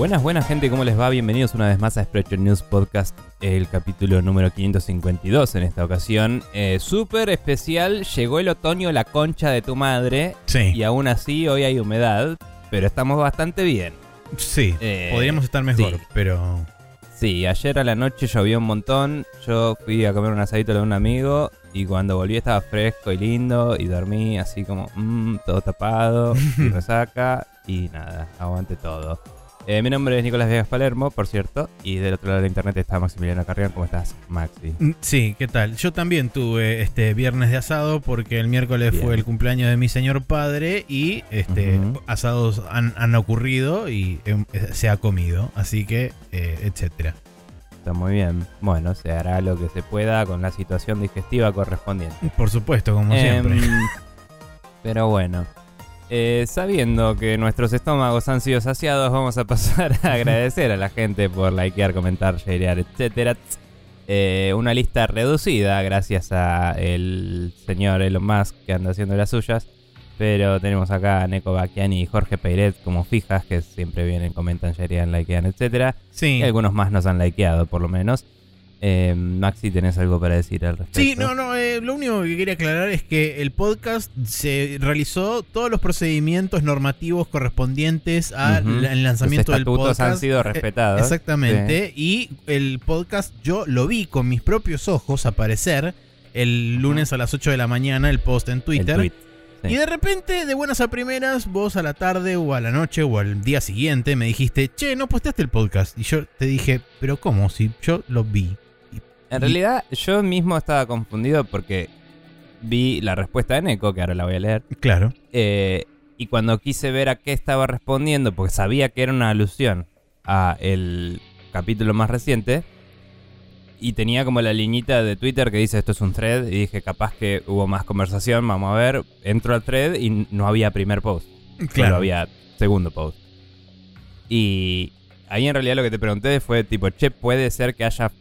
Buenas, buenas gente, ¿cómo les va? Bienvenidos una vez más a Sprecher News Podcast, el capítulo número 552 en esta ocasión. Eh, Súper especial, llegó el otoño, la concha de tu madre. Sí. Y aún así hoy hay humedad, pero estamos bastante bien. Sí, Eh, podríamos estar mejor, sí. pero... Sí, ayer a la noche llovió un montón. Yo fui a comer un asadito de un amigo y cuando volví estaba fresco y lindo y dormí así como mm, todo tapado y resaca y nada, aguante todo. Eh, mi nombre es Nicolás Vegas Palermo, por cierto, y del otro lado de internet está Maximiliano Carrión. ¿Cómo estás, Maxi? Mm, Sí, ¿qué tal? Yo también tuve este viernes de asado porque el miércoles Bien. fue el cumpleaños de mi señor padre y este asados han, han ocurrido y em, se ha comido, así que, eh, etcétera. Está muy bien. Bueno, se hará lo que se pueda con la situación digestiva correspondiente. Por supuesto, como Em, siempre. Pero bueno, eh, sabiendo que nuestros estómagos han sido saciados, vamos a pasar a agradecer a la gente por likear, comentar, sharear, etcétera. Eh, una lista reducida gracias a el señor Elon Musk que anda haciendo las suyas. Pero tenemos acá a Neko Bakiani y Jorge Peiret como fijas que siempre vienen, comentan, sharean, likean, etcétera. Sí. Y algunos más nos han likeado por lo menos. Eh, Maxi, ¿tenés algo para decir al respecto? Sí, no, no, eh, lo único que quería aclarar es que el podcast se realizó todos los procedimientos normativos correspondientes al lanzamiento Los del podcast. han sido Eh, respetados. Exactamente. Y el podcast yo lo vi con mis propios ojos aparecer el lunes a las 8 de la mañana, el post en Twitter. Sí. Y de repente, de buenas a primeras, vos a la tarde o a la noche o al día siguiente me dijiste, che, no posteaste el podcast. Y yo te dije, pero ¿cómo? Si yo lo vi. En realidad, yo mismo estaba confundido porque vi la respuesta de Neko, que ahora la voy a leer. Claro. eh, y cuando quise ver a qué estaba respondiendo, porque sabía que era una alusión a el capítulo más reciente, y tenía como la liñita de Twitter que dice esto es un thread, y dije capaz que hubo más conversación, vamos a ver. Entro al thread y no había primer post. Claro. había segundo post. Y ahí en realidad lo que te pregunté fue tipo, che, puede ser que haya,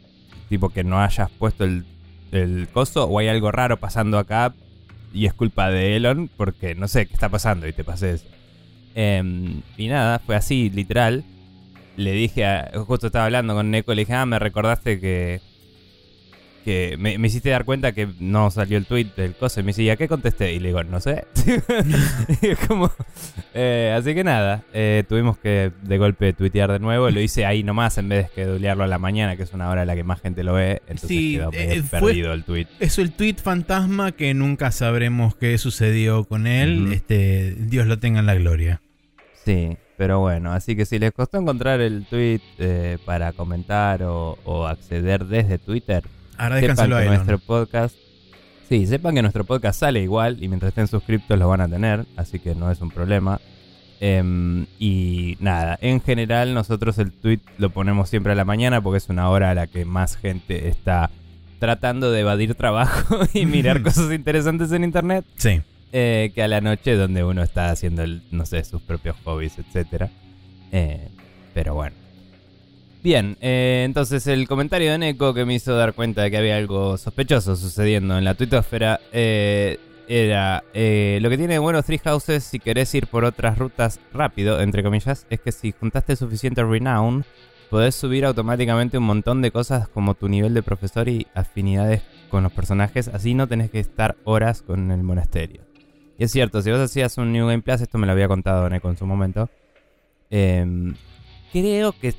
tipo, que no hayas puesto el, el coso o hay algo raro pasando acá y es culpa de Elon porque no sé qué está pasando y te pasé eso. Em, y nada, fue así, literal. Le dije, a- justo estaba hablando con Neko, le dije, ah, me recordaste que... Que me, me hiciste dar cuenta que no salió el tweet del coso. Y me dice, ¿y a qué contesté? Y le digo, no sé. Y es como, eh, así que nada, eh, tuvimos que de golpe tuitear de nuevo. Lo hice ahí nomás en vez de schedulearlo a la mañana, que es una hora a la que más gente lo ve. Entonces Sí, quedó eh, perdido el tweet. Es el tweet fantasma que nunca sabremos qué sucedió con él. Este, Dios lo tenga en la gloria. Sí, pero bueno, así que si les costó encontrar el tweet eh, para comentar o, o acceder desde Twitter, Agradezcanselo a Elon. nuestro podcast. Sí, sepan que nuestro podcast sale igual y mientras estén suscriptos lo van a tener, así que no es un problema. Em, y nada, en general nosotros el tweet lo ponemos siempre a la mañana porque es una hora a la que más gente está tratando de evadir trabajo y mirar cosas interesantes en internet Sí. eh, que a la noche donde uno está haciendo, el, no sé, sus propios hobbies, etcétera. Eh, pero bueno. Bien, eh, entonces el comentario de Neko que me hizo dar cuenta de que había algo sospechoso sucediendo en la tuitosfera eh, era eh, lo que tiene de bueno Three Houses si querés ir por otras rutas rápido, entre comillas, es que si juntaste suficiente renown, podés subir automáticamente un montón de cosas como tu nivel de profesor y afinidades con los personajes, así no tenés que estar horas con el monasterio. Y es cierto, si vos hacías un New Game Plus, esto me lo había contado Neko en su momento, em, creo que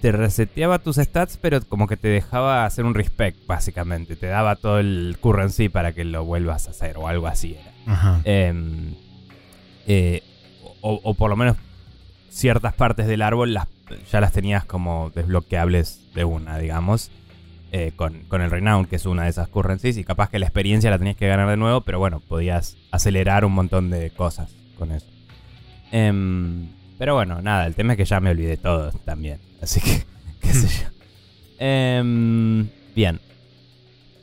te reseteaba tus stats, pero como que te dejaba hacer un respect, básicamente. Te daba todo el currency para que lo vuelvas a hacer, o algo así era. Ajá. Em, eh, o, o por lo menos ciertas partes del árbol las, ya las tenías como desbloqueables de una, digamos. eh, con, con el Renown, que es una de esas currencies. Y capaz que la experiencia la tenías que ganar de nuevo, pero bueno, podías acelerar un montón de cosas con eso. Em, pero bueno, nada, el tema es que ya me olvidé todo también. Así que, qué sé yo. Em, bien.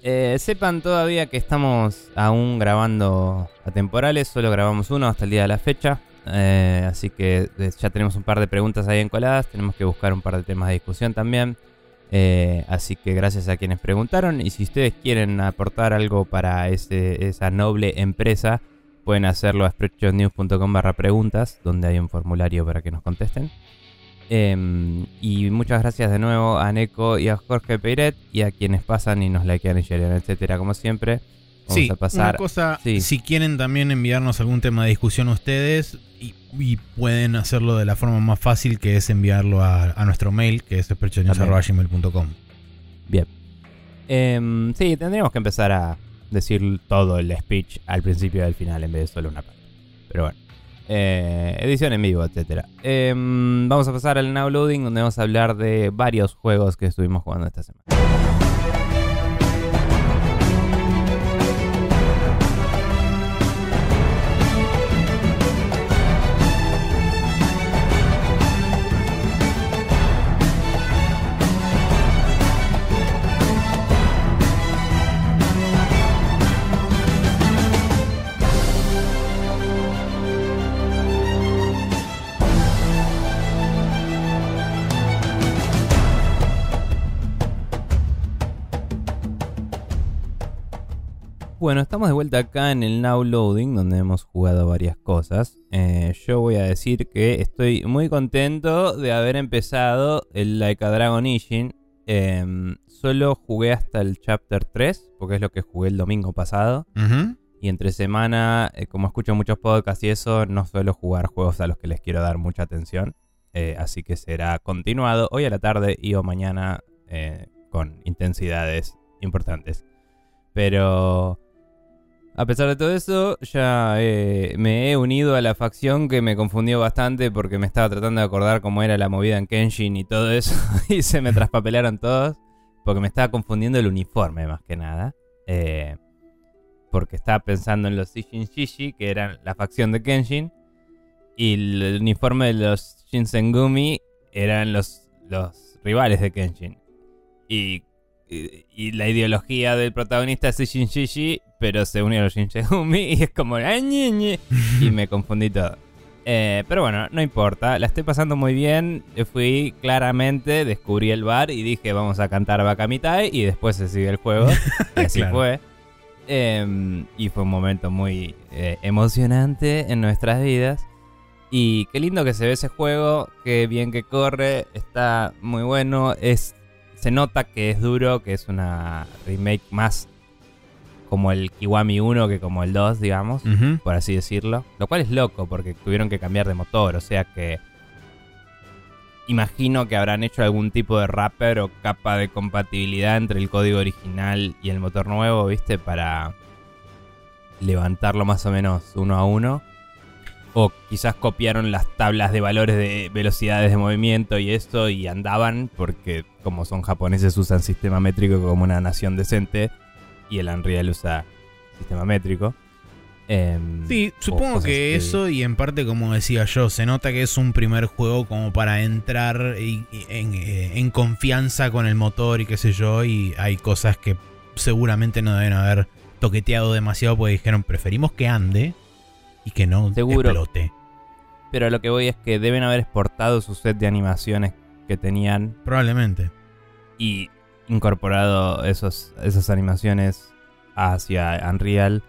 Eh, sepan todavía que estamos aún grabando atemporales, solo grabamos uno hasta el día de la fecha. Eh, así que eh, ya tenemos un par de preguntas ahí encoladas, tenemos que buscar un par de temas de discusión también. Así que gracias a quienes preguntaron y si ustedes quieren aportar algo para ese- esa noble empresa, pueden hacerlo a spreadshotnews.com barra preguntas, donde hay un formulario para que nos contesten. Em, y muchas gracias de nuevo a Neko y a Jorge Peiret y a quienes pasan y nos likean y sharean, etcétera, como siempre. Vamos sí, a pasar. una cosa, Sí. si quieren también enviarnos algún tema de discusión ustedes, y, y pueden hacerlo de la forma más fácil que es enviarlo a, a nuestro mail, que es esperchonews.gmail.com. Bien. Em, sí, tendríamos que empezar a decir todo el speech al principio y al final en vez de solo una parte. Pero bueno. Eh, edición en vivo, etcétera. Em, vamos a pasar al Now Loading, donde vamos a hablar de varios juegos que estuvimos jugando esta semana. Bueno, estamos de vuelta acá en el Now Loading, donde hemos jugado varias cosas. Eh, yo voy a decir que estoy muy contento de haber empezado el Like a Dragon Ishin. Em, solo jugué hasta el Chapter 3, porque es lo que jugué el domingo pasado. Y entre semana, eh, como escucho muchos podcasts y eso, no suelo jugar juegos a los que les quiero dar mucha atención. Eh, así que será continuado hoy a la tarde y o mañana con intensidades importantes. Pero a pesar de todo eso, ya eh, me he unido a la facción que me confundió bastante porque me estaba tratando de acordar cómo era la movida en Kenshin y todo eso. y se me traspapelaron todos. Porque me estaba confundiendo el uniforme más que nada. Eh, porque estaba pensando en los Ishin Shishi, que eran la facción de Kenshin. Y el uniforme de los Shinsengumi eran los, los rivales de Kenshin. Y, y, la ideología del protagonista es Shishi, pero se unió a los Shinsengumi y es como... "Ah, ñe, ñe", Y me confundí todo. Eh, pero bueno, no importa, la estoy pasando muy bien. Fui claramente, descubrí el bar y dije vamos a cantar Bakamitai y después se sigue el juego. Y así Claro. fue. Em, y fue un momento muy eh, emocionante en nuestras vidas. Y qué lindo que se ve ese juego, qué bien que corre, está muy bueno. Es, se nota que es duro, que es una remake más como el Kiwami 1 que como el 2, digamos por así decirlo. Lo cual es loco porque tuvieron que cambiar de motor, o sea que imagino que habrán hecho algún tipo de wrapper o capa de compatibilidad entre el código original y el motor nuevo, ¿viste? Para levantarlo más o menos uno a uno. O quizás copiaron las tablas de valores de velocidades de movimiento y esto y andaban porque como son japoneses usan sistema métrico como una nación decente y el Unreal usa sistema métrico. Em, Sí, supongo que eso y en parte como decía yo, se nota que es un primer juego como para entrar y- y en, eh, en confianza con el motor y qué sé yo, y hay cosas que seguramente no deben haber toqueteado demasiado porque dijeron preferimos que ande y que no Seguro. explote. Pero lo que voy es que deben haber exportado su set de animaciones que tenían Probablemente. y incorporado esos, esas animaciones hacia Unreal.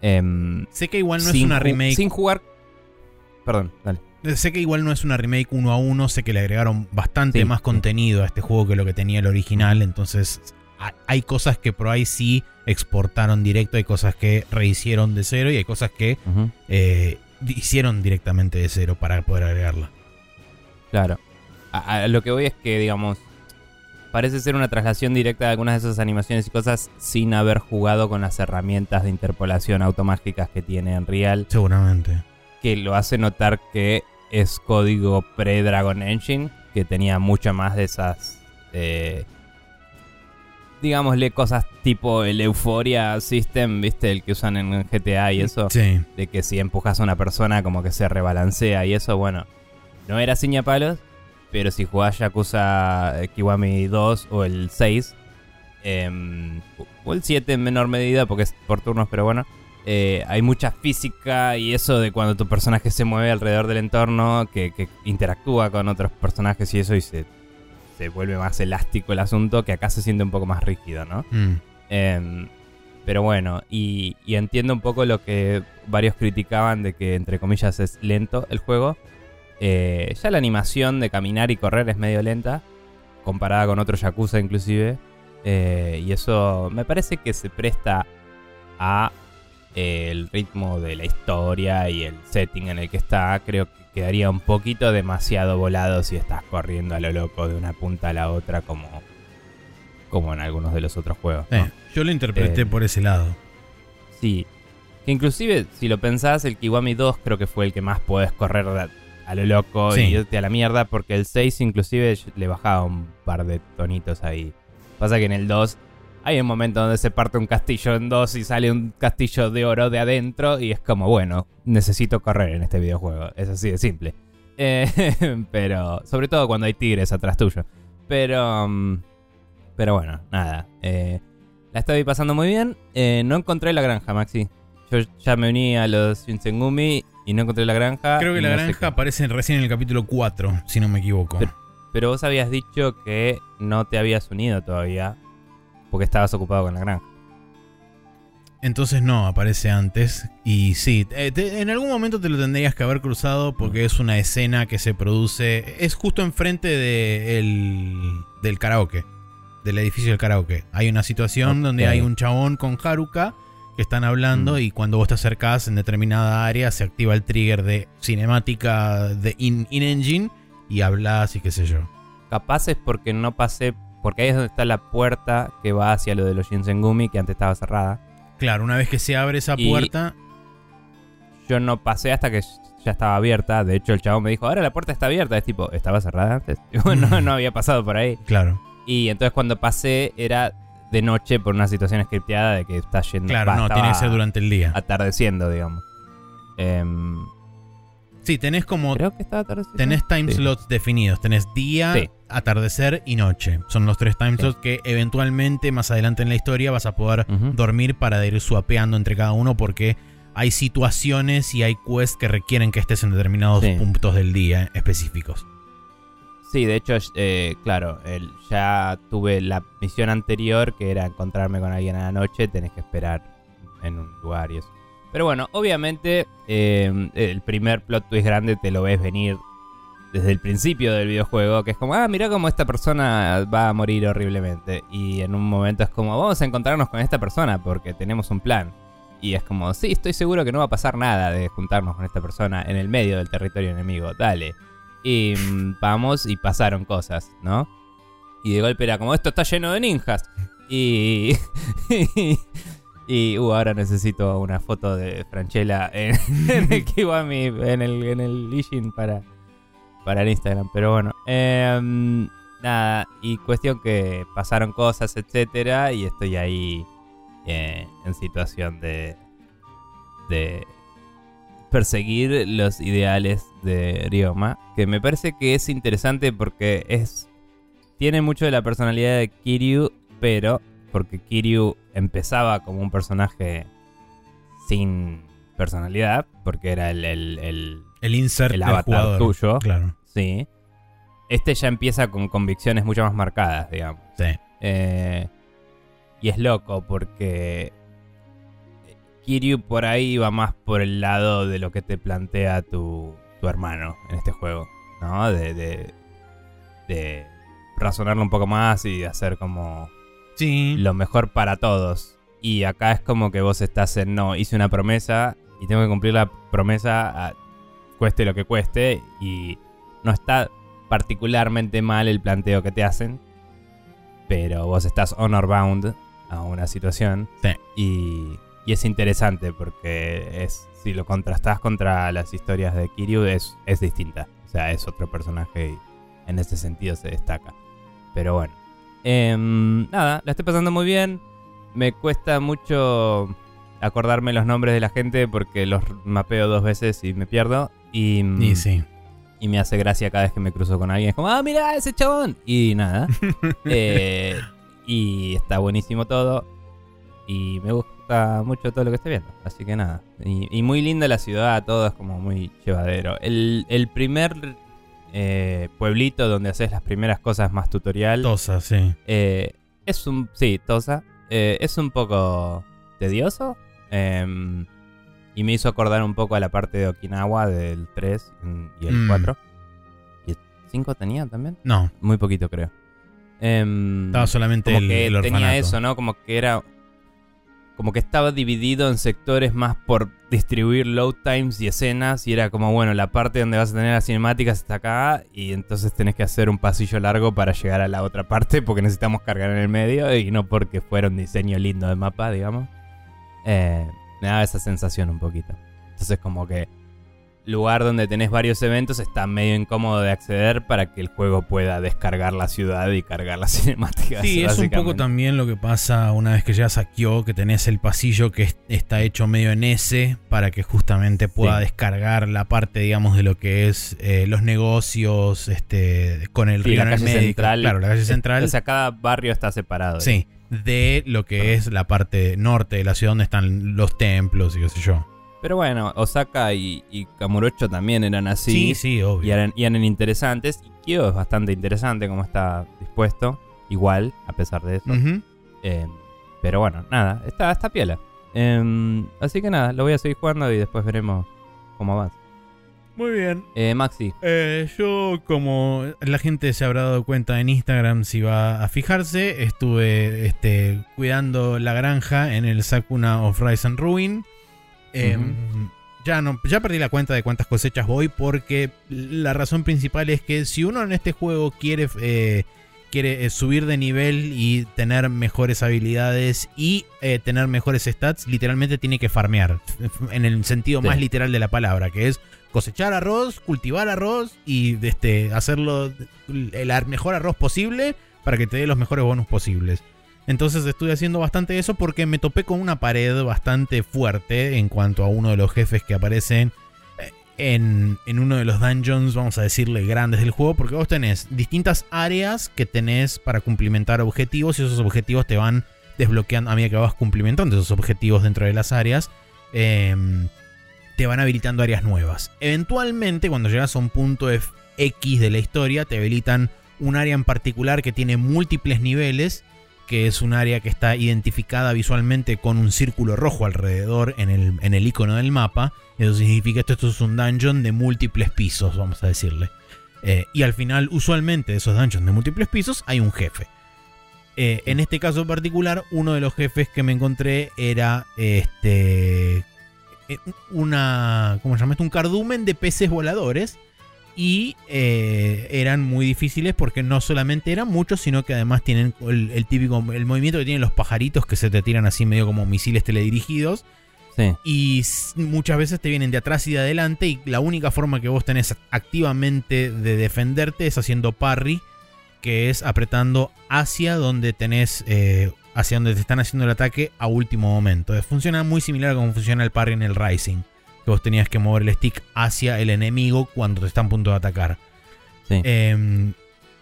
em, Sé que igual no es una remake. Sin jugar. Perdón, dale. Sé que igual no es una remake uno a uno, sé que le agregaron bastante Sí, más sí. contenido a este juego que lo que tenía el original, entonces ha- hay cosas que por ahí sí exportaron directo, hay cosas que rehicieron de cero y hay cosas que eh, hicieron directamente de cero para poder agregarla. Claro. A, a lo que voy es que, digamos, parece ser una traslación directa de algunas de esas animaciones y cosas sin haber jugado con las herramientas de interpolación automáticas que tiene Unreal. Seguramente. que lo hace notar que es código pre-Dragon Engine, que tenía mucho más de esas, eh, digámosle, cosas tipo el Euphoria System, ¿viste? El que usan en GTA y eso, Sí. de que si empujas a una persona como que se rebalancea y eso, bueno, no era ciñapalos, pero si jugás Yakuza eh, Kiwami 2 o el 6, em, o el 7 en menor medida, porque es por turnos, pero bueno, eh, hay mucha física y eso de cuando tu personaje se mueve alrededor del entorno, que, que interactúa con otros personajes y eso, y se, se vuelve más elástico el asunto, que acá se siente un poco más rígido, ¿no? Mm. Em, pero bueno, y, y entiendo un poco lo que varios criticaban de que, entre comillas, es lento el juego. Eh, ya la animación de caminar y correr es medio lenta, comparada con otro Yakuza inclusive. Eh, y eso me parece que se presta a eh, el ritmo de la historia y el setting en el que está. Creo que quedaría un poquito demasiado volado si estás corriendo a lo loco de una punta a la otra como, como en algunos de los otros juegos. ¿no? Yo lo interpreté por ese lado. Sí. Que inclusive, si lo pensás, el Kiwami 2 creo que fue el que más podés correr a, lo loco Sí. y irte a la mierda, porque el 6 inclusive le bajaba un par de tonitos ahí. Pasa que en el 2 hay un momento donde se parte un castillo en dos y sale un castillo de oro de adentro y es como, bueno, necesito correr en este videojuego. Es así de simple. Eh, pero, sobre todo cuando hay tigres atrás tuyo. Pero, mm, pero bueno, nada. Eh, la estoy pasando muy bien. Eh, no encontré la granja, Maxi. Yo ya me uní a los Shinsengumi y no encontré la granja. Creo que la no granja aparece recién en el capítulo 4, si no me equivoco. Pero- Pero vos habías dicho que no te habías unido todavía porque estabas ocupado con la granja. Entonces no, aparece antes. Y sí, eh, te- en algún momento te lo tendrías que haber cruzado porque es una escena que se produce. Es justo enfrente de el- del karaoke. Del edificio del karaoke. Hay una situación donde hay un chabón con Haruka que están hablando Mm. y cuando vos te acercás en determinada área se activa el trigger de cinemática de in- in-engine y hablas y qué sé yo. Capaz es porque no pasé. Porque ahí es donde está la puerta que va hacia lo de los Shinsengumi que antes estaba cerrada. Claro, una vez que se abre esa Y- puerta, Yo no pasé hasta que ya estaba abierta. De hecho, el chabón me dijo, ahora la puerta está abierta. Es tipo, ¿estaba cerrada antes? No, no había pasado por ahí. claro. Y entonces cuando pasé era de noche por una situación scripteada de que está yendo. Claro, va, no, tiene que ser durante el día. Atardeciendo, digamos. Em, Sí, tenés como creo que estaba atardeciendo. Tenés time Sí. slots definidos. Tenés día, Sí. atardecer y noche. Son los tres time Sí. slots que eventualmente más adelante en la historia vas a poder dormir para ir swapeando entre cada uno porque hay situaciones y hay quests que requieren que estés en determinados puntos del día específicos. Sí, de hecho, eh, claro, ya tuve la misión anterior que era encontrarme con alguien a la noche, tenés que esperar en un lugar y eso. Pero bueno, obviamente eh, el primer plot twist grande te lo ves venir desde el principio del videojuego, que es como, ah, mira cómo esta persona va a morir horriblemente. Y en un momento es como, vamos a encontrarnos con esta persona porque tenemos un plan. Y es como, sí, estoy seguro que no va a pasar nada de juntarnos con esta persona en el medio del territorio enemigo, dale. Y mm, vamos y pasaron cosas, ¿no? Y de golpe era como, esto está lleno de ninjas. Y... y, uh, ahora necesito una foto de Franchella en, el Kiwami, en el, en el Ishin para, para el Instagram. Pero bueno, em, nada, y cuestión que pasaron cosas, etcétera, y estoy ahí eh, en situación de... de perseguir los ideales de Ryoma, que me parece que es interesante porque es tiene mucho de la personalidad de Kiryu, pero porque Kiryu empezaba como un personaje sin personalidad, porque era el, el- el- El insert El avatar jugador. tuyo. Claro. sí. Este ya empieza con convicciones mucho más marcadas, digamos. Sí. Eh, y es loco porque Kiryu por ahí va más por el lado de lo que te plantea tu, tu hermano en este juego, ¿no? De, de, de razonarlo un poco más y de hacer como Sí. lo mejor para todos. Y acá es como que vos estás en, no, hice una promesa y tengo que cumplir la promesa a- cueste lo que cueste y no está particularmente mal el planteo que te hacen, pero vos estás honor bound a una situación Sí. y, y es interesante porque es si lo contrastás contra las historias de Kiryu es, es distinta, o sea, es otro personaje y en ese sentido se destaca. Pero bueno. Em, nada, la estoy pasando muy bien. Me cuesta mucho acordarme los nombres de la gente porque los mapeo dos veces y me pierdo. Y, Y sí. y me hace gracia cada vez que me cruzo con alguien. Es como, ah, mira ese chabón. Y nada. Eh, y está buenísimo todo. Y me gusta mucho todo lo que estoy viendo. Así que nada. Y, y muy linda la ciudad, todo es como muy llevadero. El, el primer eh, pueblito donde haces las primeras cosas más tutorial. Tosa, sí. Eh, es un. Sí, Tosa. Eh, es un poco tedioso. em, y me hizo acordar un poco a la parte de Okinawa del 3 y el Mm. 4. ¿5 tenía también? No, Muy poquito, creo. Em, estaba solamente como el, que el tenía eso, ¿no? Como que era. Como que estaba dividido en sectores más por distribuir load times y escenas. Y era como, bueno, la parte donde vas a tener las cinemáticas está acá. Y entonces tenés que hacer un pasillo largo para llegar a la otra parte. Porque necesitamos cargar en el medio. Y no porque fuera un diseño lindo de mapa, digamos. Eh, me daba esa sensación un poquito. Entonces, como que lugar donde tenés varios eventos está medio incómodo de acceder para que el juego pueda descargar la ciudad y cargar las cinemáticas. Sí, es un poco también lo que pasa una vez que llegas a Kyo, que tenés el pasillo que es- está hecho medio en S para que justamente pueda Sí. descargar la parte, digamos, de lo que es eh, los negocios, este, con el Sí, río la calle central. Claro, la calle central. O sea, cada barrio está separado. sí, de lo que es la parte norte de la ciudad donde están los templos y qué sé yo. Pero bueno, Osaka y, y Kamurocho también eran así. Sí, sí, obvio. Y eran, y eran interesantes. Y Kyo es bastante interesante como está dispuesto. Igual, a pesar de eso. Eh, pero bueno, nada, está, está piola. Em, así que nada, lo voy a seguir jugando y después veremos cómo va. Muy bien. Eh, Maxi, Eh, yo, como la gente se habrá dado cuenta en Instagram, si va a fijarse, estuve este, cuidando la granja en el Sakuna of Rise and Ruin. Eh, ya, no, ya perdí la cuenta de cuántas cosechas voy porque la razón principal es que si uno en este juego quiere, eh, quiere eh, subir de nivel y tener mejores habilidades y eh, tener mejores stats, literalmente tiene que farmear. En el sentido Sí. más literal de la palabra, que es cosechar arroz, cultivar arroz y este, hacerlo el mejor arroz posible para que te dé los mejores bonus posibles. Entonces estuve haciendo bastante eso porque me topé con una pared bastante fuerte en cuanto a uno de los jefes que aparecen eh, en, en uno de los dungeons, vamos a decirle, grandes del juego, porque vos tenés distintas áreas que tenés para cumplimentar objetivos y esos objetivos te van desbloqueando a medida que vas cumplimentando esos objetivos dentro de las áreas. em, te van habilitando áreas nuevas. Eventualmente, cuando llegas a un punto F- X de la historia, te habilitan un área en particular que tiene múltiples niveles, que es un área que está identificada visualmente con un círculo rojo alrededor en el, en el icono del mapa. Eso significa que esto es un dungeon de múltiples pisos, vamos a decirle. Eh, y al final, usualmente, de esos dungeons de múltiples pisos, hay un jefe. Eh, en este caso particular, uno de los jefes que me encontré era este. eh, Una. ¿Cómo se llama esto? Un cardumen de peces voladores. Y eh, eran muy difíciles porque no solamente eran muchos, sino que además tienen el, el típico. El movimiento que tienen los pajaritos que se te tiran así medio como misiles teledirigidos. sí. Y muchas veces te vienen de atrás y de adelante. Y la única forma que vos tenés activamente de defenderte es haciendo parry. Que es apretando hacia donde tenés. eh, hacia donde te están haciendo el ataque a último momento. Funciona muy similar a como funciona el parry en el Rising. Que vos tenías que mover el stick hacia el enemigo cuando te están a punto de atacar. Sí. Eh,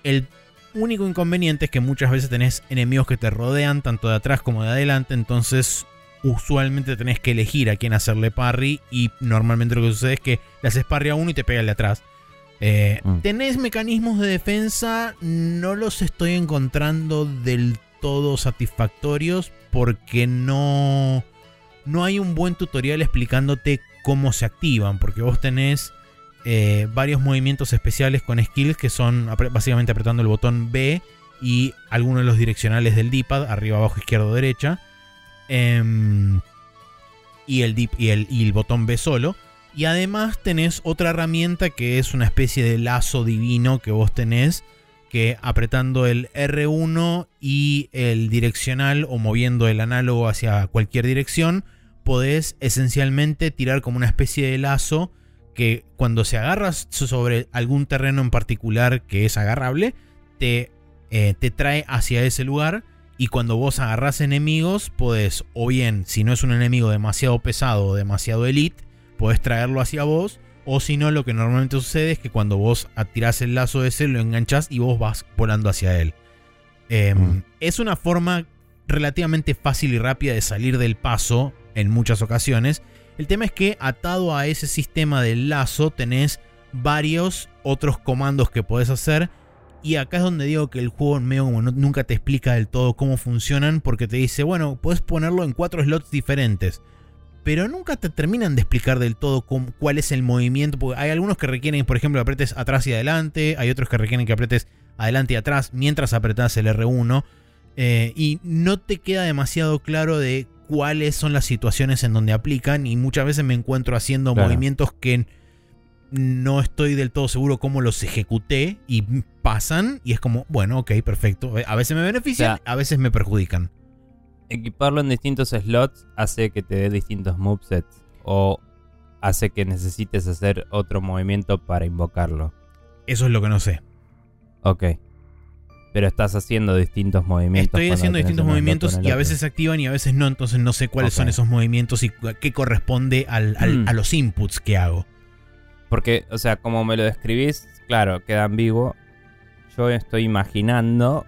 el único inconveniente es que muchas veces tenés enemigos que te rodean, tanto de atrás como de adelante, entonces usualmente tenés que elegir a quién hacerle parry y normalmente lo que sucede es que le haces parry a uno y te pega el de atrás. Eh, Mm. ¿Tenés mecanismos de defensa? No los estoy encontrando del todo satisfactorios porque no, no hay un buen tutorial explicándote cómo se activan, porque vos tenés eh, varios movimientos especiales con skills que son básicamente apretando el botón B y algunos de los direccionales del D-pad, arriba, abajo, izquierdo, derecha. Em, y, el dip- y, el, y el botón B solo. Y además tenés otra herramienta que es una especie de lazo divino que vos tenés. Que apretando el R1 y el direccional o moviendo el análogo hacia cualquier dirección, podés esencialmente tirar como una especie de lazo que cuando se agarras sobre algún terreno en particular que es agarrable, te, eh, te trae hacia ese lugar. Y cuando vos agarrás enemigos, podés, o bien, si no es un enemigo demasiado pesado o demasiado elite, podés traerlo hacia vos. O si no, lo que normalmente sucede es que cuando vos tirás el lazo ese, lo enganchás y vos vas volando hacia él. Eh, Mm. Es una forma relativamente fácil y rápida de salir del paso en muchas ocasiones. El tema es que atado a ese sistema del lazo tenés varios otros comandos que podés hacer. Y acá es donde digo que el juego medio como no- nunca te explica del todo cómo funcionan. Porque te dice, bueno, puedes ponerlo en cuatro slots diferentes. pero nunca te terminan de explicar del todo cuál es el movimiento. Porque hay algunos que requieren, por ejemplo, apretes atrás y adelante, hay otros que requieren que apretes adelante y atrás mientras apretas el R1. Eh, y no te queda demasiado claro de cuáles son las situaciones en donde aplican. Y muchas veces me encuentro haciendo Claro. movimientos que no estoy del todo seguro cómo los ejecuté y pasan. Y es como, bueno, ok, perfecto. A veces me benefician, O sea, a veces me perjudican. Equiparlo en distintos slots hace que te dé distintos movesets. O hace que necesites hacer otro movimiento para invocarlo. Eso es lo que no sé. Ok. Pero estás haciendo distintos movimientos. Estoy haciendo distintos movimientos y a veces se activan y a veces no, entonces no sé cuáles son esos movimientos y qué corresponde al- al- Mm. a los inputs que hago. Porque, o sea, como me lo describís, claro, queda ambiguo. Yo estoy imaginando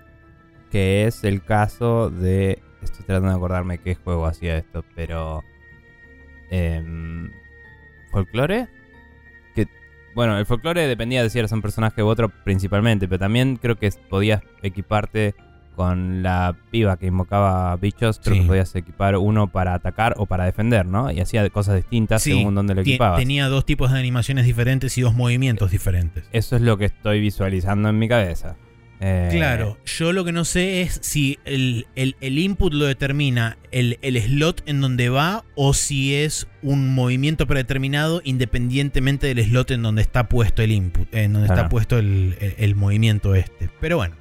que es el caso de. Estoy tratando de acordarme qué juego hacía esto, pero. em, ¿Folclore? Bueno, el folclore dependía de si eras un personaje u otro principalmente, pero también creo que podías equiparte con la piba que invocaba bichos. Creo Sí. que podías equipar uno para atacar o para defender, ¿no? Y hacía cosas distintas Sí, según donde lo equipabas. Tenía dos tipos de animaciones diferentes y dos movimientos diferentes. Eso es lo que estoy visualizando en mi cabeza. Eh, Claro, yo lo que no sé es si el, el- el input lo determina el, el slot en donde va o si es un movimiento predeterminado independientemente del slot en donde está puesto el input, en donde está puesto el, movimiento este. Pero bueno,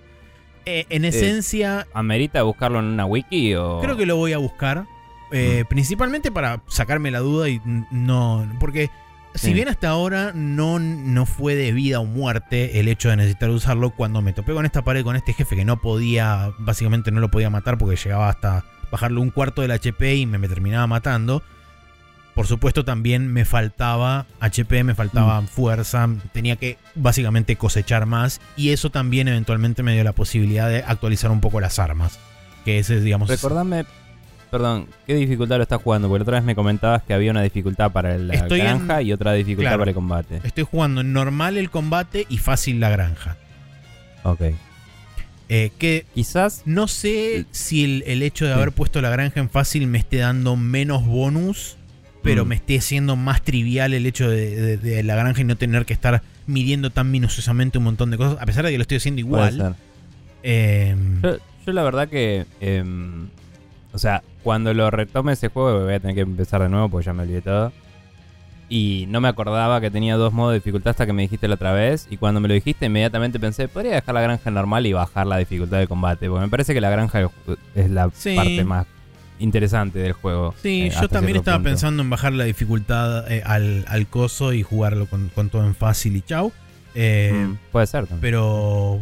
eh, en esencia ¿Amerita buscarlo en una wiki o...? Creo que lo voy a buscar. eh, Principalmente para sacarme la duda y no. Porque si Sí. bien hasta ahora no, no fue de vida o muerte el hecho de necesitar usarlo, cuando me topé con esta pared, con este jefe que no podía, básicamente no lo podía matar porque llegaba hasta bajarle un cuarto del HP y me, me terminaba matando. Por supuesto también me faltaba HP, me faltaba fuerza, tenía que básicamente cosechar más y eso también eventualmente me dio la posibilidad de actualizar un poco las armas. Que ese es, digamos, Recordame... Perdón, ¿qué dificultad lo estás jugando? Porque otra vez me comentabas que había una dificultad para la Estoy en- granja y otra dificultad Claro. para el combate. Estoy jugando en normal el combate y fácil la granja. Ok. Eh, que Quizás... no sé si el, el hecho de Sí. haber puesto la granja en fácil me esté dando menos bonus, pero Mm. me esté siendo más trivial el hecho de, de- de la granja y no tener que estar midiendo tan minuciosamente un montón de cosas, a pesar de que lo estoy haciendo igual. Eh, Yo, yo la verdad que... em, o sea, cuando lo retome ese juego voy a tener que empezar de nuevo porque ya me olvidé todo. Y no me acordaba que tenía dos modos de dificultad hasta que me dijiste la otra vez. Y cuando me lo dijiste, inmediatamente pensé, podría dejar la granja normal y bajar la dificultad de combate. Porque me parece que la granja es la Sí. parte más interesante del juego. Sí, eh, yo también estaba punto. pensando en bajar la dificultad eh, al, al coso y jugarlo con, con todo en fácil y chau. Eh, Mm, puede ser también. pero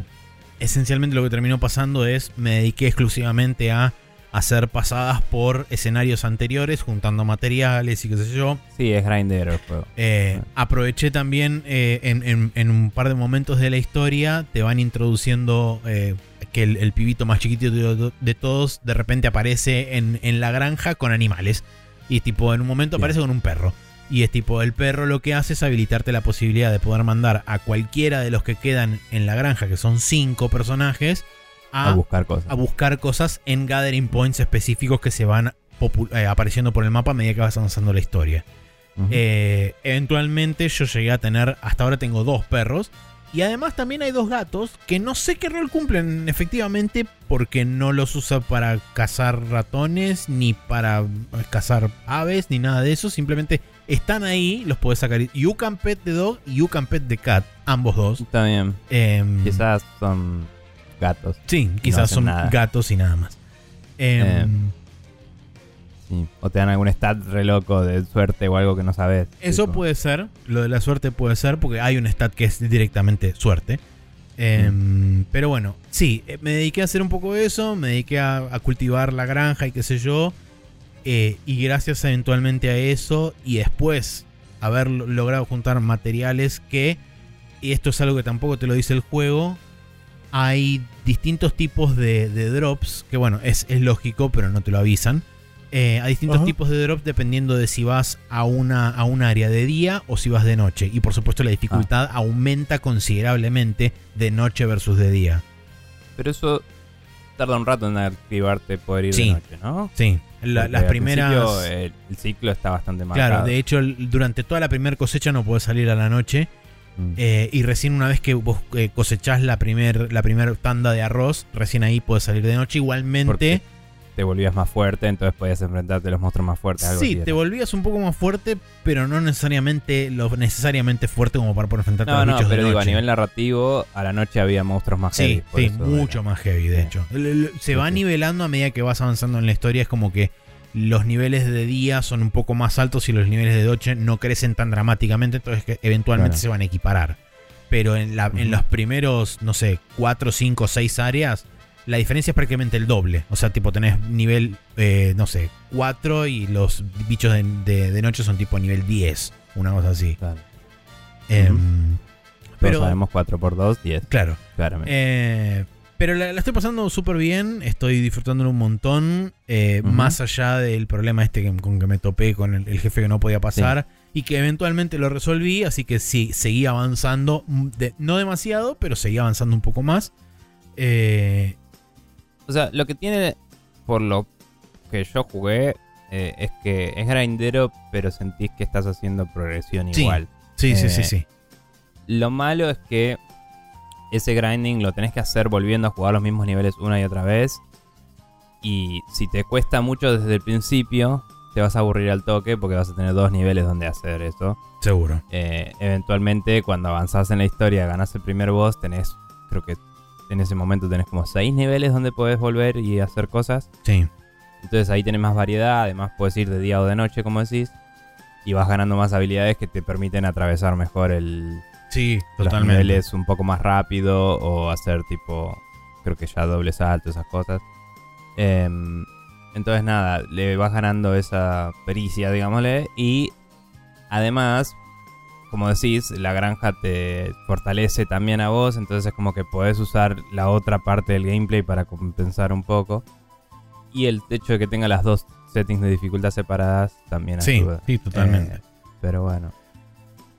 esencialmente lo que terminó pasando es me dediqué exclusivamente a hacer pasadas por escenarios anteriores, juntando materiales y qué sé yo. Sí, es grindero. Eh, aproveché también eh, en, en- en un par de momentos de la historia, te van introduciendo eh, que el, el pibito más chiquitito de, de todos de repente aparece en, en la granja con animales. Y tipo, en un momento aparece con un perro. Y es tipo, el perro lo que hace es habilitarte la posibilidad de poder mandar a cualquiera de los que quedan en la granja, que son cinco personajes, A a, buscar cosas. a buscar cosas en gathering points específicos que se van eh, apareciendo por el mapa a medida que vas avanzando la historia. Eh, eventualmente yo llegué a tener, hasta ahora tengo dos perros. Y además también hay dos gatos que no sé qué rol cumplen efectivamente porque no los usa para cazar ratones, ni para cazar aves, ni nada de eso. Simplemente están ahí, los puedes sacar. You can pet the dog y you can pet the cat, ambos dos. Está bien. Em, Quizás son gatos. Sí, quizás son nada. gatos y nada más. Em, Em, Sí. O te dan algún stat re loco de suerte o algo que no sabes. Eso Tipo, puede ser, lo de la suerte puede ser, porque hay un stat que es directamente suerte. Em, Pero bueno, sí, eh, me dediqué a hacer un poco de eso, me dediqué a, a cultivar la granja y qué sé yo. eh, y gracias eventualmente a eso y después haber lo- logrado juntar materiales que, y esto es algo que tampoco te lo dice el juego, hay distintos tipos de, de drops, que bueno, es, es lógico, pero no te lo avisan. Eh, hay distintos Ajá. tipos de drops dependiendo de si vas a una a un área de día o si vas de noche. Y por supuesto la dificultad aumenta considerablemente de noche versus de día. Pero eso tarda un rato en activarte poder ir Sí. de noche, ¿no? Sí, la- las primeras... principio, el, el ciclo está bastante marcado. Claro, de hecho, durante toda la primera cosecha no podés salir a la noche. Mm. eh, y recién una vez que vos eh, cosechás la primer, la primer tanda de arroz, recién ahí podés salir de noche. Igualmente, te volvías más fuerte, entonces podías enfrentarte a los monstruos más fuertes. Algo sí, te volvías un poco más fuerte, pero no necesariamente lo necesariamente fuerte como para poder enfrentarte a No, los no, bichos pero de digo, a noche. nivel narrativo, a la noche había monstruos más Sí, heavy. sí, mucho era. más heavy, de Sí. hecho. Se Sí, va nivelando a medida que vas avanzando en la historia. Es como que los niveles de día son un poco más altos y los niveles de noche no crecen tan dramáticamente, entonces que eventualmente Claro. se van a equiparar. Pero en, la, en Ujú. los primeros, no sé, 4, 5, 6 áreas, la diferencia es prácticamente el doble. O sea, tipo, tenés nivel, eh, no sé, 4 y los bichos de, de- de noche son tipo nivel 10. Una cosa así. Claro. Em, Pero pero, sabemos 4x2, 10, claro. claramente. Eh, pero la, la estoy pasando súper bien, estoy disfrutándolo un montón, eh, más allá del problema este que- con que me topé con el, el jefe que no podía pasar y que eventualmente lo resolví, así que sí, seguí avanzando, de- no demasiado, pero seguí avanzando un poco más. Eh, O sea, lo que tiene, por lo que yo jugué, eh, es que es grindero, pero sentís que estás haciendo progresión Sí. igual. sí, sí, sí, sí. Lo malo es que ese grinding lo tenés que hacer volviendo a jugar los mismos niveles una y otra vez. Y si te cuesta mucho desde el principio, te vas a aburrir al toque porque vas a tener dos niveles donde hacer eso. Seguro. Eh, eventualmente, cuando avanzás en la historia, ganás el primer boss, tenés, creo que en ese momento tenés como seis niveles donde podés volver y hacer cosas. Sí. Entonces ahí tenés más variedad, además puedes ir de día o de noche, como decís. Y vas ganando más habilidades que te permiten atravesar mejor el, Sí, los totalmente. niveles un poco más rápido o hacer tipo, creo que ya doble salto, esas cosas. Em, entonces nada, le vas ganando esa pericia, digámosle, y además, como decís, la granja te fortalece también a vos, entonces es como que podés usar la otra parte del gameplay para compensar un poco. Y el hecho de que tenga las dos settings de dificultad separadas también Sí, ayuda. sí, totalmente. Eh, pero bueno,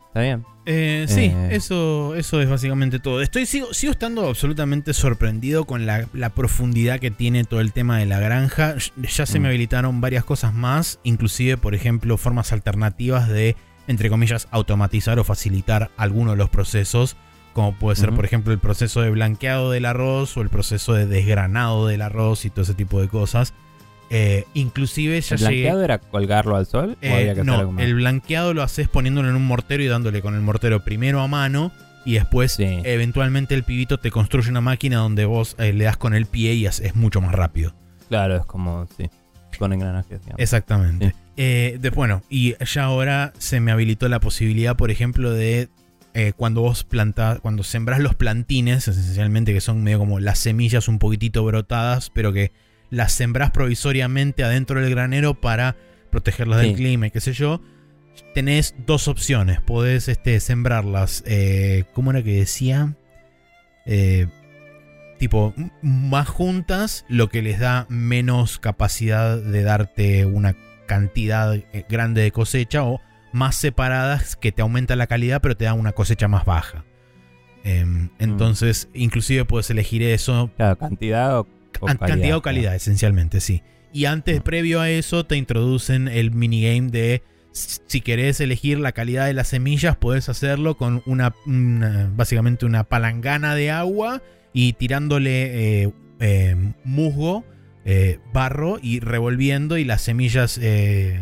está bien. Eh, sí, Eh. eso, eso es básicamente todo. Estoy, sigo, sigo estando absolutamente sorprendido con la, la profundidad que tiene todo el tema de la granja. Ya se me Mm. habilitaron varias cosas más, inclusive, por ejemplo, formas alternativas de, entre comillas, automatizar o facilitar alguno de los procesos, como puede ser, por ejemplo, el proceso de blanqueado del arroz o el proceso de desgranado del arroz y todo ese tipo de cosas. Eh, inclusive ya ¿El llegué... blanqueado era colgarlo al sol? ¿O Eh, había que hacer algo no, más? el blanqueado lo haces poniéndolo en un mortero y dándole con el mortero primero a mano y después Sí. eventualmente el pibito te construye una máquina donde vos eh, le das con el pie y es, es mucho más rápido. Claro, es como, sí, con engranajes. digamos. Exactamente. Sí. Eh, de- bueno, y ya ahora se me habilitó la posibilidad, por ejemplo, de eh, cuando vos plantás, cuando sembrás los plantines, esencialmente que son medio como las semillas un poquitito brotadas, pero que las sembrás provisoriamente adentro del granero para protegerlas del clima y qué sé yo. Tenés dos opciones. Podés este, sembrarlas. eh, ¿Cómo era que decía? Eh, tipo, más juntas, lo que les da menos capacidad de darte una cantidad eh, grande de cosecha, o más separadas, que te aumenta la calidad, pero te da una cosecha más baja. Em, entonces, inclusive puedes elegir eso Claro, cantidad o, o An- calidad. Cantidad o calidad, esencialmente, sí. Y antes, previo a eso, te introducen el minigame de si querés elegir la calidad de las semillas, podés hacerlo con una, una- básicamente una palangana de agua y tirándole eh, eh, musgo, eh, barro y revolviendo y las semillas,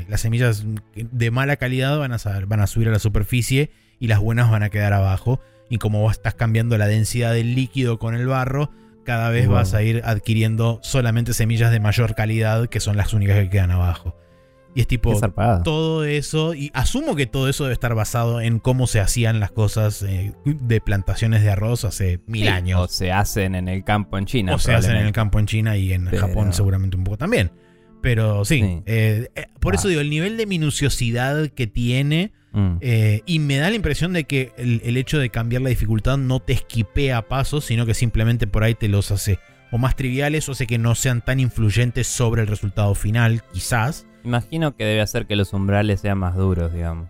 las semillas de mala calidad van a, van a subir a la superficie y las buenas van a quedar abajo. Y como vos estás cambiando la densidad del líquido con el barro, cada vez Wow. vas a ir adquiriendo solamente semillas de mayor calidad, que son las únicas que quedan abajo. Y es tipo, todo eso, y asumo que todo eso debe estar basado en cómo se hacían las cosas eh, de plantaciones de arroz hace mil Sí, O años. se hacen en el campo en China. O se hacen en el campo en China y en Pero- Japón seguramente un poco también. Pero sí, Sí. eh, eh, por Ah. eso digo, el nivel de minuciosidad que tiene Mm. eh, y me da la impresión de que el, el hecho de cambiar la dificultad no te esquipea pasos, sino que simplemente por ahí te los hace o más triviales o hace que no sean tan influyentes sobre el resultado final, quizás. Imagino que debe hacer que los umbrales sean más duros, digamos.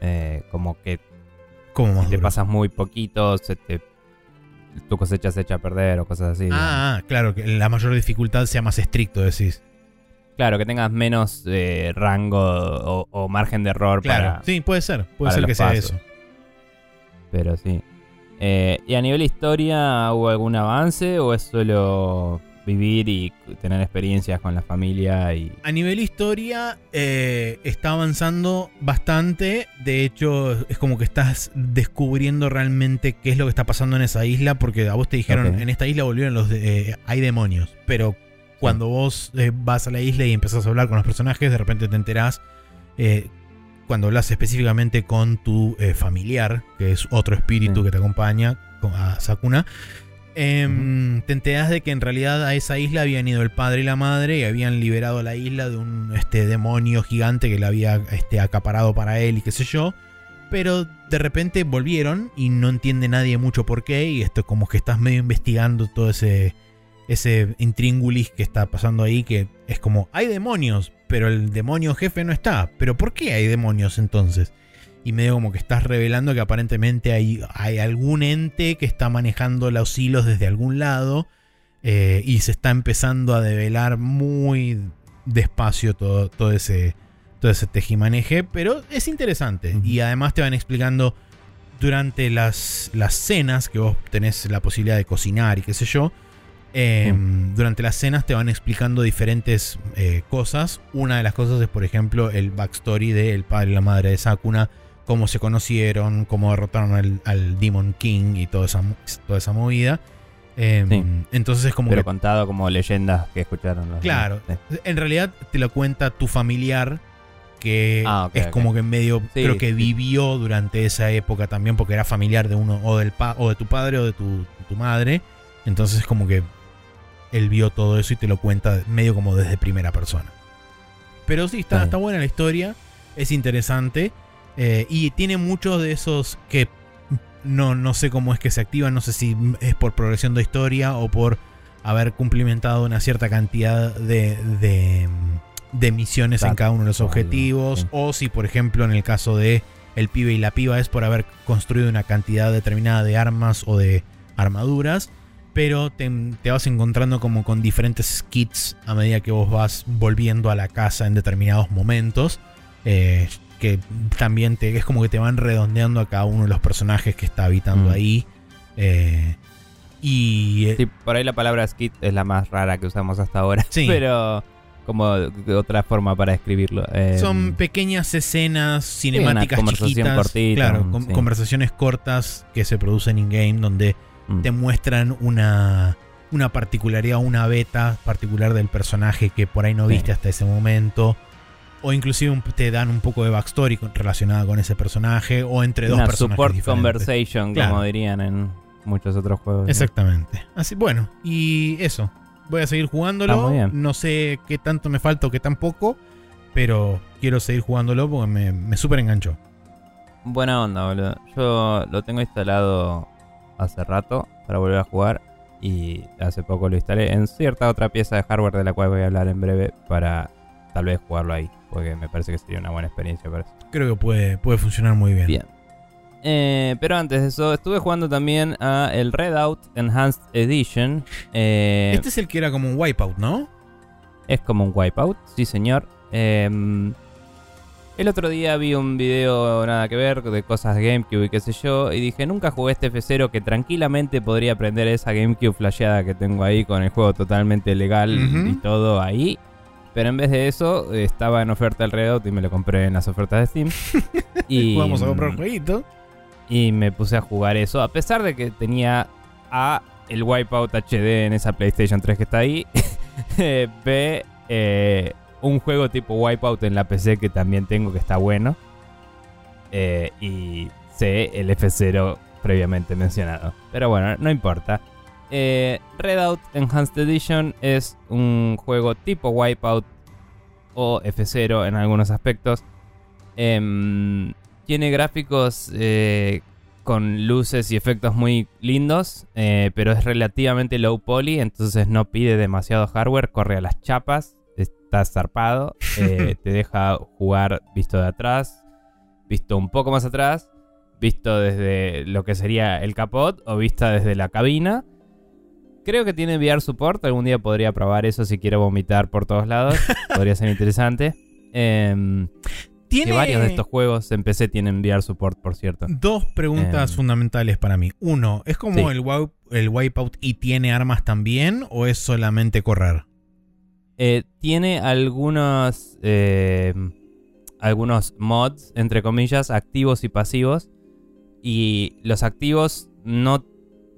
Eh, como que Como más si te duro. pasas muy poquito, se te tu cosecha se echa a perder o cosas así. Ah, ah, claro, que la mayor dificultad sea más estricto, decís. Claro, que tengas menos eh, rango o, o margen de error Claro, para. sí, puede ser, puede ser que sea pasos. eso. Pero sí. Eh, ¿Y a nivel historia hubo algún avance o es solo vivir y tener experiencias con la familia y. A nivel historia, eh, está avanzando bastante. De hecho, es como que estás descubriendo realmente qué es lo que está pasando en esa isla. Porque a vos te dijeron, en esta isla volvieron los. de- eh, hay demonios. Pero cuando vos eh, vas a la isla y empezás a hablar con los personajes, de repente te enterás. eh, cuando hablas específicamente con tu eh, familiar, que es otro espíritu Sí. que te acompaña, a Sakuna. Em, Te enteras de que en realidad a esa isla habían ido el padre y la madre y habían liberado la isla de un este, demonio gigante que la había este, acaparado para él y qué sé yo. Pero de repente volvieron y no entiende nadie mucho por qué. Y esto como que estás medio investigando todo ese, ese intríngulis que está pasando ahí. Que es como, hay demonios, pero el demonio jefe no está. Pero ¿por qué hay demonios entonces? y medio como que estás revelando que aparentemente hay, hay algún ente que está manejando los hilos desde algún lado eh, y se está empezando a develar muy despacio todo, todo ese todo ese tejimaneje, pero es interesante y además te van explicando durante las, las cenas que vos tenés la posibilidad de cocinar y qué sé yo. Eh, Durante las cenas te van explicando diferentes eh, cosas. Una de las cosas es, por ejemplo, el backstory del padre y la madre de Sakuna, cómo se conocieron, cómo derrotaron al, al Demon King y toda esa, toda esa movida. Eh, Sí. Entonces es como Pero que contado como leyendas que escucharon los Claro. Sí. en realidad te lo cuenta tu familiar que Ah, es como que medio Sí, creo que vivió durante esa época también porque era familiar de uno o del pa o de tu padre o de tu, tu madre entonces es como que él vio todo eso y te lo cuenta medio como desde primera persona pero sí está, Está buena la historia es interesante eh, y tiene muchos de esos que no, no sé cómo es que se activan no sé si es por progresión de historia o por haber cumplimentado una cierta cantidad de, de, de misiones en cada uno de los objetivos. O si, por ejemplo, en el caso de el pibe y la piba es por haber construido una cantidad determinada de armas o de armaduras. Pero te, te vas encontrando como con diferentes kits a medida que vos vas volviendo a la casa en determinados momentos. eh, que también te, es como que te van redondeando a cada uno de los personajes que está habitando Mm. ahí. eh, y eh, Sí, por ahí la palabra skit es la más rara que usamos hasta ahora. Sí. Pero como de otra forma para escribirlo. Eh, Son pequeñas escenas cinemáticas una conversación chiquitas, cortita, claro, con- sí. conversaciones cortas que se producen in game donde mm, te muestran una una particularidad, una beta particular del personaje que por ahí no Sí. viste hasta ese momento. O inclusive un- te dan un poco de backstory relacionada con ese personaje. O entre dos una personajes support diferentes. conversation, Claro. como dirían en muchos otros juegos. ¿no? Exactamente. Así, bueno, y eso. Voy a seguir jugándolo. Bien. No sé qué tanto me falta o qué tan poco. Pero quiero seguir jugándolo porque me, me súper enganchó. Buena onda, boludo. Yo lo tengo instalado hace rato para volver a jugar. Y hace poco lo instalé en cierta otra pieza de hardware de la cual voy a hablar en breve para tal vez jugarlo ahí. Porque me parece que sería una buena experiencia para eso. Creo que puede, puede funcionar muy bien. Bien. Eh, pero antes de eso, estuve jugando también a el Redout Enhanced Edition. Eh, Este es el que era como un wipeout, ¿no? Es como un wipeout, sí señor. Eh, el otro día vi un video nada que ver de cosas de GameCube y qué sé yo. Y dije, nunca jugué este F0 que tranquilamente podría prender esa GameCube flasheada que tengo ahí con el juego totalmente legal y todo ahí. Pero en vez de eso, estaba en oferta el Redout y me lo compré en las ofertas de Steam. y, Vamos a comprar un jueguito. y me puse a jugar eso, a pesar de que tenía A, el Wipeout HD en esa PlayStation 3 que está ahí, B, eh, un juego tipo Wipeout en la PC que también tengo que está bueno, eh, y C, el F0 previamente mencionado. Pero bueno, no importa. Eh, Redout Enhanced Edition es un juego tipo Wipeout o F0 en algunos aspectos. Em, tiene gráficos eh, con luces y efectos muy lindos, eh, pero es relativamente low poly, entonces no pide demasiado hardware, corre a las chapas, está zarpado, eh, te deja jugar visto de atrás, visto un poco más atrás, visto desde lo que sería el capot o vista desde la cabina. Creo que tiene VR support. Algún día podría probar eso si quiero vomitar por todos lados. podría ser interesante. Em, Tiene que varios de estos juegos en PC tienen VR support, por cierto. dos preguntas Em. fundamentales para mí. Uno, ¿es como Sí. el, Wipe- el Wipeout y tiene armas también o es solamente correr? Eh, tiene algunos, eh, algunos mods, entre comillas, activos y pasivos. Y los activos no...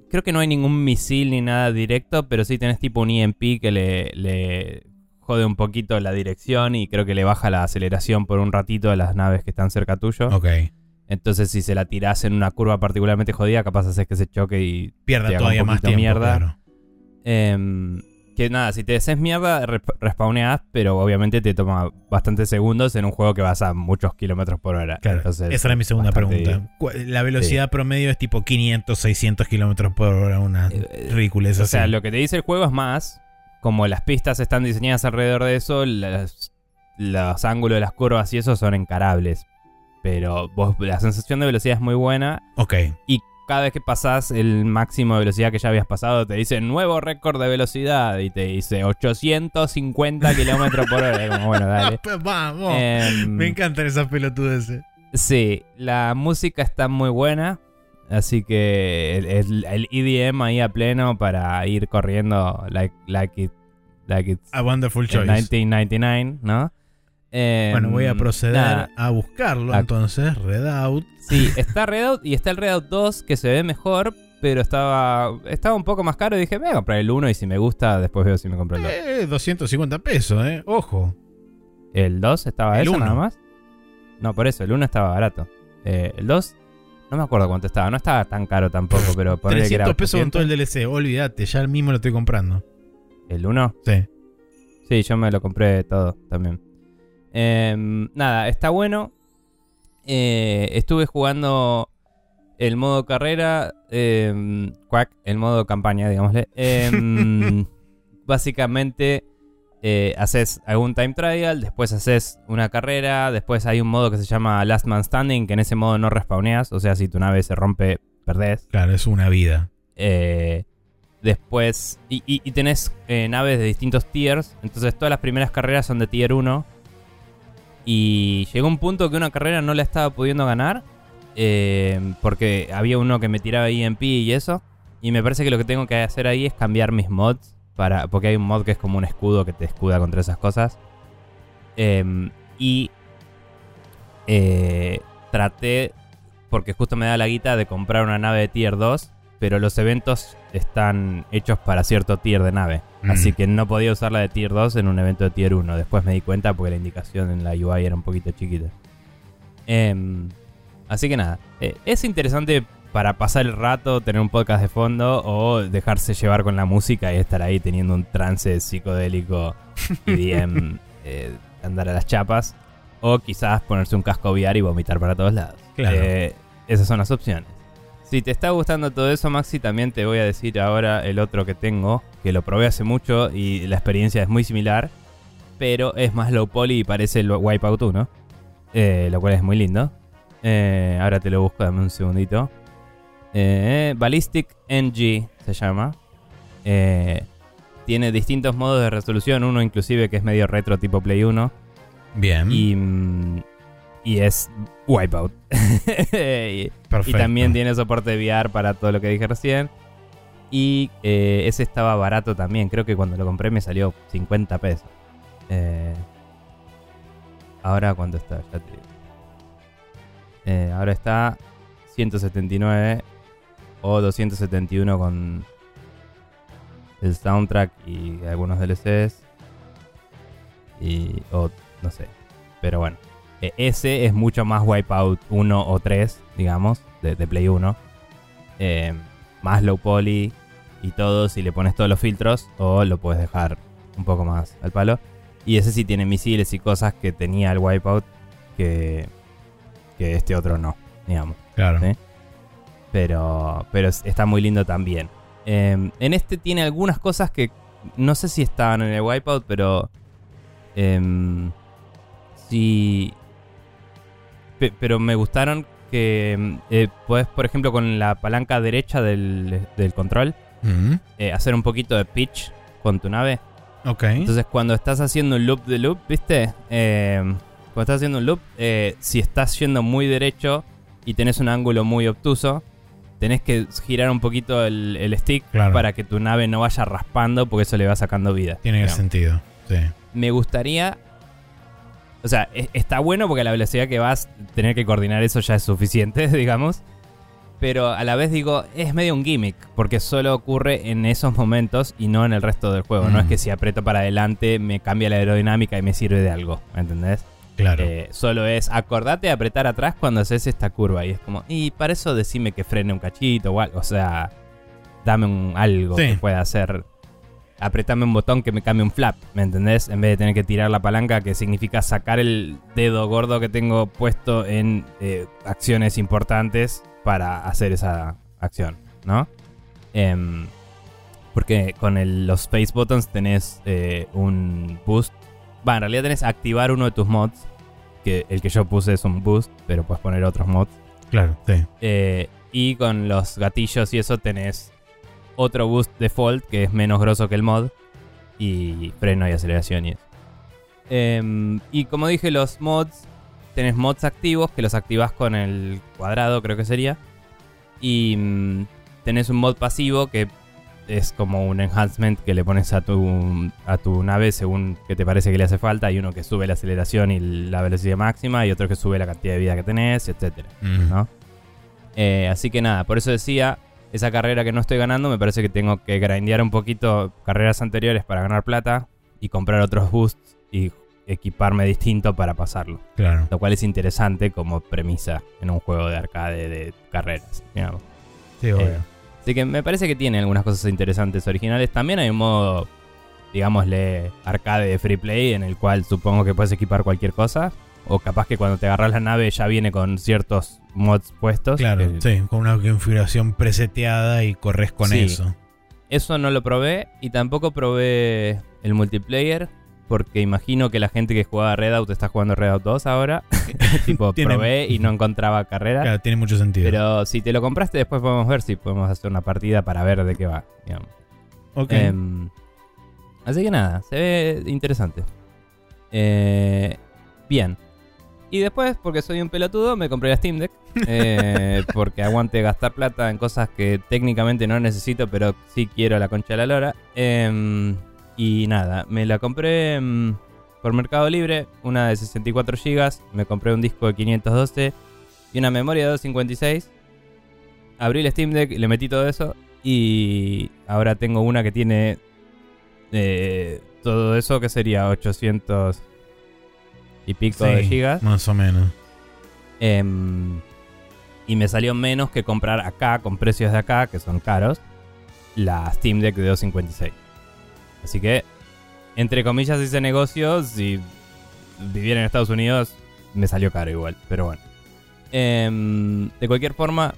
Creo que no hay ningún misil ni nada directo, pero sí tenés tipo un EMP que le, le jode un poquito la dirección y creo que le baja la aceleración por un ratito a las naves que están cerca tuyo. Ok. Entonces si se la tirás en una curva particularmente jodida, capaz haces que se choque y Pierda todavía un más tiempo. mierda. claro. Em, que nada, si te haces mierda, resp- respawneás, pero obviamente te toma bastantes segundos en un juego que vas a muchos kilómetros por hora. Claro, Entonces, esa era mi segunda pregunta. La velocidad promedio es tipo 500, 600 kilómetros por hora, una Eh, ridiculez O así. sea, lo que te dice el juego es más, como las pistas están diseñadas alrededor de eso, las- los ángulos de las curvas y eso son encarables. Pero vos, la sensación de velocidad es muy buena Ok. y cada vez que pasás el máximo de velocidad que ya habías pasado, te dice nuevo récord de velocidad y te dice 850 kilómetros por hora. Como, bueno, dale. Pues Vamos. Em, Me encantan esas pelotudeces. Sí, la música está muy buena. Así que el, el- EDM ahí a pleno para ir corriendo like, like, it, like it's A Wonderful Choice. 1999, ¿no? Em, Bueno, voy a proceder nada. a buscarlo Ah. entonces. Redout. Sí, está Redout y está el Redout 2 que se ve mejor, pero estaba, estaba un poco más caro y dije, voy a comprar el 1 y si me gusta, después veo si me compro el 2. Eh, 250 pesos, eh. Ojo. ¿El 2 estaba El eso uno. nada más? No, por eso, el 1 estaba barato. Eh, el 2, no me acuerdo cuánto estaba, no estaba tan caro tampoco, pero ponele que era 300 pesos con 800. todo el DLC. Olvídate, ya mismo lo estoy comprando. ¿El 1? Sí. Sí, yo me lo compré todo también. Em, nada, está bueno. Eh, estuve jugando el modo carrera, em, quack, el modo campaña, digámosle. Em, básicamente eh, haces algún time trial, después haces una carrera, después hay un modo que se llama Last Man Standing, que en ese modo no respawneas, o sea, si tu nave se rompe, perdés. Claro, es una vida. Eh, después. Y, y- y tenés eh, naves de distintos tiers. Entonces todas las primeras carreras son de tier 1. Y llegó un punto que una carrera no la estaba pudiendo ganar. eh, porque había uno que me tiraba EMP y eso. Y me parece que lo que tengo que hacer ahí es cambiar mis mods. Para, porque hay un mod que es como un escudo que te escuda contra esas cosas. Em, y eh, traté, porque justo me da la guita de comprar una nave de tier 2, pero los eventos están hechos para cierto tier de nave. Mm. Así que no podía usar la de tier 2 en un evento de tier 1. Después me di cuenta porque la indicación en la UI era un poquito chiquita. Em, así que nada, eh, es interesante para pasar el rato, tener un podcast de fondo o dejarse llevar con la música y estar ahí teniendo un trance psicodélico EDM, eh, andar a las chapas. O quizás ponerse un casco VR y vomitar para todos lados. Claro. Eh, esas son las opciones. Si te está gustando todo eso, Maxi, también te voy a decir ahora el otro que tengo, que lo probé hace mucho y la experiencia es muy similar, pero es más low poly y parece el Wipeout 1, eh, lo cual es muy lindo. Eh, ahora te lo busco, dame un segundito. Eh, Ballistic NG se llama. Tiene distintos modos de resolución, uno inclusive que es medio retro tipo Play 1. Bien. Y, mm, y es Wipeout. y, también tiene soporte VR para todo lo que dije recién. Y eh, ese estaba barato también. Creo que cuando lo compré me salió 50 pesos. Eh, ahora, ¿cuánto está? Ya te digo. Eh, ahora está 179 o 271 con el soundtrack y algunos DLCs. Y, o no sé. Pero bueno. Eh, ese es mucho más Wipeout 1 o 3, digamos, de, de Play 1. Eh, más low poly y todo si le pones todos los filtros o lo puedes dejar un poco más al palo. Y ese sí tiene misiles y cosas que tenía el Wipeout que, que este otro no, digamos. Claro. Sí. Pero, pero es- está muy lindo también. Eh, en este tiene algunas cosas que no sé si estaban en el Wipeout, pero em, sí. Pe- pero me gustaron que eh, puedes, por ejemplo, con la palanca derecha del, del control, eh, hacer un poquito de pitch con tu nave. Ok. Entonces, cuando estás haciendo un loop de loop, ¿viste? Eh, cuando estás haciendo un loop, eh, si estás yendo muy derecho y tenés un ángulo muy obtuso, tenés que girar un poquito el, el stick Claro. para que tu nave no vaya raspando, porque eso le va sacando vida. Tiene digamos. sentido. Sí. Me gustaría. O sea, e- está bueno porque a la velocidad que vas, tener que coordinar eso ya es suficiente, digamos. Pero a la vez digo, es medio un gimmick, porque solo ocurre en esos momentos y no en el resto del juego. No Mm. es que si aprieto para adelante me cambia la aerodinámica y me sirve de algo, ¿me entendés? Claro. Eh, solo es acordate de apretar atrás cuando haces esta curva. Y es como, y para eso decime que frene un cachito o algo. O sea, dame un algo Sí. que pueda hacer. Apretame un botón que me cambie un flap, ¿me entendés? En vez de tener que tirar la palanca, que significa sacar el dedo gordo que tengo puesto en eh, acciones importantes para hacer esa acción, ¿no? Em, porque con el- los face buttons tenés eh, un boost. Va, en realidad tenés activar uno de tus mods. Que el que yo puse es un boost, pero puedes poner otros mods. claro, sí. Eh, y con los gatillos y eso tenés otro boost default que es menos grosso que el mod. Y freno y aceleración y eso. Em, y como dije, los mods, tenés mods activos que los activás con el cuadrado, creo que sería. Y mm, tenés un mod pasivo que es como un enhancement que le pones a tu, a tu nave según que te parece que le hace falta. Hay uno que sube la aceleración y la velocidad máxima y otro que sube la cantidad de vida que tenés. Mm. ¿no? Eh, así que nada, por eso decía, esa carrera que no estoy ganando, me parece que tengo que grindear un poquito carreras anteriores para ganar plata y comprar otros boosts y equiparme distinto para pasarlo. Claro. Lo cual es interesante como premisa en un juego de arcade de carreras, digamos. Sí, obvio. Eh, así que me parece que tiene algunas cosas interesantes originales. También hay un modo, digámosle, arcade de free play en el cual supongo que puedes equipar cualquier cosa. O capaz que cuando te agarras la nave ya viene con ciertos mods puestos. Claro, que- sí, con una configuración preseteada y corres con Sí. eso. Eso no lo probé y tampoco probé el multiplayer. Porque imagino que la gente que jugaba Redout está jugando Redout 2 ahora. tipo, Tiene- probé y no encontraba carrera. Claro, tiene mucho sentido. Pero si te lo compraste, después podemos ver si podemos hacer una partida para ver de qué va. digamos. ok. Em, así que nada, se ve interesante. Eh, bien. Y después, porque soy un pelotudo, me compré la Steam Deck. eh, porque aguante gastar plata en cosas que técnicamente no necesito, pero sí quiero la concha de la lora. Em, y nada, me la compré em, por Mercado Libre, una de 64 GB. Me compré un disco de 512 y una memoria de 256. Abrí el Steam Deck, le metí todo eso y ahora tengo una que tiene eh, todo eso que sería 800 y pico de gigas. Más o menos. Em, y me salió menos que comprar acá, con precios de acá, que son caros, la Steam Deck de 256. Así que, entre comillas, hice negocio. Si viviera en Estados Unidos, me salió caro igual, pero bueno. Em, de cualquier forma,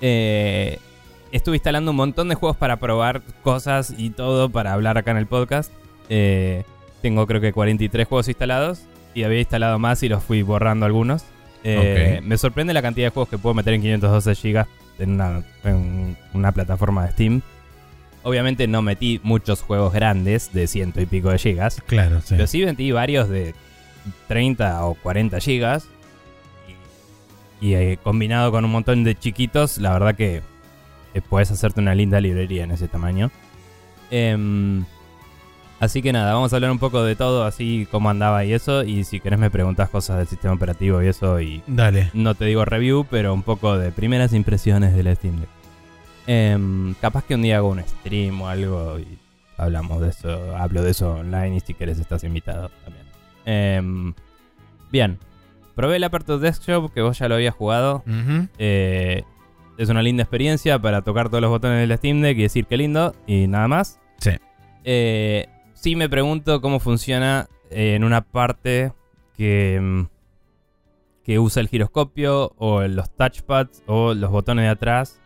eh, estuve instalando un montón de juegos para probar cosas y todo para hablar acá en el podcast. Eh, tengo creo que 43 juegos instalados y había instalado más y los fui borrando algunos. Eh. Me sorprende la cantidad de juegos que puedo meter en 512 GB en una, en una plataforma de Steam. Obviamente no metí muchos juegos grandes de ciento y pico de gigas, Claro, sí. pero sí metí varios de 30 o 40 gigas. Y, y, eh, combinado con un montón de chiquitos, la verdad que eh, puedes hacerte una linda librería en ese tamaño. Em, así que nada, vamos a hablar un poco de todo, así cómo andaba y eso. Y si querés me preguntas cosas del sistema operativo y eso. Y Dale. no te digo review, pero un poco de primeras impresiones de la Steam Deck. Em, capaz que un día hago un stream o algo y hablamos de eso, hablo de eso online y si querés estás invitado también. Em, bien, probé el Aperture Desktop que vos ya lo habías jugado. Eh, es una linda experiencia para tocar todos los botones de la Steam Deck y decir qué lindo y nada más. Sí. Eh, sí me pregunto cómo funciona eh, en una parte que, mm, que usa el giroscopio o los touchpads o los botones de atrás.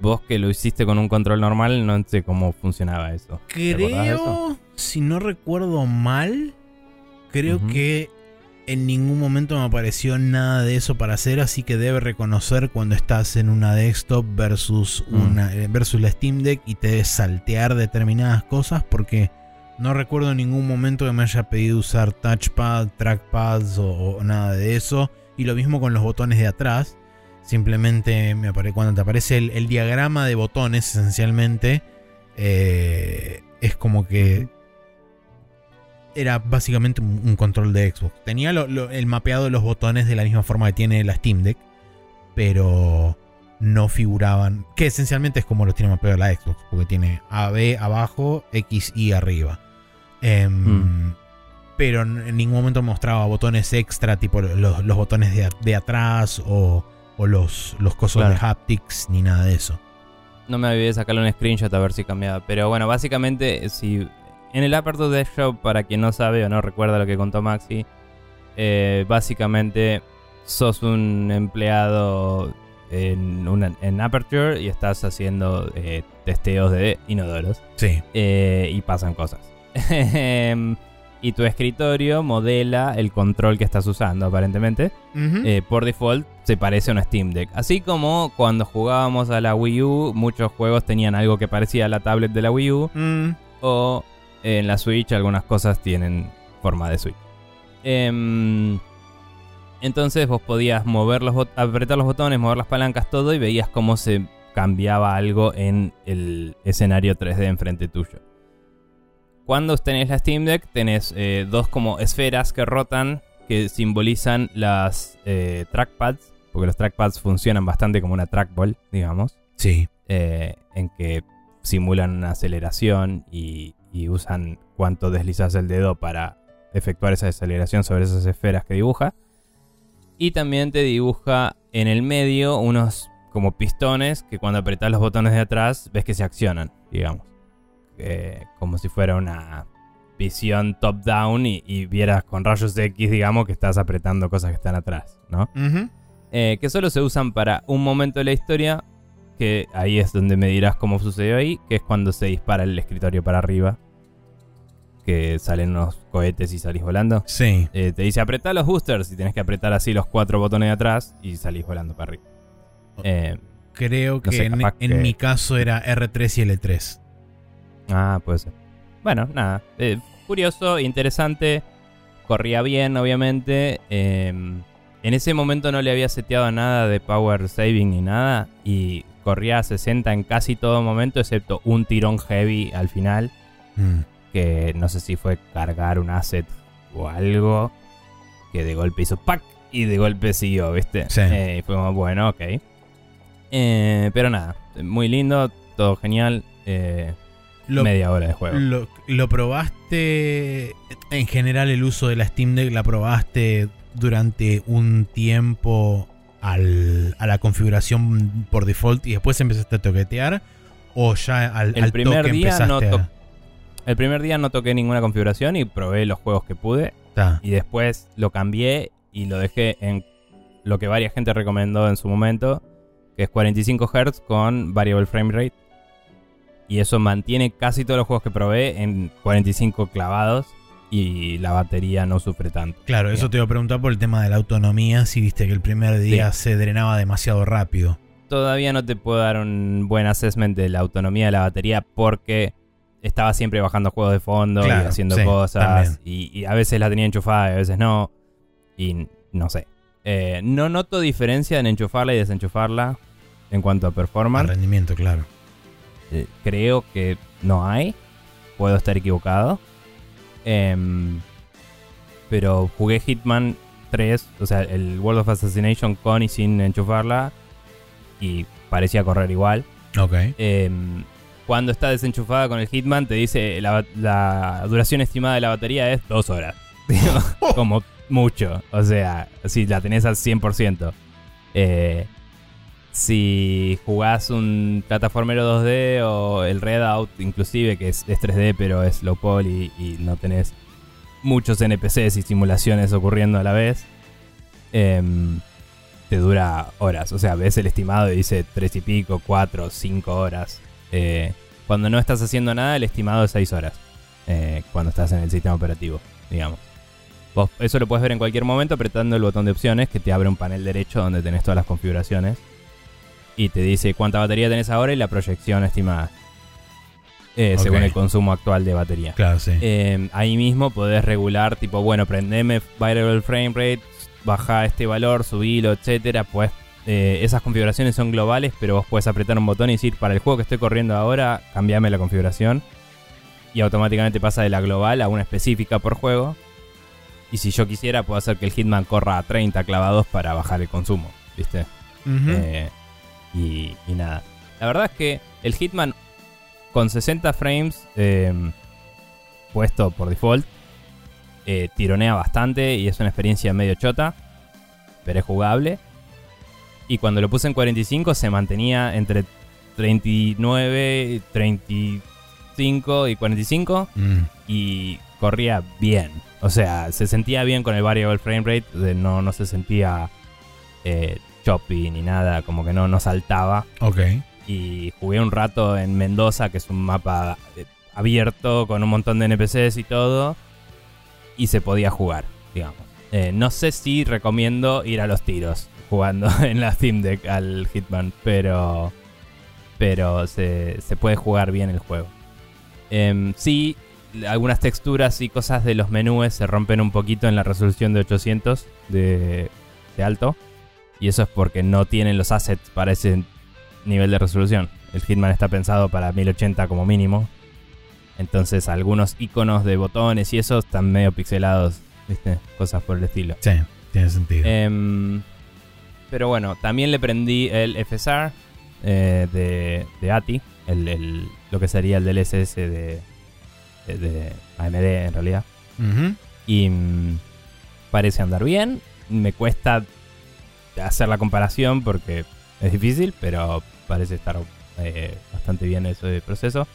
Vos que lo hiciste con un control normal, no sé cómo funcionaba eso. Creo, si no recuerdo mal, creo que en ningún momento me apareció nada de eso para hacer, así que debe reconocer cuando estás en una desktop versus, Mm. una, eh, versus la Steam Deck y te debe saltear determinadas cosas porque no recuerdo en ningún momento que me haya pedido usar touchpad, trackpads o, o nada de eso. Y lo mismo con los botones de atrás. Simplemente me apare- cuando te aparece el, el diagrama de botones, esencialmente, eh, es como que era básicamente un, un control de Xbox. Tenía lo- lo- el mapeado de los botones de la misma forma que tiene la Steam Deck, pero no figuraban. Que esencialmente es como lo tiene mapeado la Xbox, porque tiene AB abajo, X y arriba. Em, Mm. Pero en ningún momento mostraba botones extra, tipo los, los botones de, de atrás o, o los, los cosos Claro. de haptics, ni nada de eso. No me olvidé de sacarle un screenshot a ver si cambiaba. Pero bueno, básicamente, si en el Aperture Desktop, para quien no sabe o no recuerda lo que contó Maxi, eh, básicamente sos un empleado en, una- en Aperture y estás haciendo eh, testeos de inodoros Sí. eh, y pasan cosas. Y tu escritorio modela el control que estás usando, aparentemente. Eh, por default se parece a una Steam Deck. Así como cuando jugábamos a la Wii U, muchos juegos tenían algo que parecía a la tablet de la Wii U. Mm, O en la Switch algunas cosas tienen forma de Switch. Em, entonces vos podías mover los apretar los botones, mover las palancas, todo y veías cómo se cambiaba algo en el escenario 3D enfrente tuyo. Cuando tenés la Steam Deck, tenés eh, dos como esferas que rotan que simbolizan las eh, trackpads, porque los trackpads funcionan bastante como una trackball, digamos sí. eh, en que simulan una aceleración y, y usan cuánto deslizas el dedo para efectuar esa aceleración sobre esas esferas que dibuja. Y también te dibuja en el medio unos como pistones que cuando apretas los botones de atrás ves que se accionan, digamos. Eh, como si fuera una visión top-down y, y vieras con rayos X, digamos, que estás apretando cosas que están atrás, ¿no? Eh, que solo se usan para un momento de la historia, que ahí es donde me dirás cómo sucedió ahí, que es cuando se dispara el escritorio para arriba, que salen unos cohetes y salís volando. Sí. Eh, te dice apretar los boosters y tenés que apretar así los cuatro botones de atrás y salís volando para arriba. Eh, Creo que sé, en, capaz en que- mi caso era R3 y L3. Ah, puede ser. Bueno, nada. eh, curioso, interesante. Corría bien, obviamente. eh, en ese momento no le había seteado nada de power saving ni nada. Y corría a 60 en casi todo momento, excepto un tirón heavy al final. Mm. Que no sé si fue cargar un asset o algo. Que de golpe hizo ¡pac! Y de golpe siguió, ¿viste? Sí. Eh, y fue como, bueno, ok. Eh, pero nada, muy lindo, todo genial. eh, Lo, media hora de juego. lo, lo probaste. En general, el uso de la Steam Deck la probaste durante un tiempo al- a la configuración por default y después empezaste a toquetear. O ya al, El al primer toque día empezaste no a- El primer día no toqué ninguna configuración y probé los juegos que pude. Ta. Y después lo cambié y lo dejé en lo que varias gente recomendó en su momento, que es 45 Hz con variable frame rate. Y eso mantiene casi todos los juegos que probé en 45 clavados y la batería no sufre tanto. Claro, eso te iba a preguntar por el tema de la autonomía. Si viste que el primer día se drenaba demasiado rápido. Todavía no te puedo dar un buen assessment de la autonomía de la batería porque estaba siempre bajando juegos de fondo y haciendo sí, cosas. Y, y a veces la tenía enchufada y a veces no. Y no sé. Eh, no noto diferencia en enchufarla y desenchufarla en cuanto a performance. rendimiento, claro. Eh, creo que no hay. Puedo estar equivocado. Em, pero jugué Hitman 3, o sea, el World of Assassination con y sin enchufarla. Y parecía correr igual. Ok. Em, cuando está desenchufada con el Hitman, te dice la, la duración estimada de la batería es dos horas. Digo, Como mucho. O sea, si la tenés al 100%. Eh, si jugás un plataformero 2D o el Redout, inclusive, que es, es 3D pero es low poly y no tenés muchos NPCs y simulaciones ocurriendo a la vez, em, te dura horas. O sea, ves el estimado y dice 3 y pico, 4, 5 horas. Eh, cuando no estás haciendo nada, el estimado es 6 horas. eh, cuando estás en el sistema operativo, digamos. Vos eso lo puedes ver en cualquier momento apretando el botón de opciones que te abre un panel derecho donde tenés todas las configuraciones. Y te dice cuánta batería tenés ahora y la proyección estimada. eh. Según el consumo actual de batería. Claro, sí. Eh, ahí mismo podés regular, tipo, bueno, prendeme variable frame rate, baja este valor, subilo, etcétera. Pues eh, esas configuraciones son globales, pero vos puedes apretar un botón y decir, para el juego que estoy corriendo ahora, cambiame la configuración. Y automáticamente pasa de la global a una específica por juego. Y si yo quisiera, puedo hacer que el Hitman corra a 30 clavados para bajar el consumo, ¿viste? Eh, y, y nada. La verdad es que el Hitman con 60 frames eh, puesto por default eh, tironea bastante y es una experiencia medio chota, pero es jugable. Y cuando lo puse en 45 se mantenía entre 39, 35 y 45 Mm. y corría bien. O sea, se sentía bien con el variable frame rate, de no, no se sentía eh, choppy ni nada, como que no, no saltaba. Ok. Y jugué un rato en Mendoza, que es un mapa eh, abierto con un montón de NPCs y todo, y se podía jugar, digamos. Eh, no sé si recomiendo ir a los tiros jugando en la Steam Deck al Hitman, pero, pero se, se puede jugar bien el juego. Em, sí, algunas texturas y cosas de los menús se rompen un poquito en la resolución de 800 de, de alto. Y eso es porque no tienen los assets para ese nivel de resolución. El Hitman está pensado para 1080 como mínimo. Entonces algunos iconos de botones y eso están medio pixelados, ¿viste? Cosas por el estilo. Sí, tiene sentido. Em, pero bueno, también le prendí el FSR eh, de, de ATI, el, el- lo que sería el DLSS de, de, AMD en realidad. Y mm, parece andar bien. Me cuesta hacer la comparación porque es difícil, pero parece estar eh, bastante bien ese proceso.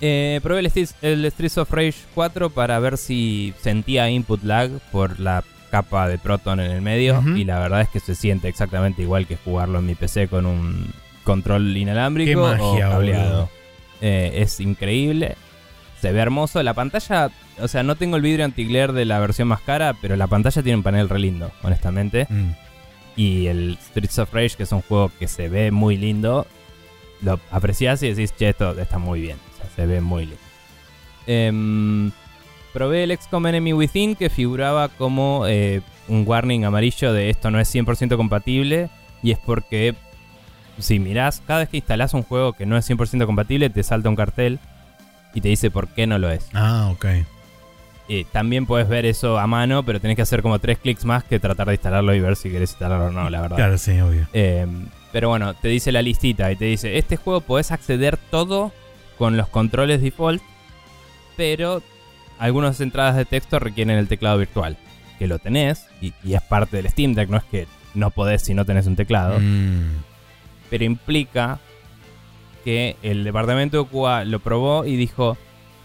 Eh, probé el, Streets- el Streets of Rage 4 para ver si sentía input lag por la capa de Proton en el medio. Y la verdad es que se siente exactamente igual que jugarlo en mi PC con un control inalámbrico Qué o magia, cableado. Eh, es increíble. Se ve hermoso. La pantalla, o sea, no tengo el vidrio anti-glare de la versión más cara, pero la pantalla tiene un panel re lindo, honestamente. Mm. Y el Streets of Rage, que es un juego que se ve muy lindo, lo apreciás y decís, che, esto está muy bien. O sea, se ve muy lindo. Em, probé el XCOM Enemy Within, que figuraba como eh, un warning amarillo de esto no es 100% compatible. Y es porque, si mirás, cada vez que instalás un juego que no es 100% compatible, te salta un cartel y te dice por qué no lo es. Ah, ok. Eh, también puedes ver eso a mano, pero tenés que hacer como tres clics más que tratar de instalarlo y ver si querés instalarlo o no, la verdad. Claro, sí, obvio. Eh, pero bueno, te dice la listita y te dice, este juego podés acceder todo con los controles default, pero algunas entradas de texto requieren el teclado virtual, que lo tenés y, y es parte del Steam Deck, no es que no podés si no tenés un teclado, Mm. pero implica que el departamento de QA lo probó y dijo,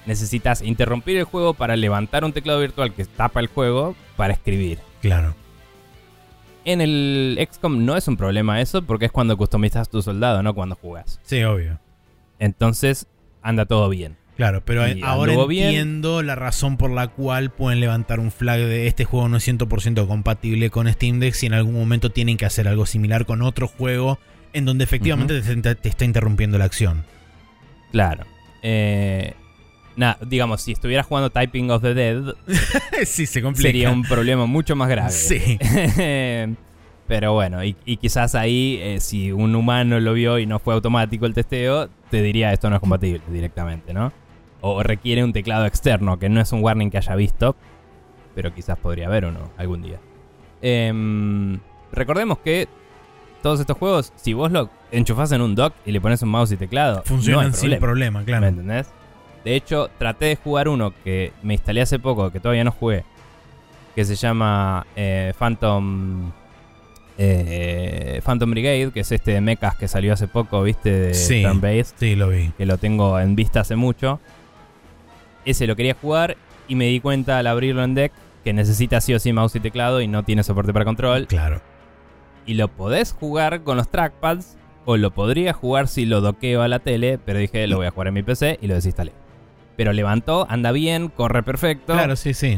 necesitas interrumpir el juego para levantar un teclado virtual que tapa el juego para escribir. Claro. En el XCOM no es un problema eso porque es cuando customizas tu soldado, no cuando jugas. Sí, obvio. Entonces anda todo bien. Claro, pero Y ahora anduvo bien. entiendo la razón por la cual pueden levantar un flag de este juego no es 100% compatible con Steam Deck si en algún momento tienen que hacer algo similar con otro juego en donde efectivamente te, te- te está interrumpiendo la acción. Claro. Eh, nada, digamos, si estuviera jugando Typing of the Dead, sí, se complica. sería un problema mucho más grave. Sí. Pero bueno, y, y quizás ahí, eh, si un humano lo vio y no fue automático el testeo, te diría esto no es compatible directamente, ¿no? O requiere un teclado externo, que no es un warning que haya visto, pero quizás podría haber uno algún día. Em, recordemos que todos estos juegos, si vos lo enchufás en un dock y le pones un mouse y teclado, Funcionan no hay sin problema, ¿Me claro. entendés? De hecho, traté de jugar uno que me instalé hace poco, que todavía no jugué, que se llama eh, Phantom eh, Phantom Brigade, que es este de mechas que salió hace poco, ¿viste? De Sí. Sí, lo vi. que lo tengo en vista hace mucho. Ese lo quería jugar y me di cuenta al abrirlo en deck que necesita sí o sí mouse y teclado y no tiene soporte para control. Claro. Y lo podés jugar con los trackpads o lo podría jugar si lo doqueo a la tele, pero dije lo voy a jugar en mi PC y lo desinstalé. Pero levantó, anda bien, corre perfecto. Claro, sí, sí.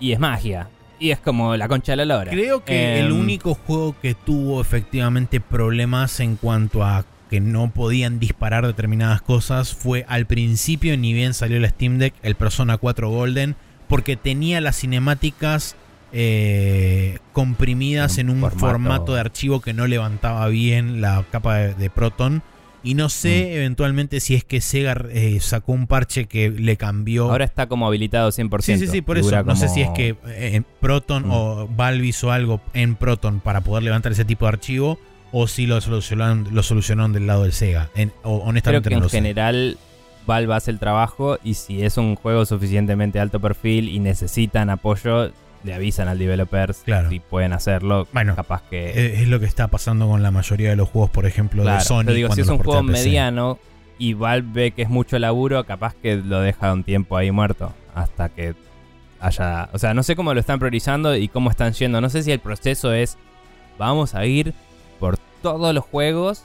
y es magia. Y es como la concha de la lora. Creo que el Em, único juego que tuvo efectivamente problemas en cuanto a que no podían disparar determinadas cosas fue al principio, ni bien salió la Steam Deck, el Persona 4 Golden, porque tenía las cinemáticas eh, comprimidas En en un formato- formato de archivo que no levantaba bien la capa de, de Proton. Y no sé Mm. eventualmente si es que Sega eh, sacó un parche que le cambió. Ahora está como habilitado 100%. Sí, sí, sí, por eso. No sé si es que eh, Proton Mm. o Valve hizo algo en Proton para poder levantar ese tipo de archivo o si lo solucionaron, lo solucionaron del lado del Sega. En- o, Creo honestamente que no en sé. general Valve hace el trabajo y si es un juego suficientemente alto perfil y necesitan apoyo, le avisan al developer Claro. si pueden hacerlo. Bueno, capaz que... Eh, Es lo que está pasando con la mayoría de los juegos, por ejemplo, Claro, de Sony. pero digo, si es un juego mediano y Valve ve que es mucho laburo, capaz que lo deja un tiempo ahí muerto hasta que haya... O sea, no sé cómo lo están priorizando y cómo están yendo. No sé si el proceso es, vamos a ir por todos los juegos,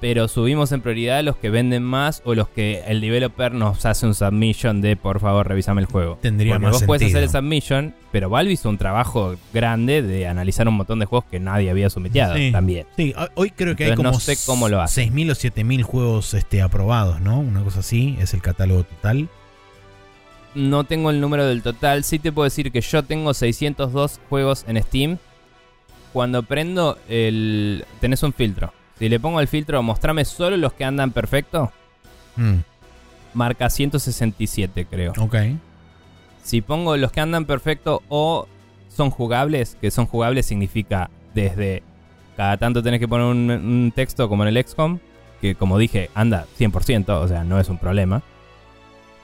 pero subimos en prioridad los que venden más o los que el developer nos hace un submission de, por favor, revisame el juego. Tendría Porque más vos puedes hacer sentido. el submission, pero Valve hizo un trabajo grande de analizar un montón de juegos que nadie había sometido Sí. también. Sí, ho- hoy creo que hay como no sé cómo lo hace. 6.000 o 7.000 juegos este, aprobados, ¿no? Una cosa así, es el catálogo total. No tengo el número del total. Sí te puedo decir que yo tengo 602 juegos en Steam. Cuando prendo el... Tenés un filtro. Si le pongo el filtro, mostrame solo los que andan perfecto. Mm, Marca 167, creo. ok. Si pongo los que andan perfecto o son jugables, que son jugables significa desde cada tanto tenés que poner un, un texto como en el XCOM, que como dije anda 100%, o sea, no es un problema.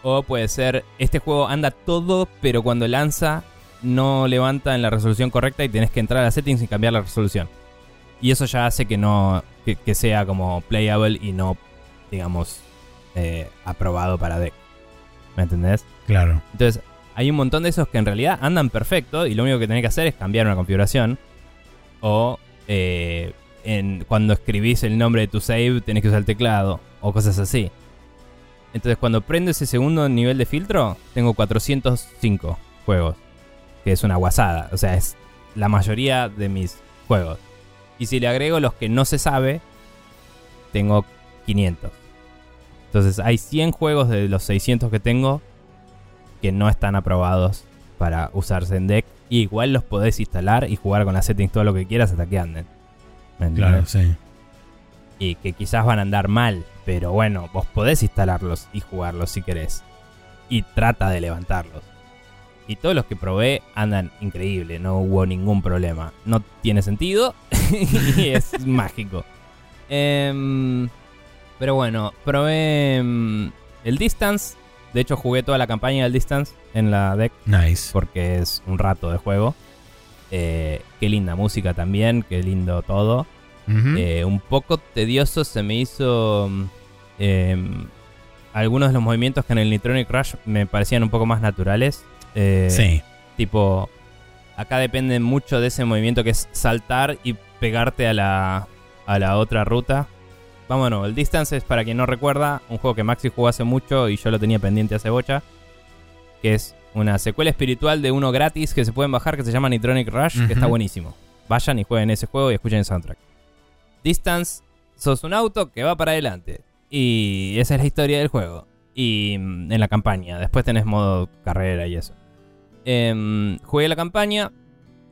O puede ser, este juego anda todo, pero cuando lanza no levanta en la resolución correcta y tenés que entrar a las settings y cambiar la resolución. Y eso ya hace que no que, que sea como playable y no, digamos, eh, aprobado para deck. ¿Me entendés? Claro. Entonces, hay un montón de esos que en realidad andan perfecto y lo único que tenés que hacer es cambiar una configuración. O eh, en, cuando escribís el nombre de tu save tenés que usar el teclado o cosas así. Entonces, cuando prendo ese segundo nivel de filtro, tengo 405 juegos. Que es una guasada. O sea, es la mayoría de mis juegos. Y si le agrego los que no se sabe, tengo 500. Entonces, hay 100 juegos de los 600 que tengo que no están aprobados para usarse en deck. Y igual los podés instalar y jugar con las settings todo lo que quieras hasta que anden. ¿Me Claro, sí. Y que quizás van a andar mal, pero bueno, vos podés instalarlos y jugarlos si querés. Y trata de levantarlos. Y todos los que probé andan increíble, no hubo ningún problema. No tiene sentido y es mágico. Em, pero bueno, probé em, el Distance. De hecho, jugué toda la campaña del Distance en la deck Nice. porque es un rato de juego. Eh, qué linda música también, qué lindo todo. Eh, un poco tedioso se me hizo em, algunos de los movimientos que en el Nitronic Rush me parecían un poco más naturales. Eh, sí. Tipo, acá depende mucho de ese movimiento que es saltar y pegarte a la, a la otra ruta. Vámonos, el Distance es para quien no recuerda, un juego que Maxi jugó hace mucho y yo lo tenía pendiente hace bocha. Que es una secuela espiritual de uno gratis que se pueden bajar que se llama Nitronic Rush, que está buenísimo. Vayan y jueguen ese juego y escuchen el soundtrack. Distance, sos un auto que va para adelante. Y esa es la historia del juego. Y mm, en la campaña. Después tenés modo carrera y eso. Em, jugué la campaña.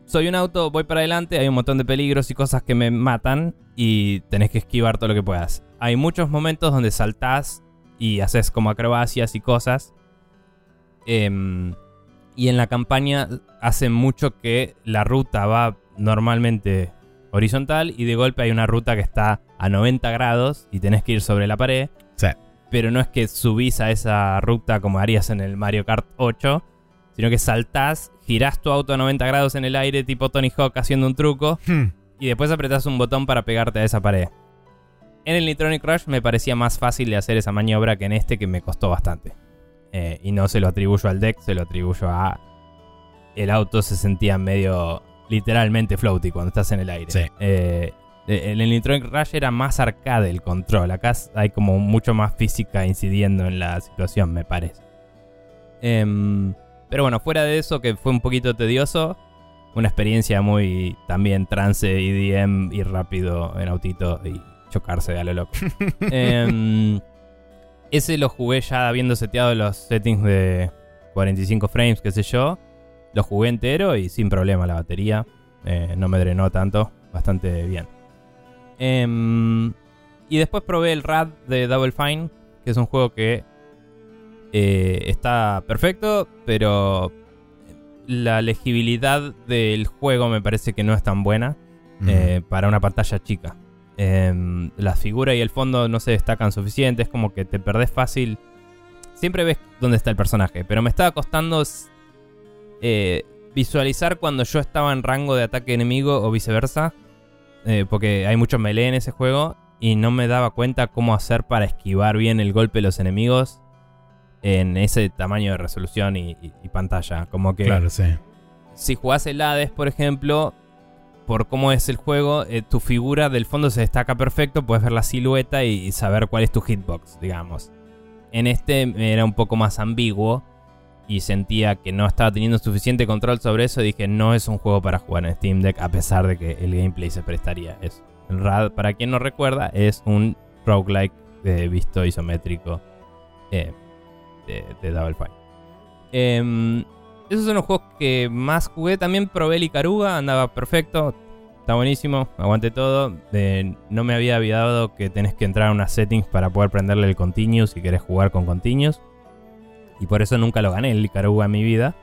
Soy un auto, voy para adelante. Hay un montón de peligros y cosas que me matan. Y tenés que esquivar todo lo que puedas. Hay muchos momentos donde saltás y haces como acrobacias y cosas. Em, y en la campaña hace mucho que la ruta va normalmente horizontal y de golpe hay una ruta que está a 90 grados y tenés que ir sobre la pared. Sí. Pero no es que subís a esa ruta como harías en el Mario Kart 8, sino que saltás, girás tu auto a 90 grados en el aire tipo Tony Hawk haciendo un truco Hmm. y después apretás un botón para pegarte a esa pared. En el Nitronic Rush me parecía más fácil de hacer esa maniobra que en este que me costó bastante. Eh, y no se lo atribuyo al deck, se lo atribuyo a... El auto se sentía medio literalmente floaty cuando estás en el aire. Sí. Eh, en el Nitronic Rush era más arcade el control. Acá hay como mucho más física incidiendo en la situación, me parece. Em, Pero bueno, fuera de eso, que fue un poquito tedioso, una experiencia muy también trance, EDM, ir rápido en autito y chocarse a lo loco. Em, ese lo jugué ya habiendo seteado los settings de 45 frames, qué sé yo. Lo jugué entero y sin problema la batería. Eh, no me drenó tanto, bastante bien. Em, y después probé el RAD de Double Fine, que es un juego que eh, está perfecto, pero la legibilidad del juego me parece que no es tan buena eh, para una pantalla chica. Eh, la figura y el fondo no se destacan suficiente, es como que te perdés fácil. Siempre ves dónde está el personaje, pero me estaba costando eh, visualizar cuando yo estaba en rango de ataque enemigo o viceversa, porque hay mucho melee en ese juego y no me daba cuenta cómo hacer para esquivar bien el golpe de los enemigos en ese tamaño de resolución y, pantalla. Como que claro, sí. si jugás el Hades, por ejemplo, por cómo es el juego, eh, tu figura del fondo se destaca perfecto, puedes ver la silueta y, saber cuál es tu hitbox, digamos. En este era un poco más ambiguo y sentía que no estaba teniendo suficiente control sobre eso. Y dije, no es un juego para jugar en Steam Deck, a pesar de que el gameplay se prestaría eso. El RAD, para quien no recuerda, es un roguelike de visto isométrico. Eh, de, Double Fine. Em, esos son los juegos que más jugué. También probé el Icaruga, andaba perfecto. Está buenísimo, aguante todo. no me había olvidado que tenés que entrar a unas settings para poder prenderle el Continuous si querés jugar con Continuous. Y por eso nunca lo gané el Icaruga en mi vida.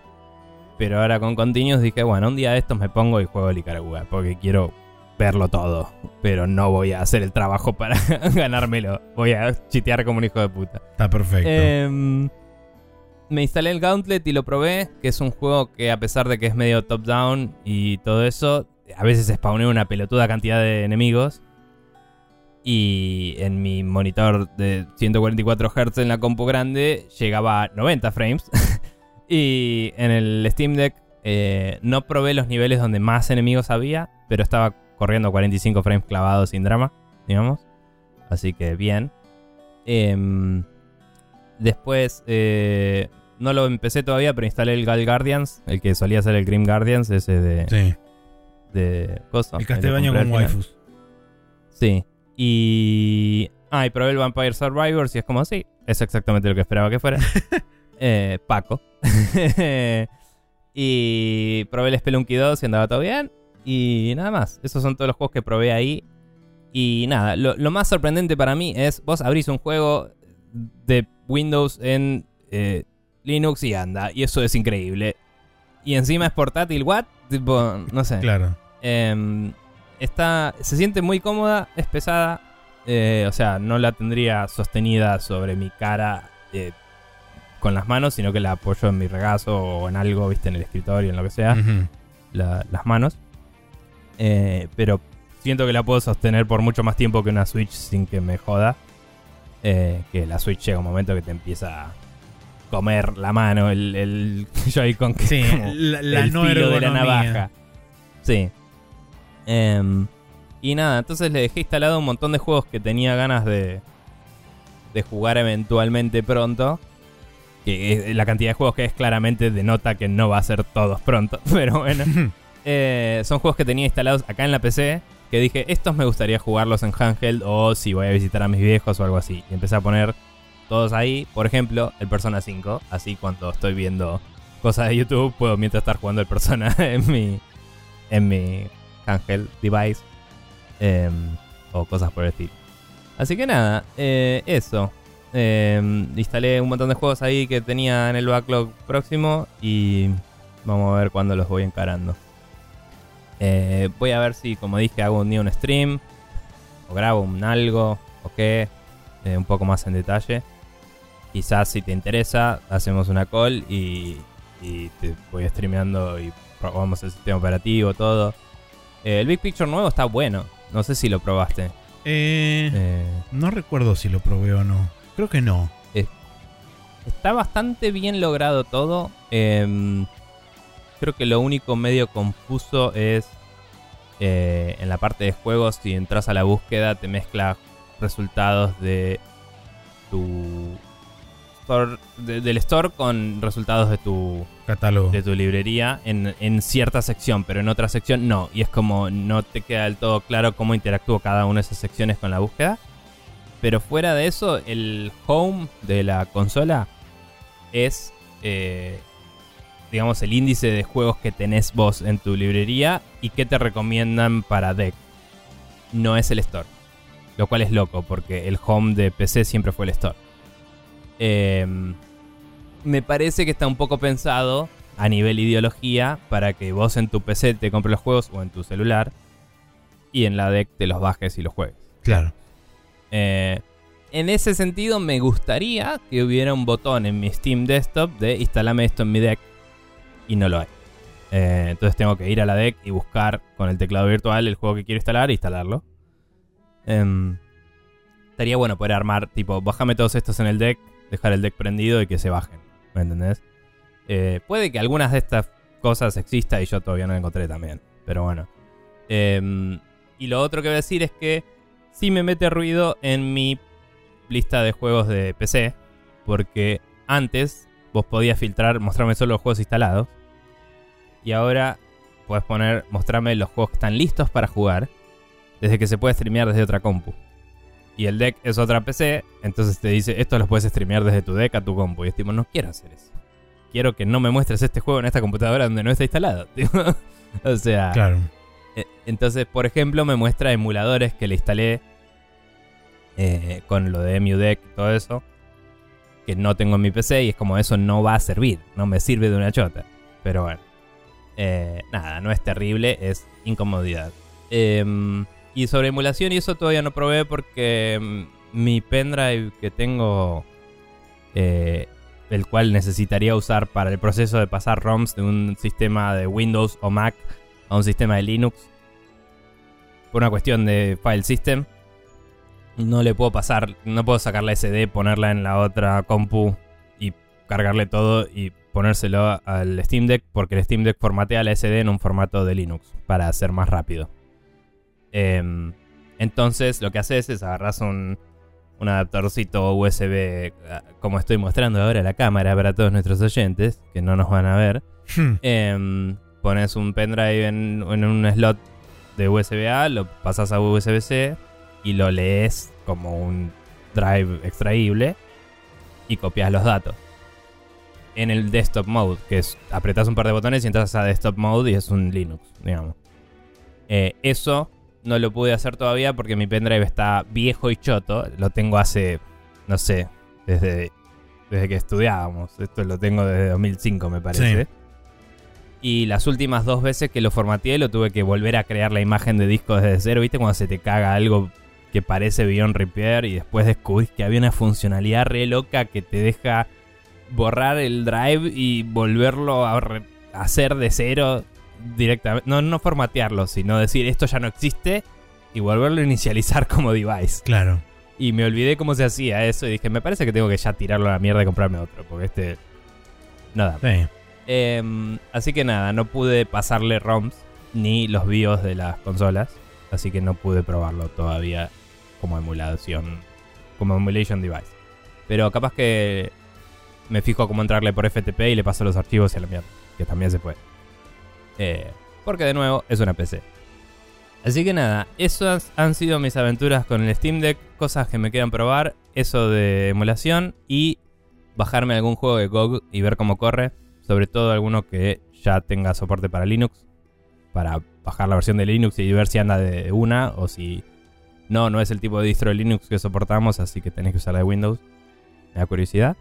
Pero ahora con Continuous dije, bueno, un día de estos me pongo y juego el Icaruga. Porque quiero verlo todo. Pero no voy a hacer el trabajo para ganármelo. Voy a chitear como un hijo de puta. Está perfecto. Em, me instalé el Gauntlet y lo probé, que es un juego que a pesar de que es medio top-down y todo eso, a veces spawnea una pelotuda cantidad de enemigos. Y en mi monitor de 144 Hz en la compu grande llegaba a 90 frames. y en el Steam Deck eh, no probé los niveles donde más enemigos había, pero estaba corriendo 45 frames clavados sin drama, digamos. Así que bien. Em, después, eh, no lo empecé todavía, pero instalé el Gal Guardians, el que solía ser el Grim Guardians, ese de. Sí. De El Castlevania con waifus. Sí. Y. Ah, y probé el Vampire Survivors y es como, sí, es exactamente lo que esperaba que fuera. eh, Paco. y probé el Spelunky 2 y andaba todo bien. Y nada más. Esos son todos los juegos que probé ahí. Y nada, lo, más sorprendente para mí es, vos abrís un juego de Windows en eh, Linux y anda. Y eso es increíble. Y encima es portátil, ¿what? Tipo, no sé. Claro. Em, está, se siente muy cómoda, es pesada. Eh, o sea, no la tendría sostenida sobre mi cara eh, con las manos, sino que la apoyo en mi regazo o en algo, viste, en el escritorio, en lo que sea. las manos. Eh, pero siento que la puedo sostener por mucho más tiempo que una Switch sin que me joda. Eh, que la Switch llega un momento que te empieza a comer la mano, el, el Joy-Con que sí, la, el filo de la navaja. Sí. Em, y nada, entonces le dejé instalado un montón de juegos que tenía ganas de, de jugar eventualmente pronto. Que la cantidad de juegos que es claramente denota que no va a ser todos pronto. Pero bueno. Eh, son juegos que tenía instalados acá en la PC. Que dije, estos me gustaría jugarlos en handheld o si voy a visitar a mis viejos o algo así. Y empecé a poner todos ahí. Por ejemplo, el Persona 5. Así cuando estoy viendo cosas de YouTube, puedo mientras estar jugando el Persona en mi, en mi handheld device. Em, o cosas por el estilo. Así que nada, eh, eso. Em, instalé un montón de juegos ahí que tenía en el backlog próximo y vamos a ver cuándo los voy encarando. Eh, voy a ver si, como dije, hago un día un stream. O grabo un algo. O qué. Eh, un poco más en detalle. Quizás si te interesa, hacemos una call y, y te voy streameando y probamos el sistema operativo, todo. Eh, el Big Picture nuevo está bueno. No sé si lo probaste. no recuerdo si lo probé o no. Creo que no. está bastante bien logrado todo. Em, Creo que lo único medio confuso es eh, en la parte de juegos, si entras a la búsqueda te mezcla resultados de tu store, de- del store con resultados de tu, Catálogo. de tu librería en, en cierta sección, pero en otra sección no. Y es como no te queda del todo claro cómo interactúa cada una de esas secciones con la búsqueda. Pero fuera de eso, el home de la consola es, eh, digamos, el índice de juegos que tenés vos en tu librería y que te recomiendan para deck. No es el store. Lo cual es loco, porque el home de PC siempre fue el store. Em, me parece que está un poco pensado a nivel ideología para que vos en tu PC te compres los juegos o en tu celular y en la deck te los bajes y los juegues. Claro. Eh, en ese sentido, me gustaría que hubiera un botón en mi Steam Desktop de instalame esto en mi deck y no lo hay. Eh, entonces tengo que ir a la deck y buscar con el teclado virtual el juego que quiero instalar e instalarlo. Em, estaría bueno poder armar, tipo, bájame todos estos en el deck, dejar el deck prendido y que se bajen. ¿Me entendés? Eh, puede que algunas de estas cosas exista y yo todavía no la encontré también. Pero bueno. Em, y lo otro que voy a decir es que sí me mete ruido en mi lista de juegos de PC. Porque antes vos podías filtrar, mostrarme solo los juegos instalados. Y ahora puedes poner, mostrarme los juegos que están listos para jugar. Desde que se puede streamear desde otra compu. Y el deck es otra PC. Entonces te dice, esto los puedes streamear desde tu deck a tu compu. Y es tipo, no quiero hacer eso. Quiero que no me muestres este juego en esta computadora donde no está instalado. o sea, Claro. eh, Entonces, por ejemplo, me muestra emuladores que le instalé eh, con lo de EmuDeck y todo eso, que no tengo en mi PC y es como eso no va a servir, no me sirve de una chota. Pero bueno, Eh, nada, no es terrible, es incomodidad. Em, y sobre emulación y eso todavía no probé porque em, mi pendrive que tengo, eh, el cual necesitaría usar para el proceso de pasar ROMs de un sistema de Windows o Mac a un sistema de Linux por una cuestión de file system. No le puedo pasar, no puedo sacar la SD, ponerla en la otra compu y cargarle todo y ponérselo al Steam Deck porque el Steam Deck formatea la SD en un formato de Linux para ser más rápido. Em, entonces lo que haces es agarras un, un adaptorcito USB ah, como estoy mostrando ahora a la cámara para todos nuestros oyentes que no nos van a ver. Hmm. Em, pones un pendrive en, en un slot de USB-A, lo pasas a USB-C y lo lees como un drive extraíble y copias los datos. En el desktop mode, que es apretas un par de botones y entras a desktop mode y es un Linux, digamos. Eh, eso no lo pude hacer todavía porque mi pendrive está viejo y choto. Lo tengo hace, no sé, desde, desde que estudiábamos. Esto lo tengo desde 2005, me parece. Sí. Y las últimas dos veces que lo formateé, lo tuve que volver a crear la imagen de disco desde cero. ¿Viste cuando se te caga algo que parece Beyond Repair y después descubrís que había una funcionalidad re loca que te deja borrar el drive y volverlo a hacer de cero directamente? No, no formatearlo, sino decir esto ya no existe y volverlo a inicializar como device. Claro. Y me olvidé cómo se hacía eso y dije, me parece que tengo que ya tirarlo a la mierda y comprarme otro, porque este... Nada. Sí. Em, así que nada, no pude pasarle ROMs ni los BIOS de las consolas. Así que no pude probarlo todavía como emulación. Como emulation device. Pero capaz que me fijo cómo entrarle por FTP y le paso los archivos y a la mierda. Que también se puede. Eh, porque de nuevo es una PC. Así que nada, esas han sido mis aventuras con el Steam Deck. Cosas que me quedan probar. Eso de emulación. Y bajarme algún juego de GOG y ver cómo corre. Sobre todo alguno que ya tenga soporte para Linux. Para bajar la versión de Linux y ver si anda de una o si no, no es el tipo de distro de Linux que soportamos, así que tenés que usar la de Windows. Me da curiosidad.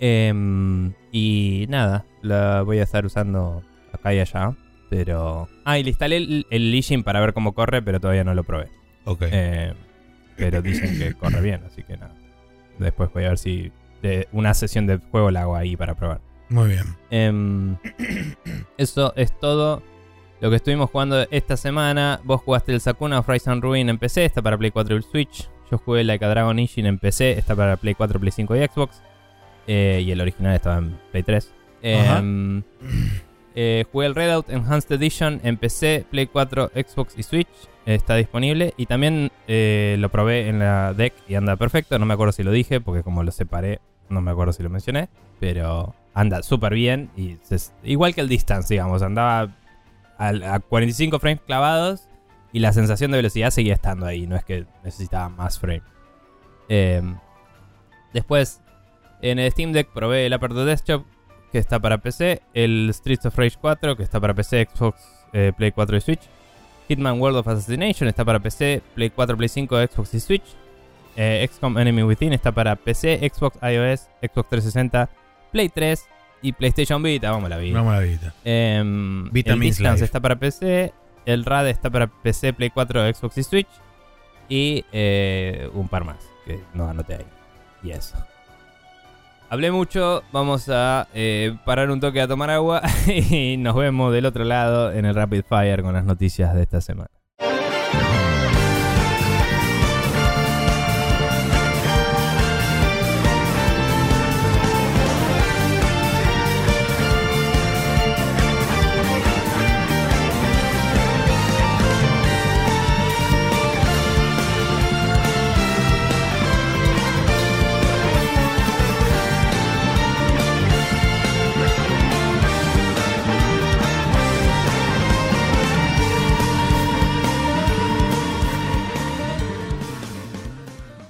Em, y nada, la voy a estar usando acá y allá. Pero. Ah, y le instalé el, el Legion para ver cómo corre, pero todavía no lo probé. Ok. Eh, pero dicen que corre bien, así que nada. Después voy a ver si de una sesión de juego la hago ahí para probar. Muy bien. Em, eso es todo lo que estuvimos jugando esta semana. Vos jugaste el Sakuna of Rise and Ruin en PC, está para Play 4 y Switch. Yo jugué Like a Dragon Ishin en PC, está para Play 4, Play 5 y Xbox. Eh, y el original estaba en Play 3. Ajá. Em, eh, jugué el Redout Enhanced Edition en PC, Play 4, Xbox y Switch. Está disponible. Y también eh, lo probé en la deck y anda perfecto. No me acuerdo si lo dije porque como lo separé no me acuerdo si lo mencioné, pero anda súper bien. y Igual que el Distance, digamos, andaba a, 45 frames clavados y la sensación de velocidad seguía estando ahí, no es que necesitaba más frame. Em, después, en el Steam Deck probé el Aperture Desktop, que está para PC, el Streets of Rage 4, que está para PC, Xbox, eh, Play 4 y Switch. Hitman World of Assassination está para PC, Play 4, Play 5, Xbox y Switch. Eh, XCOM Enemy Within está para PC, Xbox, iOS, Xbox 360, Play 3 y PlayStation Vita. Vamos a la Vita. Vamos a la Vita. Eh, el Distance está para PC, el RAD está para PC, Play 4, Xbox y Switch. Y eh, un par más que no anoté ahí. Y eso. Hablé mucho, vamos a eh, parar un toque a tomar agua y nos vemos del otro lado en el Rapid Fire con las noticias de esta semana.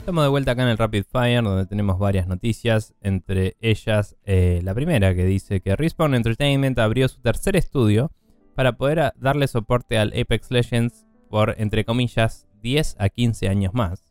Estamos de vuelta acá en el Rapid Fire, donde tenemos varias noticias, entre ellas eh, la primera que dice que Respawn Entertainment abrió su tercer estudio para poder darle soporte al Apex Legends por, entre comillas, 10 a 15 años más.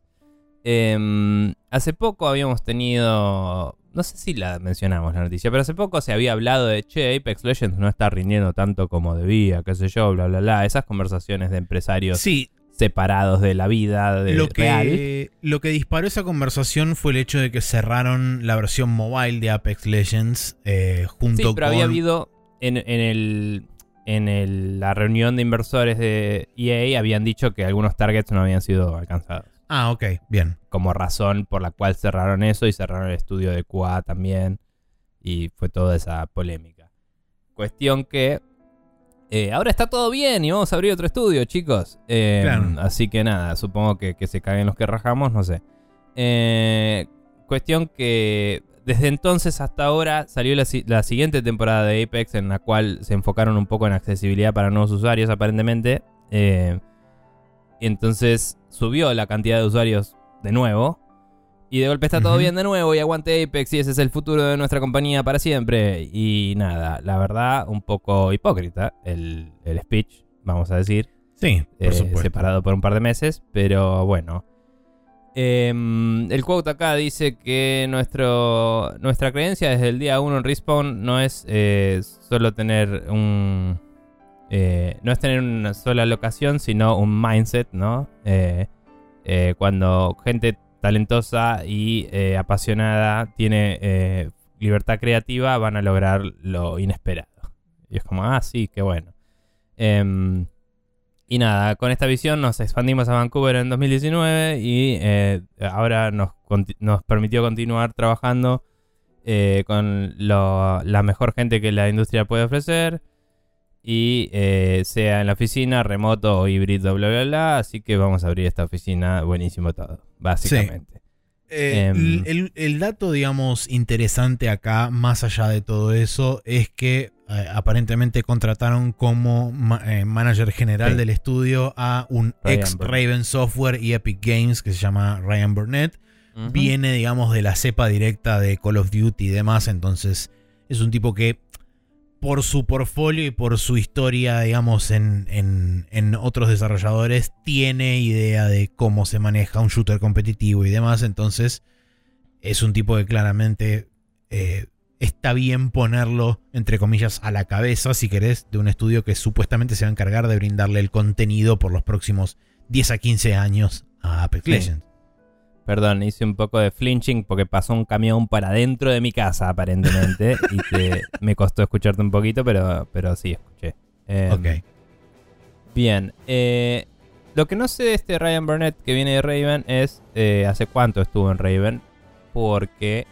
Em, hace poco habíamos tenido, no sé si la mencionamos la noticia, pero hace poco se había hablado de, che, Apex Legends no está rindiendo tanto como debía, qué sé yo, bla, bla, bla. Esas conversaciones de empresarios. Sí, separados de la vida de lo que, Lo que disparó esa conversación fue el hecho de que cerraron la versión mobile de Apex Legends eh, junto sí, pero había habido en, el, en la reunión de inversores de EA habían dicho que algunos targets no habían sido alcanzados. Ah, ok, bien. Como razón por la cual cerraron eso y cerraron el estudio de QA también. Y fue toda esa polémica. Cuestión que eh, ahora está todo bien y vamos a abrir otro estudio, chicos. Eh, así que nada, supongo que, se caguen los que rajamos, no sé. Eh, cuestión que desde entonces hasta ahora salió la, siguiente temporada de Apex en la cual se enfocaron un poco en accesibilidad para nuevos usuarios aparentemente. entonces subió la cantidad de usuarios de nuevo. Y de golpe está todo bien de nuevo y aguante Apex y ese es el futuro de nuestra compañía para siempre. Y nada, la verdad, un poco hipócrita el, speech, vamos a decir. Sí, por eh, Separado por un par de meses, pero bueno. Em, el quote acá dice que nuestro, nuestra creencia desde el día 1 en Respawn no es eh, solo tener un... Eh, no es tener una sola locación, sino un mindset, ¿no? cuando gente talentosa y eh, apasionada, tiene eh, libertad creativa, van a lograr lo inesperado. Y es como, ah, sí, qué bueno. Em, y nada, con esta visión nos expandimos a Vancouver en 2019 y eh, ahora nos, nos, permitió continuar trabajando con la mejor gente que la industria puede ofrecer y sea en la oficina, remoto o híbrido, bla, bla, bla. Así que vamos a abrir esta oficina, buenísimo todo básicamente. Eh, em, el, dato, digamos, interesante acá, más allá de todo eso, es que eh, aparentemente contrataron como eh, manager general del estudio a un ex Raven Software y Epic Games que se llama Ryan Burnett. Viene, digamos, de la cepa directa de Call of Duty y demás, entonces es un tipo que por su portfolio y por su historia, digamos, en, en, otros desarrolladores, tiene idea de cómo se maneja un shooter competitivo y demás. Entonces, es un tipo que claramente eh, está bien ponerlo, entre comillas, a la cabeza, si querés, de un estudio que supuestamente se va a encargar de brindarle el contenido por los próximos 10 a 15 años a Apex Legends. Perdón, hice un poco de flinching porque pasó un camión para adentro de mi casa, aparentemente. y que me costó escucharte un poquito, pero, pero sí, escuché. Em, ok. Bien. Eh, lo que no sé de este Ryan Burnett que viene de Raven es eh, hace cuánto estuvo en Raven. Porque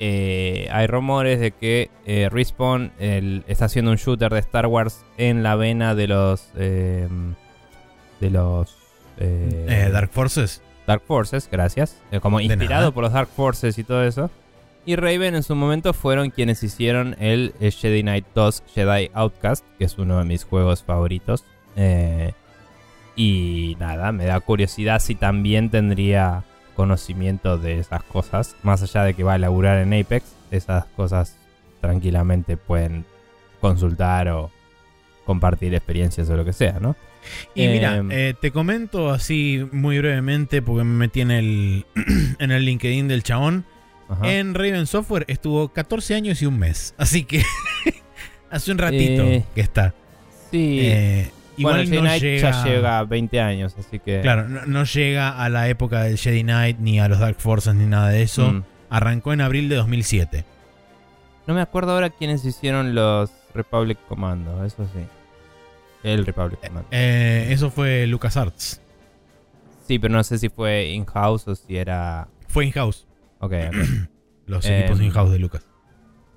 eh, hay rumores de que Respawn está haciendo un shooter de Star Wars en la vena de los. Em, de los. Dark Forces. Dark Forces, gracias. Eh, como inspirado por los Dark Forces y todo eso. Y Raven en su momento fueron quienes hicieron el eh, Jedi Knight 2 Jedi Outcast, que es uno de mis juegos favoritos. Eh, y nada, me da curiosidad si también tendría conocimiento de esas cosas. Más allá de que va a laburar en Apex, esas cosas tranquilamente pueden consultar o compartir experiencias o lo que sea, ¿no? Y mira, Em, eh, te comento así muy brevemente porque me metí en el, en el LinkedIn del chabón. ajá. En Raven Software estuvo 14 años y un mes. Así que hace un ratito Eh, que está. sí. Eh, bueno, igual Jedi no Knight llega, ya llega a 20 años, así que... Claro, no, no llega a la época del Jedi Knight ni a los Dark Forces ni nada de eso. Mm. Arrancó en abril de 2007. No me acuerdo ahora quiénes hicieron los Republic Commando, eso sí. El Republic Commando. Eh, eso fue LucasArts. Sí, pero no sé si fue in-house o si era... Fue in-house. Ok, ok. Los Em, equipos in-house de Lucas.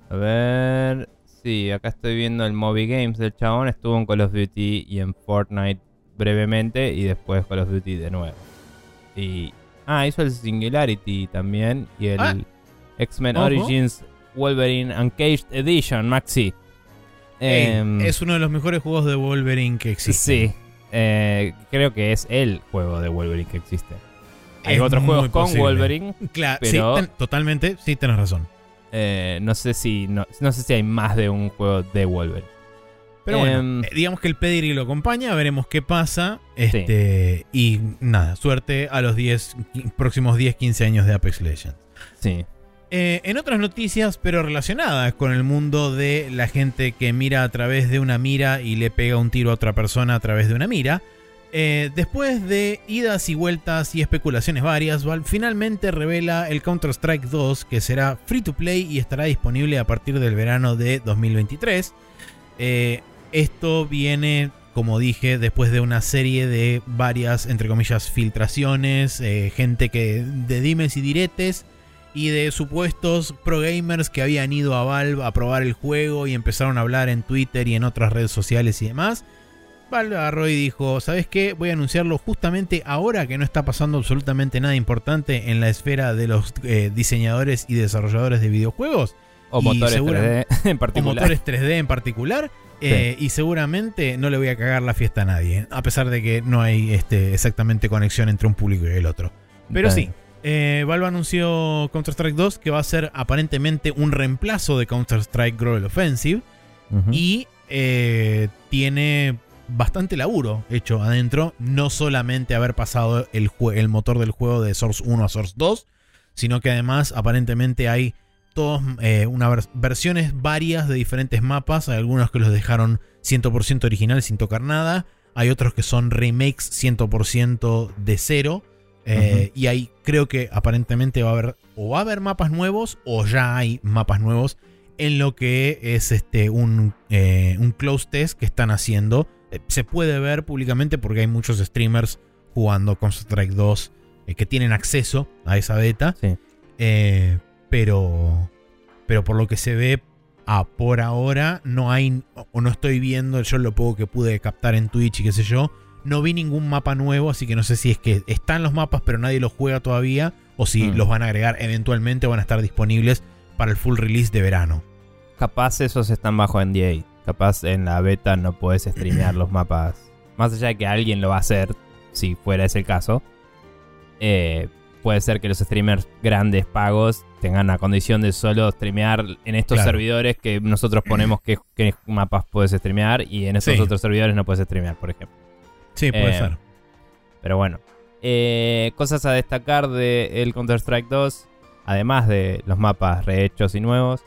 A ver... Sí, acá estoy viendo el Moby Games del chabón. Estuvo en Call of Duty y en Fortnite brevemente y después Call of Duty de nuevo. Y... Ah, hizo el Singularity también y el Ah. X-Men. Origins Wolverine Uncaged Edition, Maxi. Em, es uno de los mejores juegos de Wolverine que existe. Sí, eh, creo que es el juego de Wolverine que existe. Hay Es otros juegos con. Wolverine, Claro, Pero- sí, ten- totalmente, sí, tenés razón. eh, no sé si no, no sé si hay más de un juego de Wolverine. Pero bueno, Em, eh, digamos que el pedigree lo acompaña, veremos qué pasa. Este, Y nada, suerte a los 10, qui- próximos 10, 15 años de Apex Legends. Sí, Eh, en otras noticias, pero relacionadas con el mundo de la gente que mira a través de una mira y le pega un tiro a otra persona a través de una mira, eh, después de idas y vueltas y especulaciones varias, Valve finalmente revela el Counter-Strike 2 que será free to play y estará disponible a partir del verano de 2023. Eh, esto viene, como dije, después de una serie de varias, entre comillas, filtraciones, gente que de dimes y diretes y de supuestos pro gamers que habían ido a Valve a probar el juego y empezaron a hablar en Twitter y en otras redes sociales y demás. Valve agarró y dijo, ¿sabes qué? Voy a anunciarlo justamente ahora que no está pasando absolutamente nada importante en la esfera de los eh, diseñadores y desarrolladores de videojuegos o motores segura- 3D en o particular. motores 3D en particular. eh, y seguramente no le voy a cagar la fiesta a nadie, a pesar de que no hay este, exactamente conexión entre un público y el otro. Pero sí. Eh, Valve anunció Counter-Strike 2 que va a ser aparentemente un reemplazo de Counter-Strike Global Offensive. Y eh, tiene bastante laburo hecho adentro, no solamente haber pasado el, motor del juego de Source 1 a Source 2, sino que además aparentemente hay todos eh, una vers- versiones varias de diferentes mapas, hay algunos que los dejaron 100% original sin tocar nada, hay otros que son remakes 100% de cero. Eh, Y hay, creo que aparentemente va a haber, o va a haber mapas nuevos, o ya hay mapas nuevos en lo que es este un, eh, un close test que están haciendo. Eh, se puede ver públicamente porque hay muchos streamers jugando Counter-Strike 2 eh, que tienen acceso a esa beta. Sí. Pero, pero por lo que se ve, ah, por ahora no hay, o no estoy viendo, yo lo poco que pude captar en Twitch y qué sé yo, no vi ningún mapa nuevo, así que no sé si es que están los mapas pero nadie los juega todavía, o si Mm. los van a agregar eventualmente o van a estar disponibles para el full release de verano. Capaz esos están bajo NDA. Capaz en la beta no puedes streamear los mapas. Más allá de que alguien lo va a hacer, si fuera ese el caso. eh, puede ser que los streamers grandes pagos tengan la condición de solo streamear en estos Claro. servidores que nosotros ponemos qué, qué mapas puedes streamear y en esos Sí. otros servidores no puedes streamear, por ejemplo. Sí, puede Eh, ser. Pero bueno. Eh, cosas a destacar de el Counter-Strike 2. Además de los mapas rehechos y nuevos.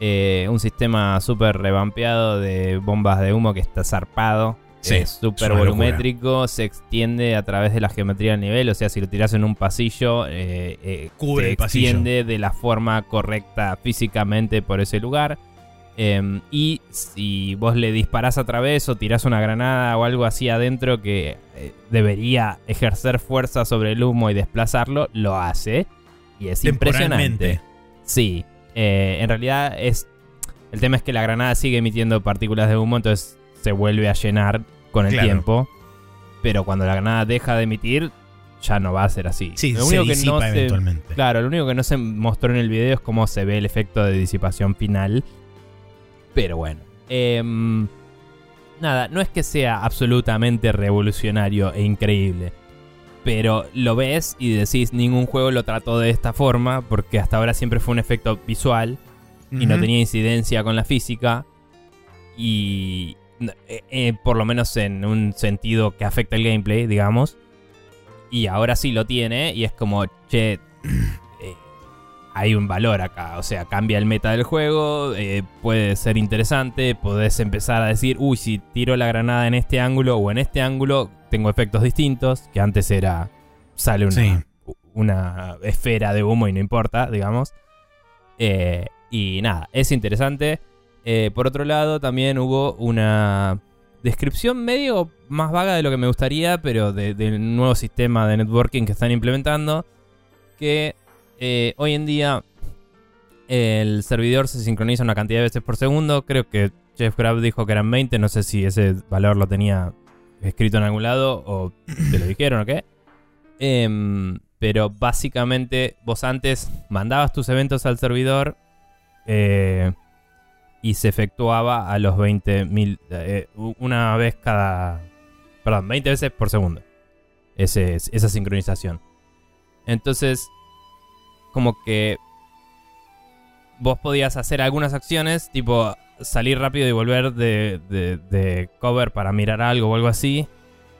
eh, un sistema súper revampeado de bombas de humo que está zarpado. Sí, es súper volumétrico. Se extiende a través de la geometría del nivel. O sea, si lo tiras en un pasillo, eh, eh, Cubre se el pasillo. extiende de la forma correcta físicamente por ese lugar. Em, y si vos le disparás a través o tirás una granada o algo así adentro que eh, debería ejercer fuerza sobre el humo y desplazarlo, lo hace. Y es impresionante. Sí, eh, en realidad es. El tema es que la granada sigue emitiendo partículas de humo, entonces se vuelve a llenar con el Claro. tiempo. Pero cuando la granada deja de emitir, ya no va a ser así. Sí, lo se único que se, eventualmente. Claro, lo único que no se mostró en el video es cómo se ve el efecto de disipación final. Pero bueno. Em, nada, no es que sea absolutamente revolucionario e increíble. Pero lo ves y decís, ningún juego lo trató de esta forma, porque hasta ahora siempre fue un efecto visual y no tenía incidencia con la física. Y eh, eh, por lo menos en un sentido que afecta el gameplay, digamos. Y ahora sí lo tiene y es como, che, hay un valor acá. O sea, cambia el meta del juego, eh, puede ser interesante, podés empezar a decir, uy, si tiro la granada en este ángulo o en este ángulo, tengo efectos distintos, que antes era, sale una, Sí. una esfera de humo y no importa, digamos. Eh, y nada, es interesante. Eh, por otro lado, también hubo una descripción medio más vaga de lo que me gustaría, pero de- del nuevo sistema de networking que están implementando. Que eh, hoy en día el servidor se sincroniza una cantidad de veces por segundo. Creo que Jeff Grab dijo que eran 20. No sé si ese valor lo tenía escrito en algún lado o te lo dijeron o qué. Em, pero básicamente vos antes mandabas tus eventos al servidor eh, y se efectuaba a los 20.000, eh, una vez cada, perdón, 20 veces por segundo. Esa sincronización. Entonces, como que vos podías hacer algunas acciones, tipo salir rápido y volver de, de- cover para mirar algo o algo así.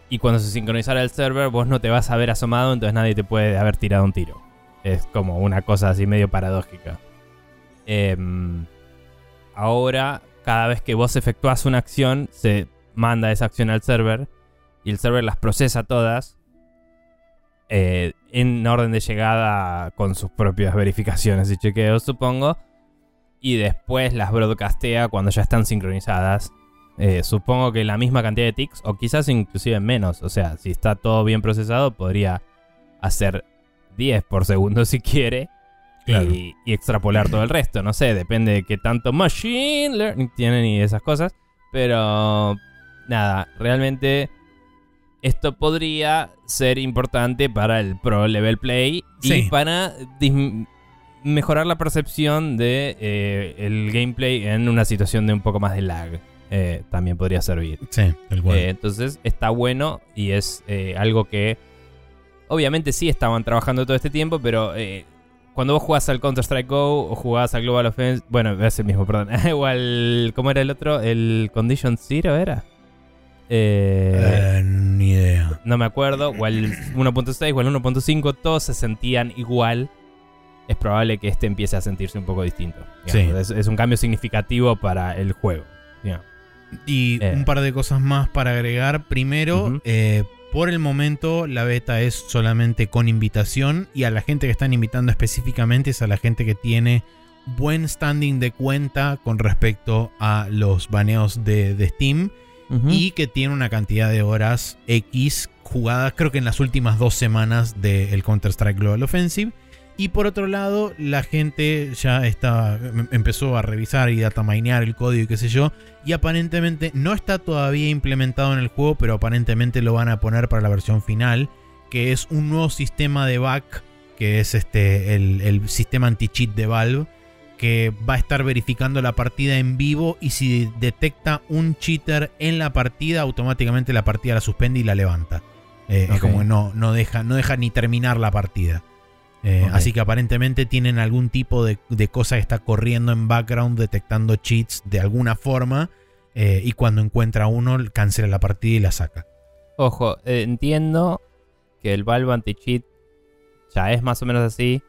Y cuando se sincronizara el server, vos no te vas a ver asomado, entonces nadie te puede haber tirado un tiro. Es como una cosa así medio paradójica. Em, ahora, cada vez que vos efectuás una acción, se manda esa acción al server. Y el server las procesa todas. Eh, en orden de llegada con sus propias verificaciones y chequeos, supongo. Y después las broadcastea cuando ya están sincronizadas. Eh, supongo que la misma cantidad de ticks, o quizás inclusive menos. O sea, si está todo bien procesado, podría hacer 10 por segundo si quiere. Claro. Y, y extrapolar todo el resto. No sé, depende de qué tanto machine learning tienen y esas cosas. Pero nada, realmente esto podría ser importante para el pro level play y para mejorar la percepción de eh, el gameplay en una situación de un poco más de lag. Eh, también podría servir. Sí, tal cual. Eh, entonces está bueno y es eh, algo que obviamente sí estaban trabajando todo este tiempo, pero cuando vos jugás al Counter-Strike Go o jugás al Global Offense, bueno, es el mismo, perdón, o al, ¿cómo era el otro? ¿El Condition Zero era? Eh, Eh, ni idea. no me acuerdo, o al 1.6 o al 1.5, todos se sentían igual. Es probable que este empiece a sentirse un poco distinto. digamos. Es, es un cambio significativo para el juego. digamos. Y Eh. un par de cosas más para agregar. Primero, eh, por el momento la beta es solamente con invitación y a la gente que están invitando específicamente es a la gente que tiene buen standing de cuenta con respecto a los baneos de, de Steam y que tiene una cantidad de horas X jugadas creo que en las últimas dos semanas del Counter-Strike Global Offensive. Y por otro lado, la gente ya está, em- empezó a revisar y dataminear el código y qué sé yo. Y aparentemente no está todavía implementado en el juego, pero aparentemente lo van a poner para la versión final. Que es un nuevo sistema de back, que es este el, el sistema anti-cheat de Valve. Que va a estar verificando la partida en vivo. Y si detecta un cheater en la partida, automáticamente la partida la suspende y la levanta. Eh, Es como que no, no, deja, no deja ni terminar la partida. Eh. Así que aparentemente tienen algún tipo de, de cosa que está corriendo en background detectando cheats de alguna forma. eh, y cuando encuentra uno, cancela la partida y la saca. Ojo, entiendo que el Valve Anti-Cheat ya es más o menos así,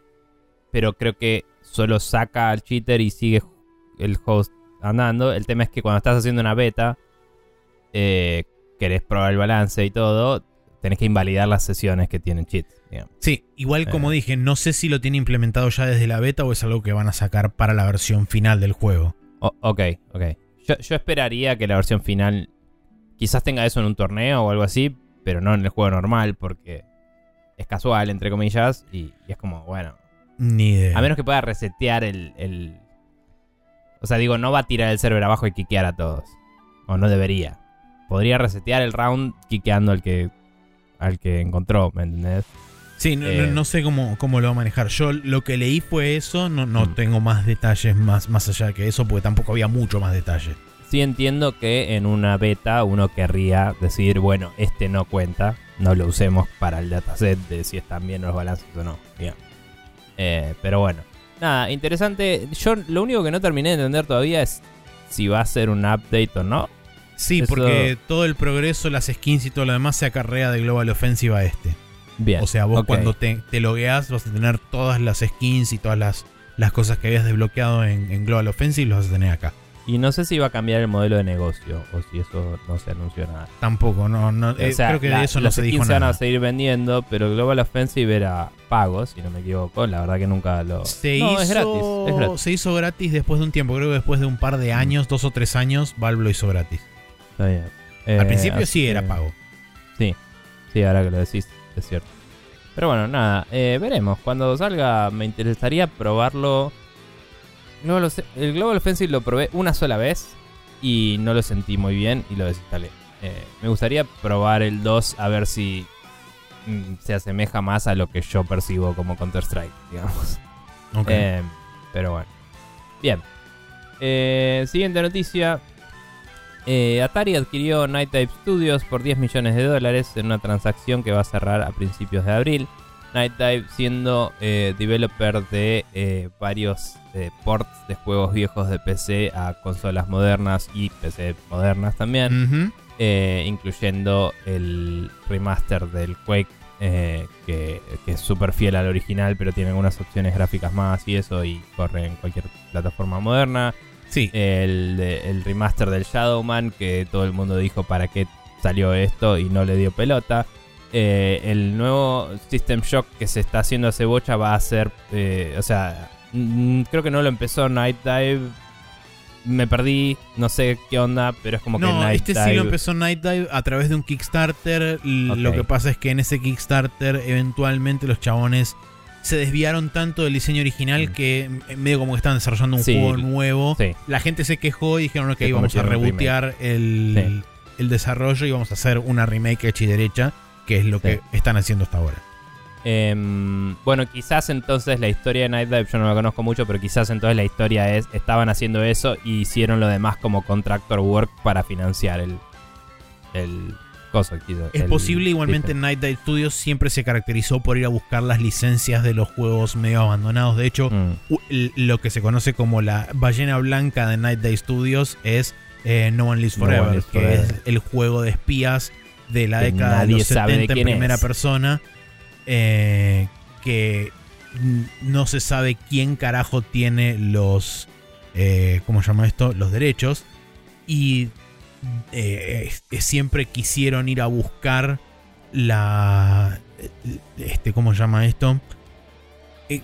pero creo que solo saca al cheater y sigue el host andando. El tema es que cuando estás haciendo una beta, eh, querés probar el balance y todo, tenés que invalidar las sesiones que tienen cheats. digamos. Sí, igual como Eh. dije, no sé si lo tiene implementado ya desde la beta o es algo que van a sacar para la versión final del juego. Ok, ok. Yo, yo esperaría que la versión final quizás tenga eso en un torneo o algo así, pero no en el juego normal porque es casual, entre comillas, y, y es como, bueno, Ni idea. A menos que pueda resetear el, el- O sea, digo, no va a tirar el server abajo y quiquear a todos. O no debería. Podría resetear el round quiqueando al que. al que encontró, ¿me entendés? Sí, no, Eh. no- no sé cómo, cómo lo va a manejar. Yo lo que leí fue eso, no, no Mm. tengo más detalles más, más allá que eso, porque tampoco había mucho más detalle. Sí entiendo que en una beta uno querría decir, bueno, este no cuenta, no lo usemos para el dataset de si están bien los balances o no. Bien. Eh, pero bueno, nada, interesante. Yo lo único que no terminé de entender todavía es si va a ser un update o no. Sí, Eso- porque todo el progreso, las skins y todo lo demás se acarrea de Global Offensive a este. Bien. O sea, vos cuando te, te logueas vas a tener todas las skins y todas las, las cosas que habías desbloqueado en, en Global Offensive los vas a tener acá. Y no sé si va a cambiar el modelo de negocio o si eso no se anunció nada. Tampoco, no, no eh, o sea, creo que la- de eso no se dijo se van nada. a seguir vendiendo, pero Global Offensive era pago, si no me equivoco. La verdad que nunca lo. Se, no, hizo, es gratis. Es gratis. se hizo gratis después de un tiempo, creo que después de un par de años, dos o tres años, Valve lo hizo gratis. Está bien. Al Eh, principio sí era pago. Sí, sí, ahora que lo decís, es cierto. Pero bueno, nada, eh, veremos. Cuando salga, me interesaría probarlo. No lo sé. El Global Offensive lo probé una sola vez y no lo sentí muy bien y lo desinstalé. Eh, me gustaría probar el 2 a ver si mm, se asemeja más a lo que yo percibo como Counter-Strike, digamos. Ok. Eh, pero bueno. Bien. Eh, siguiente noticia. Atari adquirió Night Dive Studios por 10 millones de dólares en una transacción que va a cerrar a principios de abril. Night Dive siendo eh, developer de eh, varios eh, ports de juegos viejos de PC a consolas modernas y PC modernas también incluyendo el remaster del Quake, que, que es súper fiel al original, pero tiene algunas opciones gráficas más y eso, y corre en cualquier plataforma moderna. Sí, El, el remaster del Shadowman, que todo el mundo dijo para qué salió esto y no le dio pelota. Eh, el nuevo System Shock que se está haciendo hace bocha va a ser, eh, o sea, mm, creo que no lo empezó Night Dive. Me perdí, no sé qué onda, pero es como que no, Night este Dive... sí lo empezó Night Dive a través de un Kickstarter. Lo que pasa es que en ese Kickstarter, eventualmente los chabones se desviaron tanto del diseño original Mm. que eh, medio como que estaban desarrollando un Sí, juego nuevo. Sí. La gente se quejó y dijeron ok, Que vamos a rebotear el, el desarrollo y vamos a hacer una remake hecha y derecha, que es lo Sí. que están haciendo hasta ahora. Em, bueno, quizás entonces la historia de Night Dive yo no la conozco mucho, pero quizás entonces la historia es estaban haciendo eso y hicieron lo demás como contractor work para financiar el el quiso- Es el posible, igualmente. Night Dive Studios siempre se caracterizó por ir a buscar las licencias de los juegos medio abandonados. De hecho, Mm, lo que se conoce como la ballena blanca de Night Dive Studios es eh, No One Lives No One Forever, Lives que Forever. es el juego de espías de la década de los sabe de 70 en primera es. persona, eh, que no se sabe quién carajo tiene los, eh, ¿cómo se llama esto? Los derechos. Y eh, siempre quisieron ir a buscar la, este, ¿cómo se llama esto?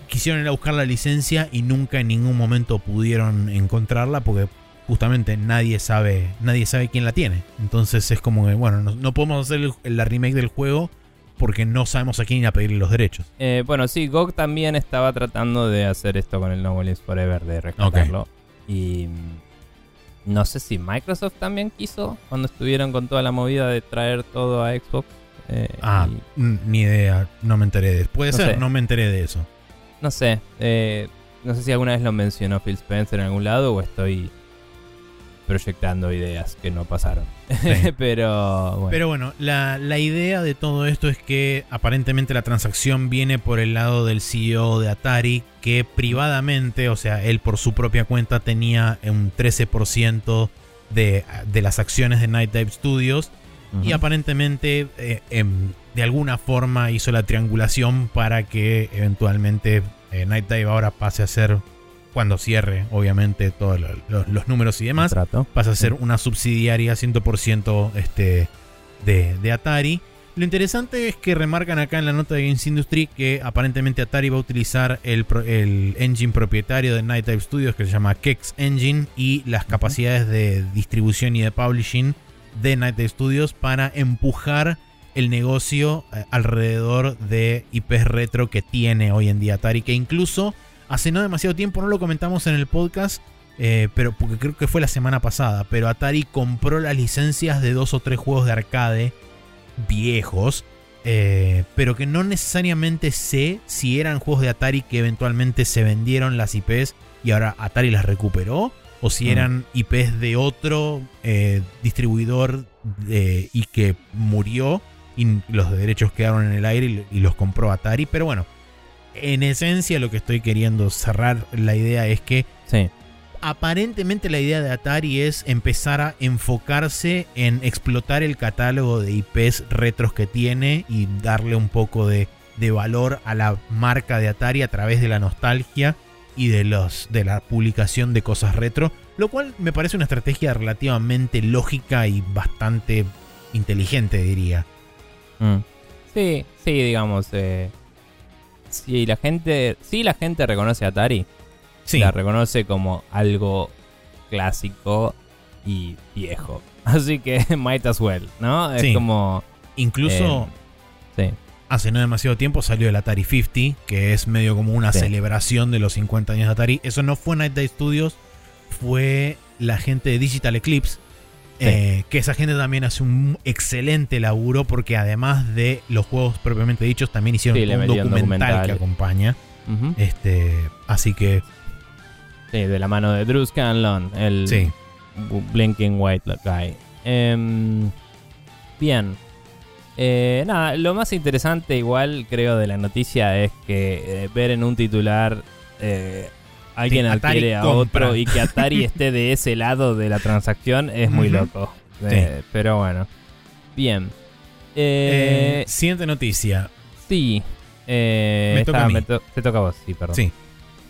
Quisieron ir a buscar la licencia y nunca en ningún momento pudieron encontrarla porque justamente nadie sabe, nadie sabe quién la tiene. Entonces es como que, bueno, no, no podemos hacer el- la remake del juego porque no sabemos a quién ir a pedirle los derechos. eh, bueno, sí, GOG también estaba tratando de hacer esto con el No One Lives Forever, de rescatarlo. Y mm, no sé si Microsoft también quiso cuando estuvieron con toda la movida de traer todo a Xbox. eh, Ah, y- ni idea, no me enteré de Puede No ser, sé. no me enteré de eso. No sé, eh, no sé si alguna vez lo mencionó Phil Spencer en algún lado o estoy proyectando ideas que no pasaron. Sí. Pero bueno. Pero bueno, la, la idea de todo esto es que aparentemente la transacción viene por el lado del CEO de Atari, que privadamente, o sea, él por su propia cuenta tenía un 13% de, de las acciones de Night Dive Studios y aparentemente eh, em, de alguna forma hizo la triangulación para que eventualmente eh, Night Dive ahora pase a ser, cuando cierre obviamente todos lo- lo- los números y demás, Trato. pasa a ser una subsidiaria 100% este, de, de Atari. Lo interesante es que remarcan acá en la nota de Games Industry que aparentemente Atari va a utilizar el, engine propietario de Night Dive Studios que se llama Kex Engine y las capacidades de distribución y de publishing de Night Studios para empujar el negocio eh, alrededor de IPs retro que tiene hoy en día Atari, que incluso hace no demasiado tiempo, no lo comentamos en el podcast, eh, pero porque creo que fue la semana pasada, pero Atari compró las licencias de dos o tres juegos de arcade viejos eh, pero que no necesariamente sé si eran juegos de Atari que eventualmente se vendieron las IPs y ahora Atari las recuperó, o si Mm. eran IPs de otro eh, distribuidor y que murió y los derechos quedaron en el aire y, y los compró Atari. Pero bueno, en esencia lo que estoy queriendo cerrar la idea es que Sí. aparentemente la idea de Atari es empezar a enfocarse en explotar el catálogo de IPs retros que tiene y darle un poco de, de valor a la marca de Atari a través de la nostalgia y de, los, de la publicación de cosas retro, lo cual me parece una estrategia relativamente lógica y bastante inteligente, diría. Mm. Sí, sí, digamos. Eh, si la gente, si la gente reconoce a Atari, Sí, la reconoce como algo clásico y viejo. Así que might as well, ¿no? Es como. incluso eh, sí. hace no demasiado tiempo salió el Atari 50, que es medio como una Sí. celebración de los 50 años de Atari. Eso no fue Night Day Studios, fue la gente de Digital Eclipse. Eh, que esa gente también hace un excelente laburo porque además de los juegos propiamente dichos también hicieron Sí, un documental, documental. que acompaña. Ujú. Este, así que Sí, de la mano de Drew Scanlon, el sí, Blinking White Guy. Em, bien. Eh, nada, lo más interesante igual creo de la noticia es que eh, ver en un titular eh, alguien adquiere a compra. otro y que Atari esté de ese lado de la transacción es muy loco. Eh, Pero bueno. Bien. Eh, Eh, siguiente noticia. sí. Me toca está- a mí. me to- te toca a vos, sí, perdón. Sí.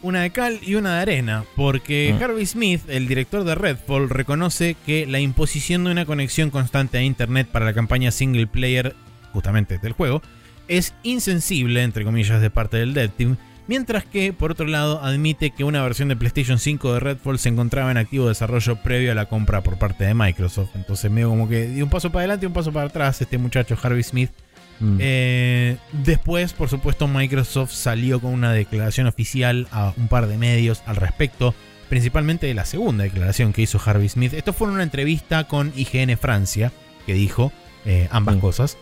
Una de cal y una de arena, porque Mm. Harvey Smith, el director de Redfall, reconoce que la imposición de una conexión constante a Internet para la campaña single player, justamente del juego, es insensible, entre comillas, de parte del Dev Team, mientras que, por otro lado, admite que una versión de PlayStation 5 de Redfall se encontraba en activo desarrollo previo a la compra por parte de Microsoft. Entonces, medio como que dio un paso para adelante y un paso para atrás este muchacho Harvey Smith. Mm. Eh, después, por supuesto, Microsoft salió con una declaración oficial a un par de medios al respecto, principalmente de la segunda declaración que hizo Harvey Smith. Esto fue en una entrevista con IGN Francia, que dijo eh, ambas cosas.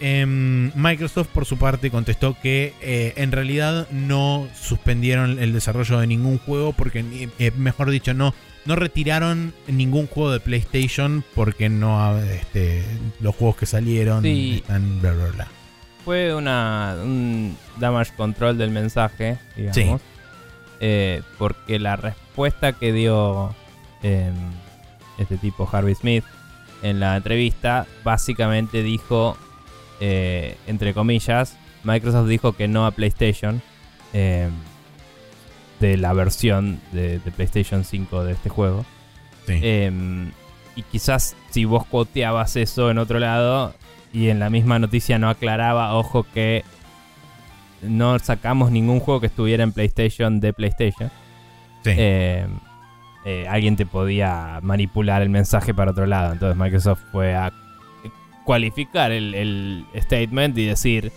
Em, Microsoft, por su parte, contestó que eh, en realidad no suspendieron el desarrollo de ningún juego, porque, eh, mejor dicho, no, no retiraron ningún juego de PlayStation porque no este, los juegos que salieron Sí. están bla bla bla. Fue una, un damage control del mensaje, digamos. Eh, porque la respuesta que dio eh, este tipo Harvey Smith en la entrevista básicamente dijo, eh, entre comillas, Microsoft dijo que no a PlayStation eh, de la versión de, de PlayStation 5 de este juego. Sí. Eh, y quizás si vos cuoteabas eso en otro lado y en la misma noticia no aclaraba, ojo que no sacamos ningún juego que estuviera en PlayStation de PlayStation, Sí. eh, eh, alguien te podía manipular el mensaje para otro lado. Entonces Microsoft fue a cualificar el, el statement y decir,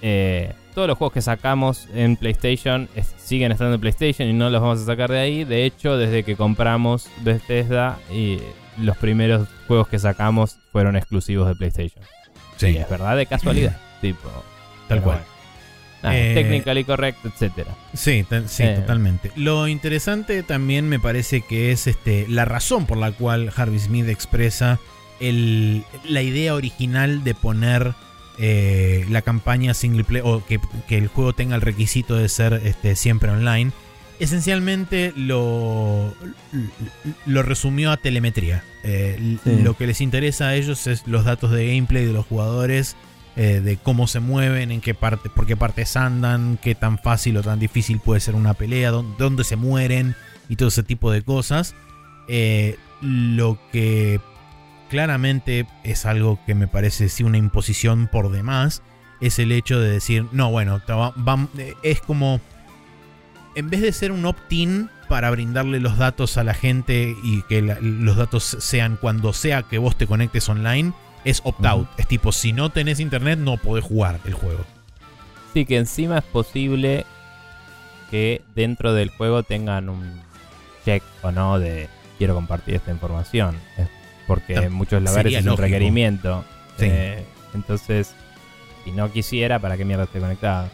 eh, todos los juegos que sacamos en PlayStation es- siguen estando en PlayStation y no los vamos a sacar de ahí. De hecho, desde que compramos Bethesda, y los primeros juegos que sacamos fueron exclusivos de PlayStation. sí, Y es verdad de casualidad. tipo, tal cual. bueno. Nada, Eh, technically correct, etcétera. Sí, sí, Eh. totalmente. Lo interesante también me parece que es este, la razón por la cual Harvey Smith expresa el- la idea original de poner eh, la campaña single player o que, que el juego tenga el requisito de ser este, siempre online. Esencialmente lo, lo resumió a telemetría. Eh, Sí. Lo que les interesa a ellos es los datos de gameplay de los jugadores, eh, de cómo se mueven, en qué parte, por qué partes andan, qué tan fácil o tan difícil puede ser una pelea, dónde, dónde se mueren y todo ese tipo de cosas. Lo que claramente es algo que me parece sí una imposición por demás es el hecho de decir, no, bueno, eh, es como, en vez de ser un opt-in para brindarle los datos a la gente y que la- los datos sean cuando sea que vos te conectes online, es opt-out. Es tipo, si no tenés internet no podés jugar el juego. Sí, que encima es posible que dentro del juego tengan un check o no de quiero compartir esta información. Es porque muchos lugares sería es un lógico. requerimiento. Sí. Eh, entonces, Si no quisiera, ¿para qué mierda esté conectado?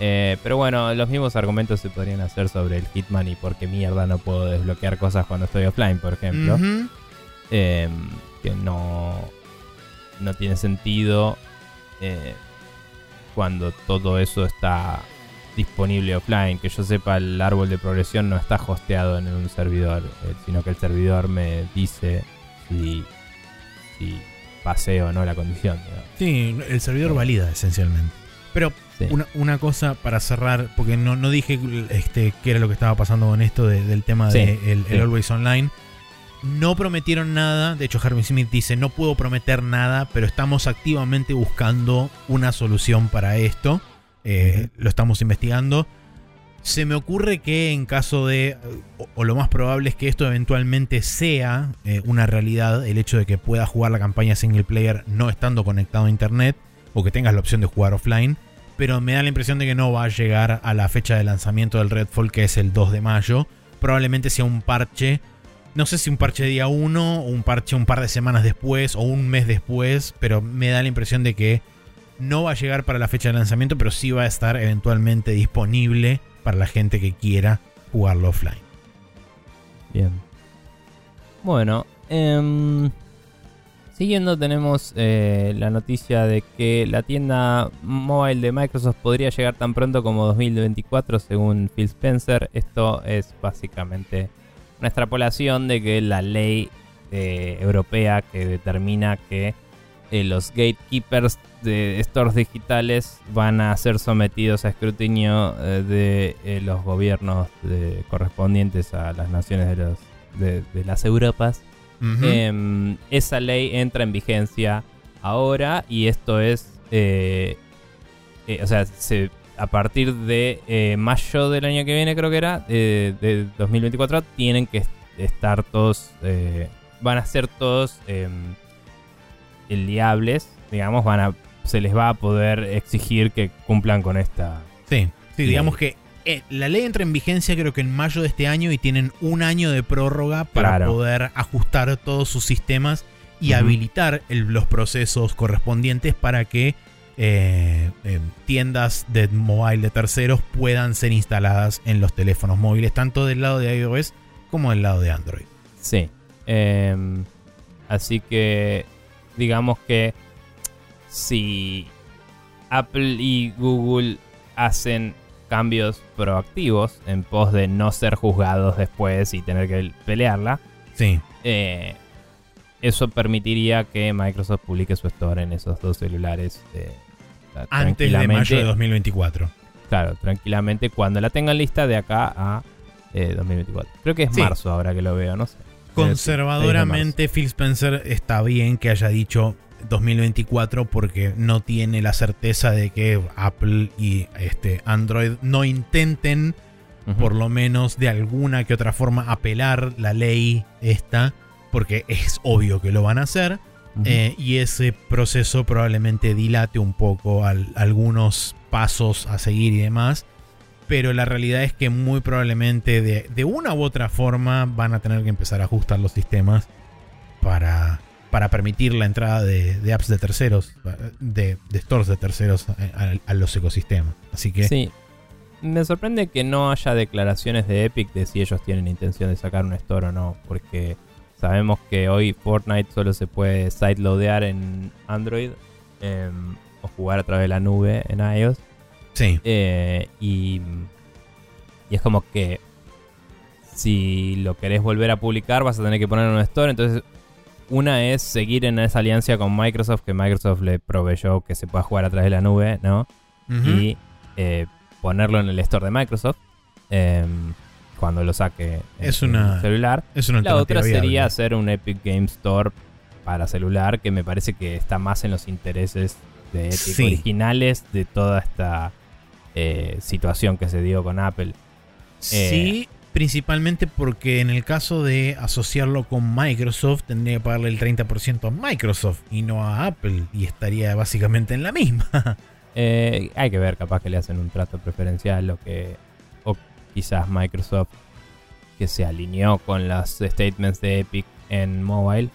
Eh, pero bueno, los mismos argumentos se podrían hacer sobre el Hitman y por qué mierda no puedo desbloquear cosas cuando estoy offline, por ejemplo. Eh, que no, no tiene sentido eh, cuando todo eso está disponible offline. Que yo sepa, el árbol de progresión no está hosteado en un servidor, eh, sino que el servidor me dice si, si pasé o no la condición. Sí, el servidor valida esencialmente. Pero Sí. una, una cosa para cerrar, porque no, no dije este, qué era lo que estaba pasando con esto de- del tema Sí, de el, sí. el Always Online. No prometieron nada, de hecho Harvey Smith dice, no puedo prometer nada, pero estamos activamente buscando una solución para esto. Eh, Lo estamos investigando. Se me ocurre que en caso de, o, lo más probable es que esto eventualmente sea eh, una realidad, el hecho de que puedas jugar la campaña single player no estando conectado a internet, o que tengas la opción de jugar offline, pero me da la impresión de que no va a llegar a la fecha de lanzamiento del Redfall, que es el 2 de mayo. Probablemente sea un parche, no sé si un parche día 1, o un parche un par de semanas después, o un mes después, pero me da la impresión de que no va a llegar para la fecha de lanzamiento, pero sí va a estar eventualmente disponible para la gente que quiera jugarlo offline. Bien. Bueno, em, siguiendo tenemos eh, la noticia de que la tienda mobile de Microsoft podría llegar tan pronto como 2024 según Phil Spencer. Esto es básicamente una extrapolación de que la ley eh, europea que determina que eh, los gatekeepers de stores digitales van a ser sometidos a escrutinio eh, de eh, los gobiernos de- correspondientes a las naciones de, los, de, de las Europas. Em, esa ley entra en vigencia ahora y esto es, o sea, se- a partir de mayo del año que viene creo que era, eh, de 2024, tienen que est- estar todos, eh, van a ser todos em, eliables, digamos, van a, se les va a poder exigir que cumplan con esta... Sí, sí, Ley. digamos que eh, la ley entra en vigencia creo que en mayo de este año y tienen un año de prórroga para Claro. poder ajustar todos sus sistemas y habilitar el- los procesos correspondientes para que eh, eh, tiendas de mobile de terceros puedan ser instaladas en los teléfonos móviles, tanto del lado de iOS como del lado de Android. Sí. Em, así que digamos que si Apple y Google hacen cambios proactivos en pos de no ser juzgados después y tener que pelearla, Sí, eh, eso permitiría que Microsoft publique su store en esos dos celulares. eh, antes de mayo de tranquilamente. 2024. Claro, tranquilamente cuando la tengan lista de acá a eh, 2024. Creo que es Sí. marzo ahora que lo veo, no sé. Conservadoramente, Phil Spencer está bien que haya dicho 2024 porque no tiene la certeza de que Apple y este Android no intenten, por lo menos de alguna que otra forma, apelar la ley esta, porque es obvio que lo van a hacer. Eh, y ese proceso probablemente dilate un poco al- algunos pasos a seguir y demás. Pero la realidad es que muy probablemente de, una u otra forma van a tener que empezar a ajustar los sistemas para, para permitir la entrada de, apps de terceros, de, stores de terceros a los ecosistemas. Así que Sí. Me sorprende que no haya declaraciones de Epic de si ellos tienen intención de sacar un store o no, porque sabemos que hoy Fortnite solo se puede sideloadear en Android em, o jugar a través de la nube en iOS. Sí, Eh, y, y es como que si lo querés volver a publicar vas a tener que poner en un store. Entonces, una es seguir en esa alianza con Microsoft, que Microsoft le proveyó que se pueda jugar a través de la nube, ¿no? Y eh, ponerlo en el store de Microsoft em, cuando lo saque en Es una celular. es una La otra sería viable. hacer un Epic Game Store para celular, que me parece que está más en los intereses de Epic Sí. originales de toda esta eh, situación que se dio con Apple. Sí, principalmente porque en el caso de asociarlo con Microsoft, tendría que pagarle el 30% a Microsoft y no a Apple, y estaría básicamente en la misma. Eh, hay que ver, capaz que le hacen un trato preferencial o que o quizás Microsoft que se alineó con los statements de Epic en mobile,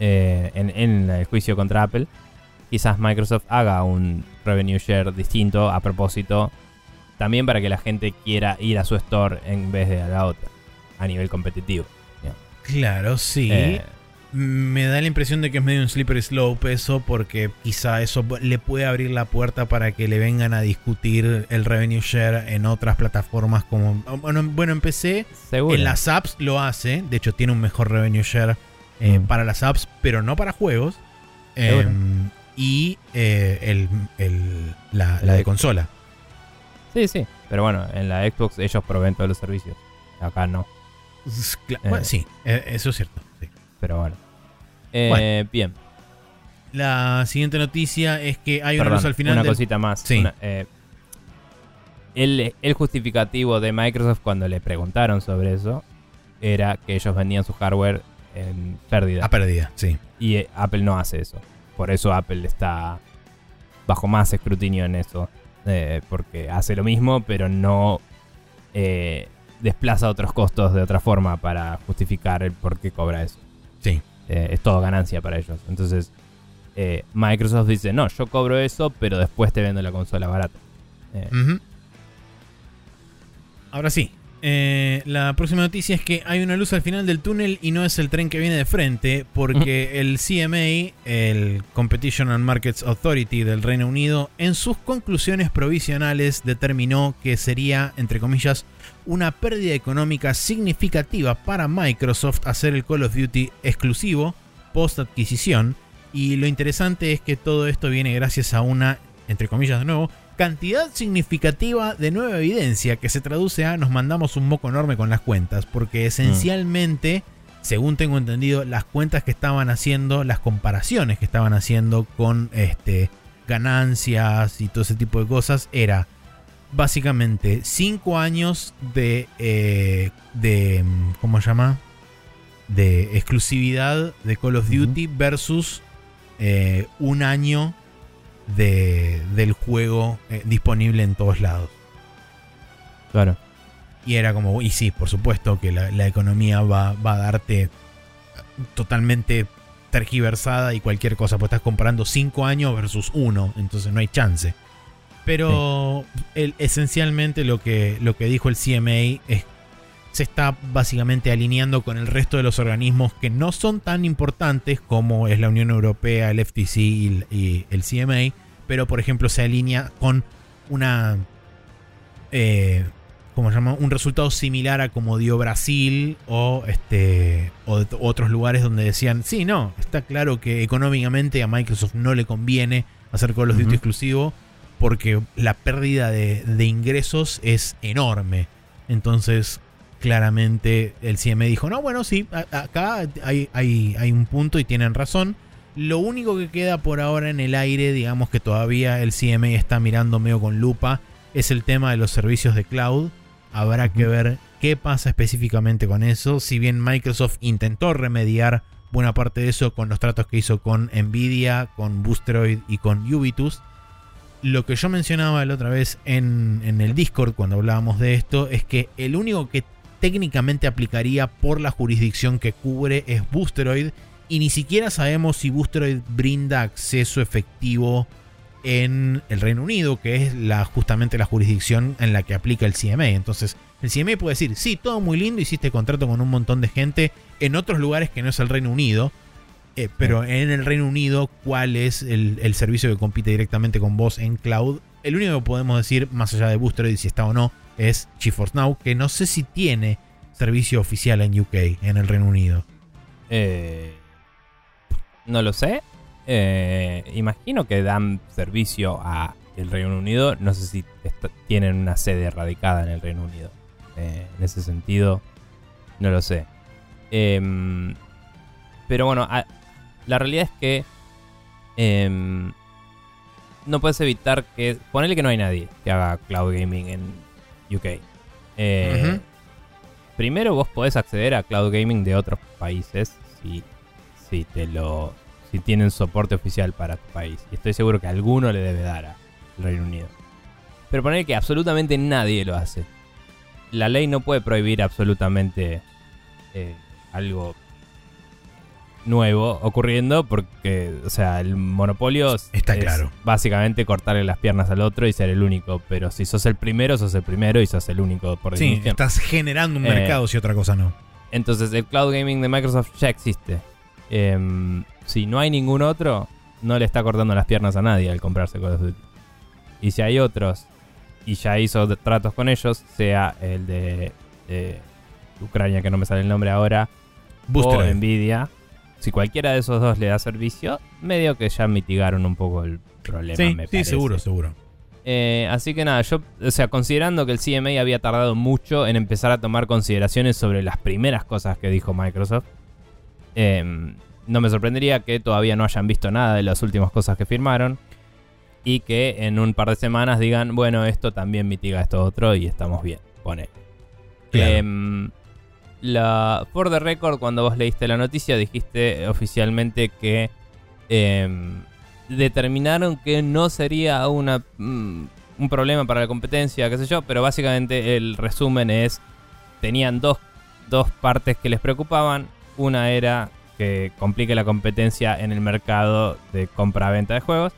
eh, en, en el juicio contra Apple, quizás Microsoft haga un revenue share distinto a propósito, también para que la gente quiera ir a su store en vez de a la otra, a nivel competitivo. Claro, sí. Eh, Me da la impresión de que es medio un slippery slope eso, porque quizá eso le puede abrir la puerta para que le vengan a discutir el revenue share en otras plataformas como... Bueno, bueno en PC, seguro. en las apps lo hace, de hecho tiene un mejor revenue share eh, Mm. para las apps, pero no para juegos. Y eh, el, el- la, la de consola. Sí, sí. Pero bueno, en la Xbox ellos proveen todos los servicios. Acá no. Eh. sí, eh, eso es cierto. sí. Pero bueno. Eh, Bien. La siguiente noticia es que hay una Perdón, luz al final una del- cosita más. Sí. Una, eh, el, el justificativo de Microsoft cuando le preguntaron sobre eso era que ellos vendían su hardware en pérdida. a pérdida, sí. Y Apple no hace eso. Por eso Apple está bajo más escrutinio en eso. eh, porque hace lo mismo, pero no eh, desplaza otros costos de otra forma para justificar el por qué cobra eso. Sí. Eh, es todo ganancia para ellos. Entonces, eh, Microsoft dice, no, yo cobro eso, pero después te vendo la consola barata. Eh. Ahora sí. Eh, la próxima noticia es que hay una luz al final del túnel y no es el tren que viene de frente, porque el CMA, el Competition and Markets Authority del Reino Unido, en sus conclusiones provisionales determinó que sería, entre comillas, una pérdida económica significativa para Microsoft hacer el Call of Duty exclusivo post adquisición. Y lo interesante es que todo esto viene gracias a una, entre comillas de nuevo, cantidad significativa de nueva evidencia que se traduce a nos mandamos un moco enorme con las cuentas, porque esencialmente, según tengo entendido, las cuentas que estaban haciendo, las comparaciones que estaban haciendo con este, ganancias y todo ese tipo de cosas, era básicamente 5 años de, eh, de, ¿cómo se llama? De exclusividad de Call of. Duty versus eh, un año de, del juego eh, disponible en todos lados. claro. Y era como, y sí, por supuesto que la, la economía va, va a darte totalmente tergiversada y cualquier cosa, pues estás comparando 5 años versus 1, entonces no hay chance. Pero el- esencialmente lo que, lo que dijo el CMA es se está básicamente alineando con el resto de los organismos que no son tan importantes como es la Unión Europea, el FTC y, el- y el CMA, pero por ejemplo se alinea con una eh, ¿cómo se llama? un resultado similar a como dio Brasil o este o otros lugares donde decían, sí, no, está claro que económicamente a Microsoft no le conviene hacer Call of Duty Ujú. exclusivo porque la pérdida de, de ingresos es enorme. Entonces, claramente el CME dijo, no, bueno, sí, acá hay, hay, hay un punto y tienen razón. Lo único que queda por ahora en el aire, digamos que todavía el CME está mirando medio con lupa, es el tema de los servicios de cloud. Habrá que ver qué pasa específicamente con eso. Si bien Microsoft intentó remediar buena parte de eso con los tratos que hizo con Nvidia, con Boosteroid y con Ubitus, lo que yo mencionaba la otra vez en, en el Discord cuando hablábamos de esto es que el único que técnicamente aplicaría por la jurisdicción que cubre es Boosteroid y ni siquiera sabemos si Boosteroid brinda acceso efectivo en el Reino Unido, que es la, justamente la jurisdicción en la que aplica el CMA. Entonces, el CMA puede decir, sí, todo muy lindo, hiciste contrato con un montón de gente en otros lugares que no es el Reino Unido, eh, pero en el Reino Unido, ¿cuál es el, el servicio que compite directamente con vos en cloud? El único que podemos decir, más allá de Boosteroid, si está o no, es GeForce Now, que no sé si tiene servicio oficial en UK, en el Reino Unido. Eh, no lo sé. Eh, imagino que dan servicio a el Reino Unido. No sé si tienen una sede radicada en el Reino Unido. Eh, en ese sentido, no lo sé. Em, pero bueno, la realidad es que em, no puedes evitar que. Ponele que no hay nadie que haga cloud gaming en UK. Eh. Primero vos podés acceder a cloud gaming de otros países si, si te lo si tienen soporte oficial para tu país. Y estoy seguro que alguno le debe dar al Reino Unido. Pero poner que absolutamente nadie lo hace. La ley no puede prohibir absolutamente eh, algo. Nuevo ocurriendo porque, o sea, el monopolio Está es claro. básicamente cortarle las piernas al otro y ser el único. Pero si sos el primero, sos el primero y sos el único por Sí, definición. estás generando un Eh, mercado si otra cosa no. Entonces el cloud gaming de Microsoft ya existe. Em, si no hay ningún otro, no le está cortando las piernas a nadie al comprarse Call of Duty. Y si hay otros, y ya hizo tratos con ellos, sea el de, de Ucrania, que no me sale el nombre ahora, o Booster. Nvidia, si cualquiera de esos dos le da servicio, medio que ya mitigaron un poco el problema. Sí, me sí, parece. seguro, seguro. Eh, así que nada, yo, o sea, considerando que el CMA había tardado mucho en empezar a tomar consideraciones sobre las primeras cosas que dijo Microsoft, eh, no me sorprendería que todavía no hayan visto nada de las últimas cosas que firmaron y que en un par de semanas digan, bueno, esto también mitiga esto otro y estamos bien, pone. Claro. Em, la, for the record, cuando vos leíste la noticia, dijiste oficialmente que em, determinaron que no sería una, mm, un problema para la competencia, qué sé yo, pero básicamente el resumen es, tenían dos, dos partes que les preocupaban. Una era que complique la competencia en el mercado de compra-venta de juegos.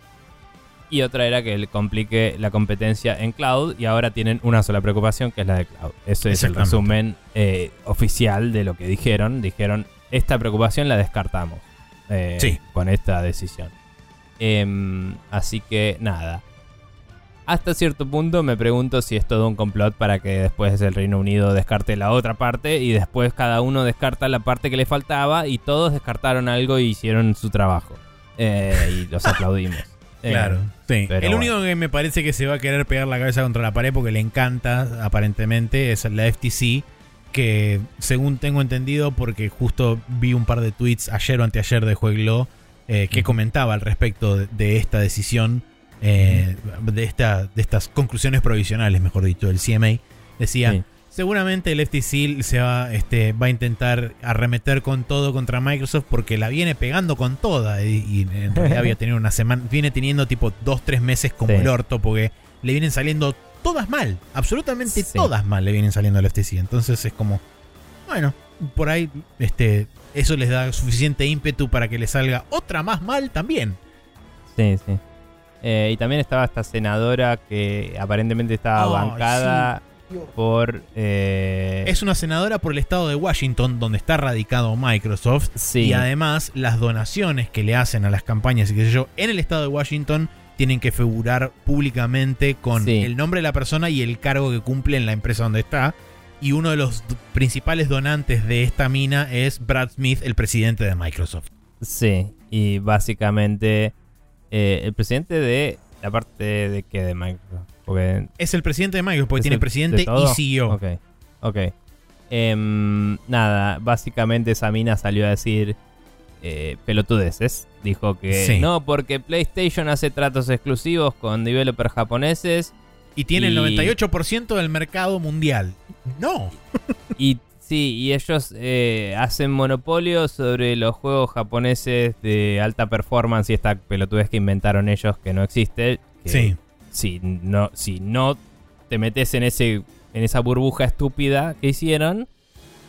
Y otra era que le complique la competencia en cloud. Y ahora tienen una sola preocupación, que es la de cloud. Eso es el resumen eh, oficial de lo que dijeron. Dijeron, esta preocupación la descartamos eh, Sí. con esta decisión. Em, así que nada. Hasta cierto punto me pregunto si es todo un complot para que después el Reino Unido descarte la otra parte y después cada uno descarta la parte que le faltaba y todos descartaron algo y hicieron su trabajo. Eh, y los aplaudimos. Eh, Claro, sí. pero El bueno. único que me parece que se va a querer pegar la cabeza contra la pared porque le encanta, aparentemente, es la FTC. Que según tengo entendido, porque justo vi un par de tweets ayer o anteayer de Jueglo eh, que comentaba al respecto de, de esta decisión, eh, de, esta, de estas conclusiones provisionales, mejor dicho, del CMA. Decía, Sí. Seguramente el FTC se va, este, va a intentar arremeter con todo contra Microsoft porque la viene pegando con toda y, y en realidad había tenido una semana, viene teniendo tipo dos, tres meses como Sí. el orto porque le vienen saliendo todas mal, absolutamente Sí. todas mal le vienen saliendo al FTC. Entonces es como, bueno, por ahí este, eso les da suficiente ímpetu para que le salga otra más mal también. Sí, sí. Eh, y también estaba esta senadora que aparentemente estaba Ay, bancada por... eh, Es una senadora por el estado de Washington donde está radicado Microsoft. sí, Y además, las donaciones que le hacen a las campañas y qué sé yo, en el estado de Washington tienen que figurar públicamente con Sí. el nombre de la persona y el cargo que cumple en la empresa donde está. Y uno de los principales donantes de esta mina es Brad Smith, el presidente de Microsoft. Sí, y básicamente eh, el presidente de la parte de que de Microsoft. Porque Es el presidente de Microsoft porque ¿Es tiene el- presidente y CEO. Ok, ok. Em, nada, básicamente esa mina salió a decir eh, pelotudeces. Dijo que Sí. no, porque PlayStation hace tratos exclusivos con developers japoneses Y tiene el Y- 98% del mercado mundial. No. y sí, y ellos eh, hacen monopolio sobre los juegos japoneses de alta performance y esta pelotudez que inventaron ellos que no existe. que Sí. Si no, si no te metes en ese en esa burbuja estúpida que hicieron,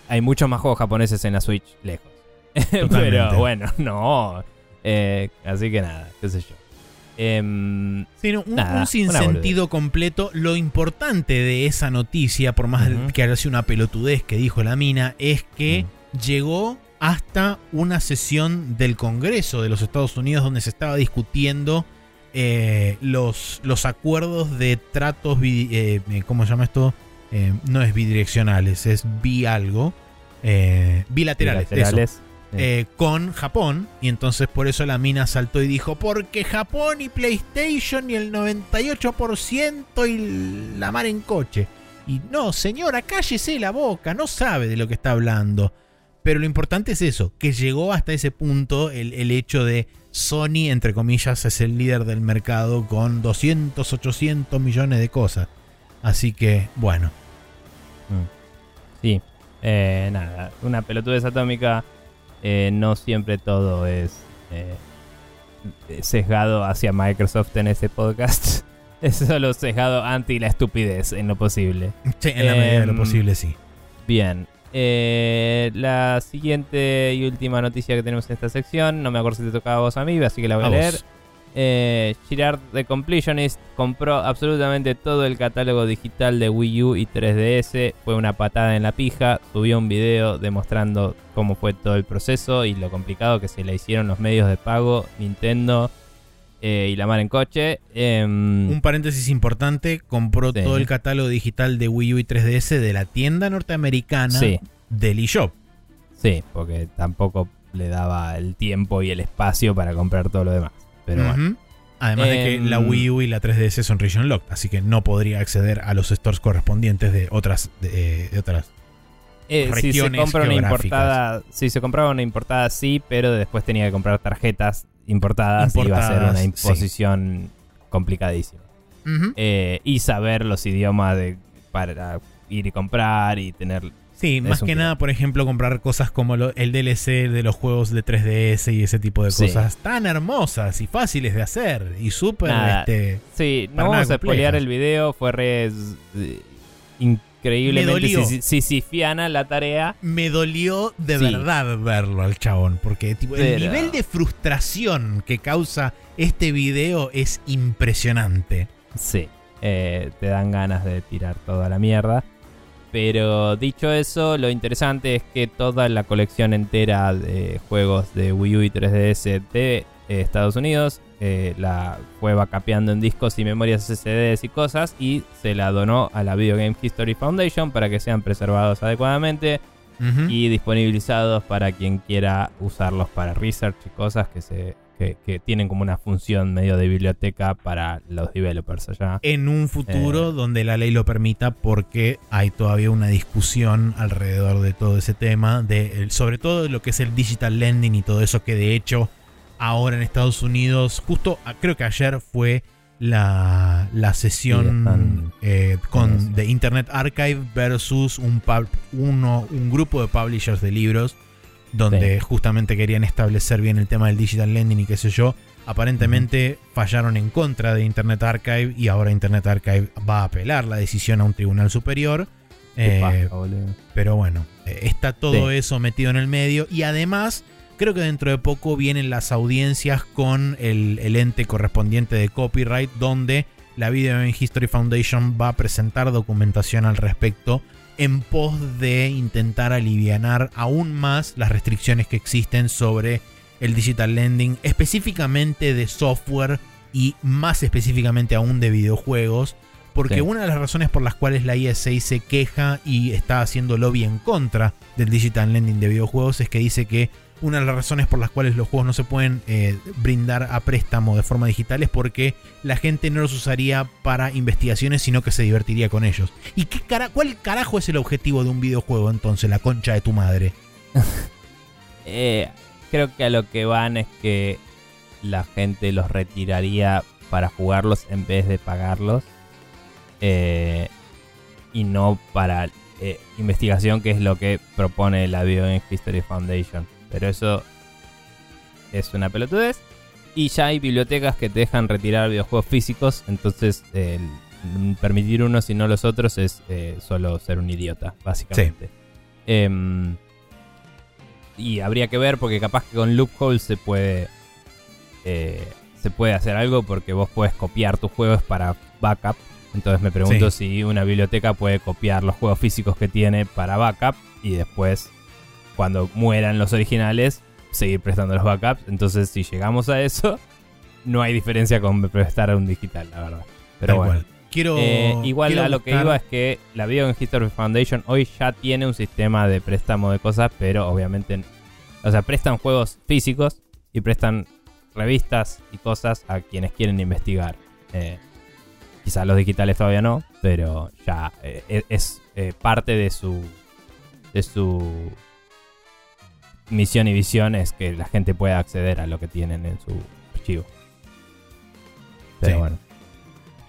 hay muchos más juegos japoneses en la Switch lejos. Pero bueno, no. Eh, así que nada, qué sé yo. Em, un, Nada, un una sinsentido completo. Lo importante de esa noticia, por más que haya sido una pelotudez que dijo la mina, es que llegó hasta una sesión del Congreso de los Estados Unidos donde se estaba discutiendo eh, los, los acuerdos de tratos, eh, eh, ¿cómo se llama esto? Eh, no es bidireccionales, es bi algo. bilaterales, eso con Japón. Y entonces por eso la mina saltó y dijo, porque Japón y PlayStation y el 98% y la mar en coche. Y no, señora, cállese la boca, no sabe de lo que está hablando. Pero lo importante es eso, que llegó hasta ese punto el, el hecho de Sony, entre comillas, es el líder del mercado con 200, 800 millones de cosas. Así que, bueno, Mm. Sí, eh, nada, una pelotudez atómica. eh, no siempre todo es eh, sesgado hacia Microsoft en este podcast. Es solo sesgado anti la estupidez en lo posible. sí, en la medida de lo Em, posible sí. Bien. Eh, la siguiente y última noticia que tenemos en esta sección, no me acuerdo si te tocaba a vos a mí, así que la voy a, A leer. Eh, Girard The Completionist compró absolutamente todo el catálogo digital de Wii U y 3DS. Fue una patada en la pija. Subió un video demostrando cómo fue todo el proceso y lo complicado que se le hicieron los medios de pago, Nintendo eh, y la mar en coche. Em, Un paréntesis importante, compró Sí. todo el catálogo digital de Wii U y 3DS de la tienda norteamericana sí, del eShop. sí, porque tampoco le daba el tiempo y el espacio para comprar todo lo demás. Pero bueno. Además de que Em, la Wii U y la 3DS son region locked, así que no podría acceder a los stores correspondientes de otras de, de otras. Eh, si se regiones compra una importada, si se compraba una importada sí, pero después tenía que comprar tarjetas importadas, y iba a ser Importadas, una sí. imposición complicadísima. Eh, y saber los idiomas de para ir y comprar y tener Sí, más que nada, por ejemplo, comprar cosas como lo- el DLC de los juegos de 3DS y ese tipo de Sí. cosas tan hermosas y fáciles de hacer y súper este, Sí, no vamos a spoilear el video, fue re eh, increíblemente sisifiana la tarea. me dolió de Sí. verdad verlo al chabón. Porque tipo, el Pero- nivel de frustración que causa este video es impresionante. Sí, eh, te dan ganas de tirar toda la mierda. Pero dicho eso, lo interesante es que toda la colección entera de juegos de Wii U y 3DS de eh, Estados Unidos eh, la fue backupeando en discos y memorias SSDs y cosas y se la donó a la Video Game History Foundation para que sean preservados adecuadamente y disponibilizados para quien quiera usarlos para research y cosas que se que, que tienen como una función medio de biblioteca para los developers allá. en un futuro Eh. donde la ley lo permita porque hay todavía una discusión alrededor de todo ese tema, de, sobre todo de lo que es el digital lending y todo eso que de hecho ahora en Estados Unidos, justo a- creo que ayer fue la, la sesión eh, con de Internet Archive versus un, pub- uno, un grupo de publishers de libros donde justamente querían establecer bien el tema del digital lending y qué sé yo. Aparentemente fallaron en contra de Internet Archive y ahora Internet Archive va a apelar la decisión a un tribunal superior. Eh, paja, pero bueno, eh, está todo Sí. eso metido en el medio y además creo que dentro de poco vienen las audiencias con el, el ente correspondiente de copyright donde la Video Game History Foundation va a presentar documentación al respecto en pos de intentar alivianar aún más las restricciones que existen sobre el digital lending, específicamente de software y más específicamente aún de videojuegos, porque Sí. una de las razones por las cuales la ESA se queja y está haciendo lobby en contra del digital lending de videojuegos es que dice que una de las razones por las cuales los juegos no se pueden eh, brindar a préstamo de forma digital es porque la gente no los usaría para investigaciones, sino que se divertiría con ellos. ¿Y qué cara cuál carajo es el objetivo de un videojuego entonces, la concha de tu madre? Eh, creo que a lo que van es que la gente los retiraría para jugarlos en vez de pagarlos. Eh, y no para eh, investigación, que es lo que propone la Game History Foundation. Pero eso es una pelotudez. Y ya hay bibliotecas que te dejan retirar videojuegos físicos. Entonces, permitir unos y no los otros es eh, solo ser un idiota, básicamente. Em, y habría que ver porque capaz que con loopholes se puede eh, se puede hacer algo porque vos puedes copiar tus juegos para backup. Entonces me pregunto si una biblioteca puede copiar los juegos físicos que tiene para backup y después cuando mueran los originales seguir prestando los backups. Entonces si llegamos a eso no hay diferencia con prestar un digital, la verdad. Pero Tal bueno. cual. Quiero, Eh, igual quiero a lo que iba es que la Video History Foundation hoy ya tiene un sistema de préstamo de cosas, pero obviamente, o sea, prestan juegos físicos y prestan revistas y cosas a quienes quieren investigar. Eh, quizás los digitales todavía no, pero ya eh, es, es, parte de su de su misión y visión es que la gente pueda acceder a lo que tienen en su archivo. Pero Sí. bueno.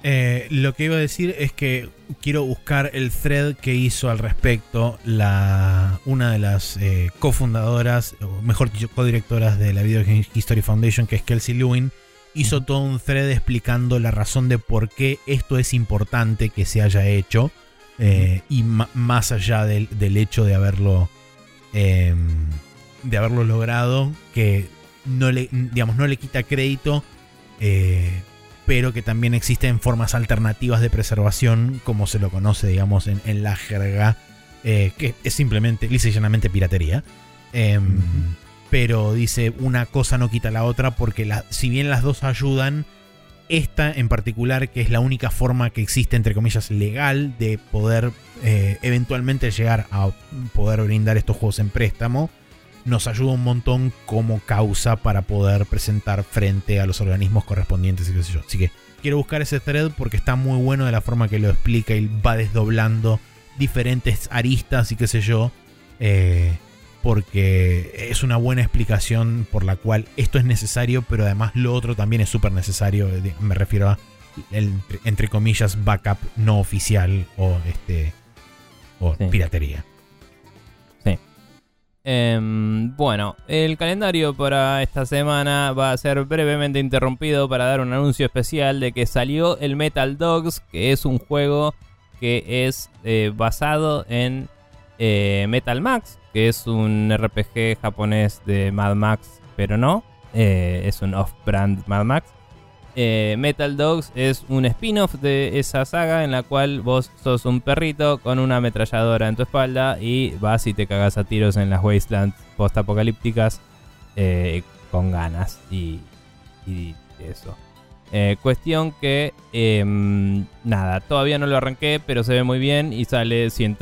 Eh, lo que iba a decir es que quiero buscar el thread que hizo al respecto la, una de las eh, cofundadoras, o mejor dicho, codirectoras de la Video Game History Foundation, que es Kelsey Lewin. Hizo todo un thread explicando la razón de por qué esto es importante que se haya hecho. Eh, y más allá del, del hecho de haberlo eh, de haberlo logrado, que no le, digamos, no le quita crédito, eh, pero que también existen formas alternativas de preservación, como se lo conoce, digamos, en, en la jerga, eh, que es simplemente, lisa y llanamente piratería. Eh, Pero dice, una cosa no quita la otra, porque la- si bien las dos ayudan, esta en particular, que es la única forma que existe, entre comillas, legal de poder eh, eventualmente llegar a poder brindar estos juegos en préstamo, nos ayuda un montón como causa para poder presentar frente a los organismos correspondientes y qué sé yo. Así que quiero buscar ese thread porque está muy bueno de la forma que lo explica y va desdoblando diferentes aristas y qué sé yo. eh, porque es una buena explicación por la cual esto es necesario, pero además lo otro también es súper necesario. eh, Me refiero a, el, entre, entre comillas, backup no oficial o, este, o Sí. piratería. Em, bueno, el calendario para esta semana va a ser brevemente interrumpido para dar un anuncio especial de que salió el Metal Dogs, que es un juego que es eh, basado en eh, Metal Max, que es un RPG japonés de Mad Max, pero no, eh, es un off-brand Mad Max. Eh, Metal Dogs es un spin-off de esa saga en la cual vos sos un perrito con una ametralladora en tu espalda y vas y te cagas a tiros en las wastelands post-apocalípticas eh, con ganas y, eso. Eh, cuestión que, em, nada, todavía no lo arranqué, pero se ve muy bien y sale 100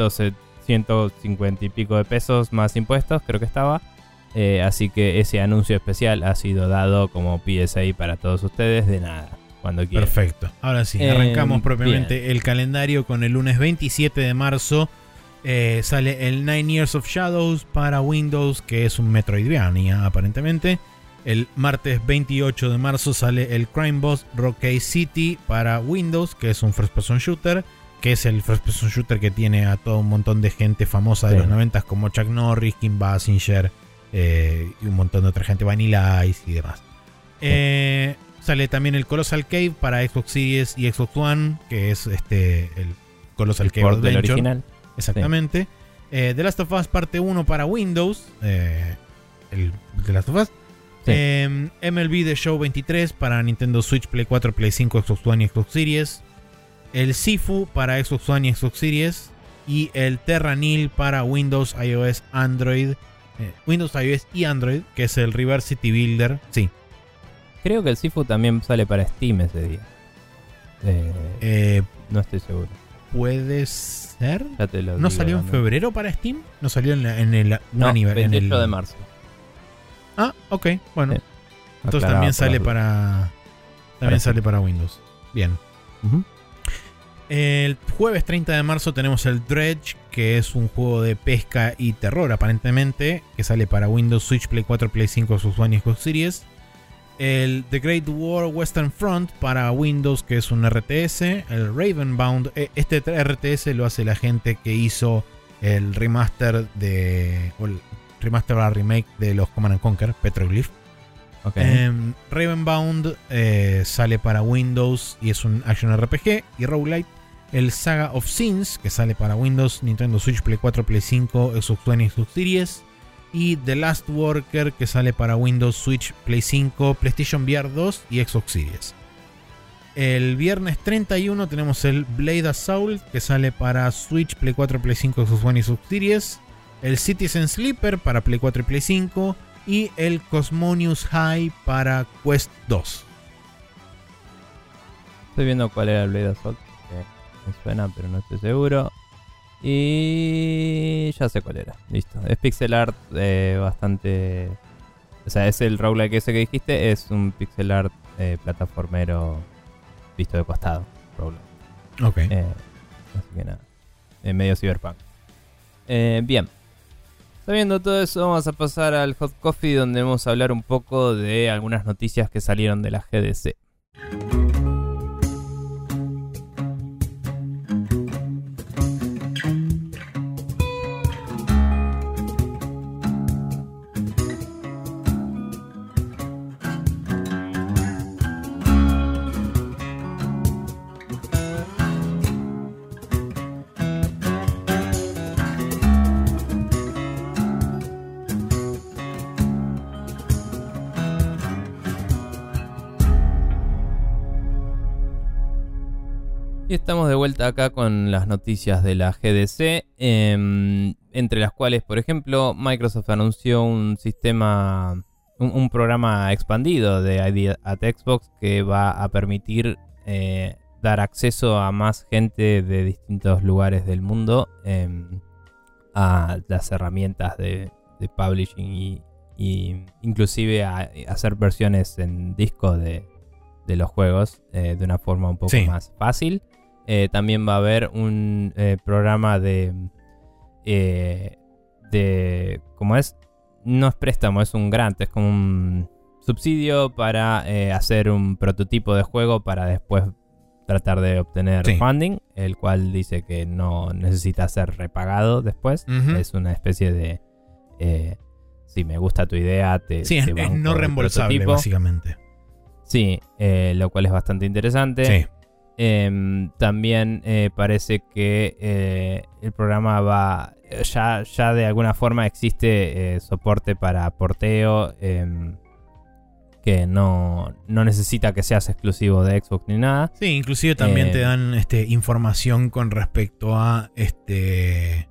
150 y pico de pesos más impuestos, creo que estaba. Eh, así que ese anuncio especial ha sido dado como PSA para todos ustedes de nada, cuando quieran. Perfecto. Ahora sí, Eh, arrancamos propiamente el calendario con el lunes 27 de marzo. eh, sale el Nine Years of Shadows para Windows, que es un Metroidvania aparentemente. El martes 28 de marzo sale el Crime Boss Rockay City para Windows, que es un first person shooter, que es el first person shooter que tiene a todo un montón de gente famosa de Sí. los 90 como Chuck Norris, Kim Basinger eh, y un montón de otra gente, Vanilla Ice y demás. Eh, sale también el Colossal Cave para Xbox Series y Xbox One, que es este el Colossal Cave Port del Adventure. original. Exactamente. Eh, The Last of Us parte 1 para Windows. eh, el The Last of Us. Sí. Eh, MLB The Show 23 para Nintendo Switch, Play 4, Play 5, Xbox One y Xbox Series. El Sifu para Xbox One y Xbox Series. Y el Terranil para Windows, iOS, Android. Eh, Windows, iOS y Android, que es el River City Builder. Sí. Creo que el Sifu también sale para Steam ese día. Eh, Eh, no estoy seguro. Puede ser. Ya te lo ¿No digo salió en febrero para Steam? ¿No salió en, la- en el No, aniver- en 28 el- de marzo. Ah, ok, bueno. Sí. Entonces también sale para. También Para sale para Windows. Bien. El jueves 30 de marzo tenemos el Dredge, que es un juego de pesca y terror aparentemente, que sale para Windows, Switch, Play 4, Play 5, Xbox One y Xbox Series. El The Great War Western Front para Windows, que es un RTS. El Ravenbound, eh, este RTS lo hace la gente que hizo el remaster de... o el remaster o remake de los Command and Conquer, Petroglyph. Ok. Em, Ravenbound eh, sale para Windows y es un action RPG y roguelite. El Saga of Sins, que sale para Windows, Nintendo Switch, Play 4, Play 5, Xbox One y Xbox Series. Y The Last Worker, que sale para Windows, Switch, Play 5, PlayStation VR 2 y Xbox Series. El viernes 31 tenemos el Blade Assault, que sale para Switch, Play 4, Play 5, Xbox One y Xbox Series. El Citizen Sleeper para Play 4 y Play 5 y el Cosmonius High para Quest 2. Estoy viendo cuál era el Blade Assault. Me suena, pero no estoy seguro. Y ya sé cuál era. Listo. Es pixel art eh, bastante. O sea, es el roguelike ese que dijiste. Es un pixel art eh, plataformero visto de costado. Roguelike. Ok. Eh, así que nada. Eh, medio cyberpunk. Bien. Sabiendo todo eso, vamos a pasar al Hot Coffee, donde vamos a hablar un poco de algunas noticias que salieron de la GDC. Estamos de vuelta acá con las noticias de la GDC, em, entre las cuales, por ejemplo, Microsoft anunció un sistema, un, programa expandido de ID at Xbox que va a permitir eh, dar acceso a más gente de distintos lugares del mundo em, a las herramientas de, publishing y, inclusive a, hacer versiones en disco de, los juegos eh, de una forma un poco más fácil. Eh, también va a haber un eh, programa de. Eh, de. ¿Cómo es? No es préstamo, es un grant, es como un subsidio para hacer un prototipo de juego para después tratar de obtener funding, el cual dice que no necesita ser repagado después. Es una especie de. si me gusta tu idea, te. Sí, es, no reembolsable, básicamente. Sí, lo cual es bastante interesante. Sí. Em, también eh, parece que eh, el programa va. Ya, ya de alguna forma existe eh, soporte para porteo. Em, que no, no, necesita que seas exclusivo de Xbox ni nada. Sí, inclusive también te dan este, información con respecto a este,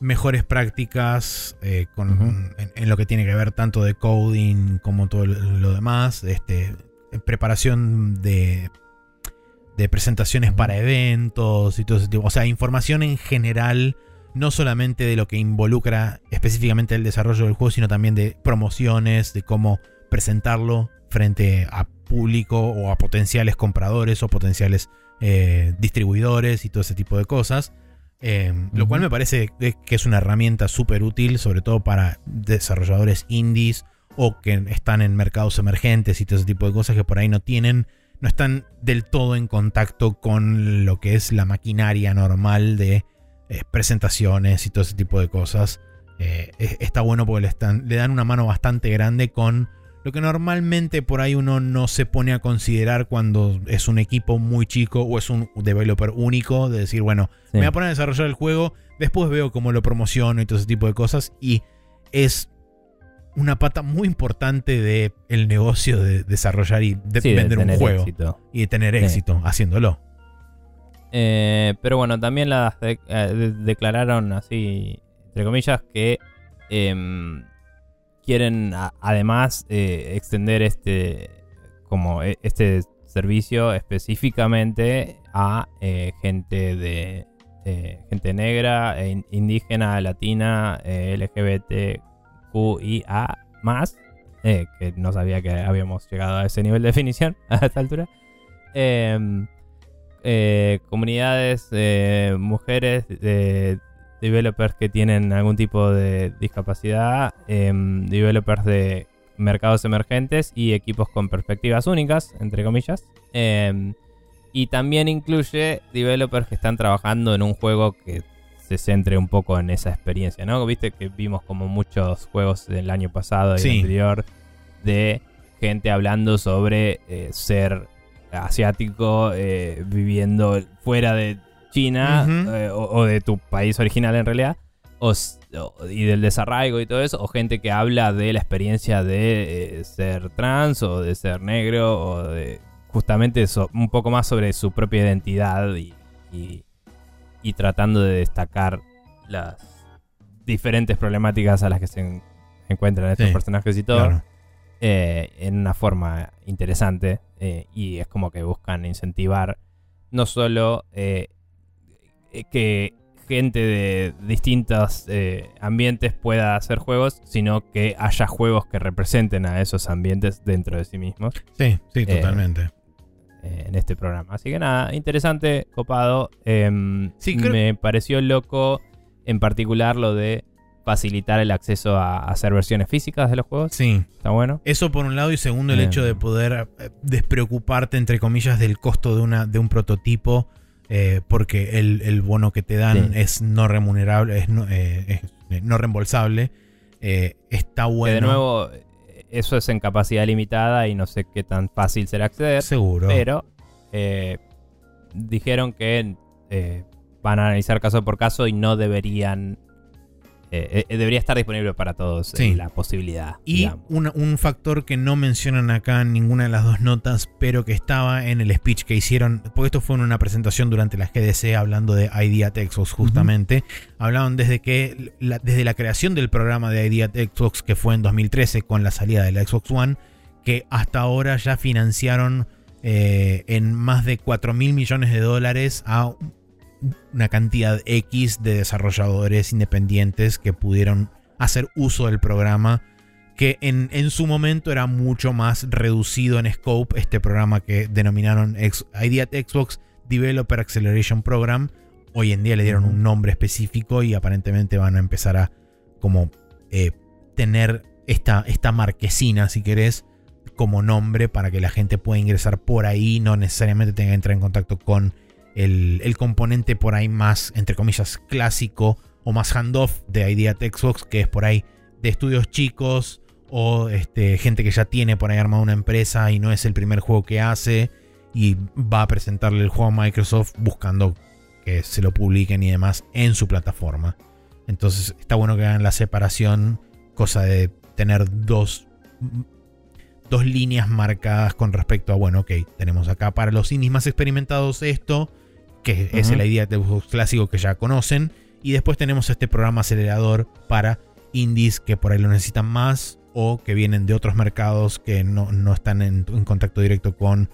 mejores prácticas con, en, lo que tiene que ver tanto de coding como todo lo demás. Este, preparación de de presentaciones para eventos y todo ese tipo. O sea, información en general, no solamente de lo que involucra específicamente el desarrollo del juego, sino también de promociones, de cómo presentarlo frente a público o a potenciales compradores o potenciales eh, distribuidores y todo ese tipo de cosas. Eh, lo cual me parece que es una herramienta súper útil, sobre todo para desarrolladores indies o que están en mercados emergentes y todo ese tipo de cosas que por ahí no tienen no están del todo en contacto con lo que es la maquinaria normal de eh, presentaciones y todo ese tipo de cosas. Eh, está bueno porque le, están, le dan una mano bastante grande con lo que normalmente por ahí uno no se pone a considerar cuando es un equipo muy chico o es un developer único, de decir, bueno, me voy a poner a desarrollar el juego, después veo cómo lo promociono y todo ese tipo de cosas, y es una pata muy importante del el negocio de desarrollar y de vender un juego. Y de tener éxito haciéndolo. Eh, pero bueno, también las eh, declararon así, entre comillas, que em, quieren además eh, extender este como e, este servicio específicamente a gente de gente negra, e indígena, latina, LGBT, QIA más, eh, que no sabía que habíamos llegado a ese nivel de definición a esta altura. Em, eh, comunidades, de mujeres, de developers que tienen algún tipo de discapacidad, em, developers de mercados emergentes y equipos con perspectivas únicas, entre comillas. Em, y también incluye developers que están trabajando en un juego que se centre un poco en esa experiencia, ¿no? Viste que vimos como muchos juegos del año pasado y anterior de gente hablando sobre eh, ser asiático eh, viviendo fuera de China eh, o, de tu país original en realidad y del desarraigo y todo eso o gente que habla de la experiencia de ser trans o de ser negro o de justamente eso, un poco más sobre su propia identidad y y tratando de destacar las diferentes problemáticas a las que se encuentran estos personajes y todo. Eh, en una forma interesante eh, y es como que buscan incentivar no solo eh, que gente de distintos ambientes pueda hacer juegos, sino que haya juegos que representen a esos ambientes dentro de sí mismos. Sí, sí, totalmente. Eh, en este programa. Así que nada, interesante, copado. Em, me pareció loco en particular lo de facilitar el acceso a, hacer versiones físicas de los juegos. Sí. Está bueno. Eso por un lado y segundo el hecho de poder eh, despreocuparte entre comillas del costo de, una, de un prototipo eh, porque el, bono que te dan es no remunerable, es no, reembolsable. está bueno. de nuevo eso es en capacidad limitada y no sé qué tan fácil será acceder. Seguro. Pero eh, dijeron que eh, van a analizar caso por caso y no deberían eh, eh, debería estar disponible para todos Sí. eh, la posibilidad. Y una- un factor que no mencionan acá en ninguna de las dos notas, pero que estaba en el speech que hicieron, porque esto fue en una presentación durante la GDC hablando de ID at Xbox justamente, hablaban desde que la, desde la creación del programa de ID at Xbox que fue en 2013 con la salida de la Xbox One, que hasta ahora ya financiaron en más de 4 mil millones de dólares a una cantidad X de desarrolladores independientes que pudieron hacer uso del programa que en, en su momento era mucho más reducido en scope este programa que denominaron Ex- ID at Xbox Developer Acceleration Program. Hoy en día le dieron un nombre específico y aparentemente van a empezar a como eh, tener esta, esta marquesina, si querés, como nombre para que la gente pueda ingresar por ahí, no necesariamente tenga que entrar en contacto con el, componente por ahí más, entre comillas, clásico o más handoff de ID at Xbox, que es por ahí de estudios chicos o este, gente que ya tiene por ahí armada una empresa y no es el primer juego que hace y va a presentarle el juego a Microsoft buscando que se lo publiquen y demás en su plataforma. Entonces está bueno que hagan la separación, cosa de tener dos, dos líneas marcadas con respecto a, bueno, ok, tenemos acá para los indies más experimentados esto, que es el idea de Xbox clásico que ya conocen, y después tenemos este programa acelerador para indies que por ahí lo necesitan más o que vienen de otros mercados que no, no están en, en contacto directo con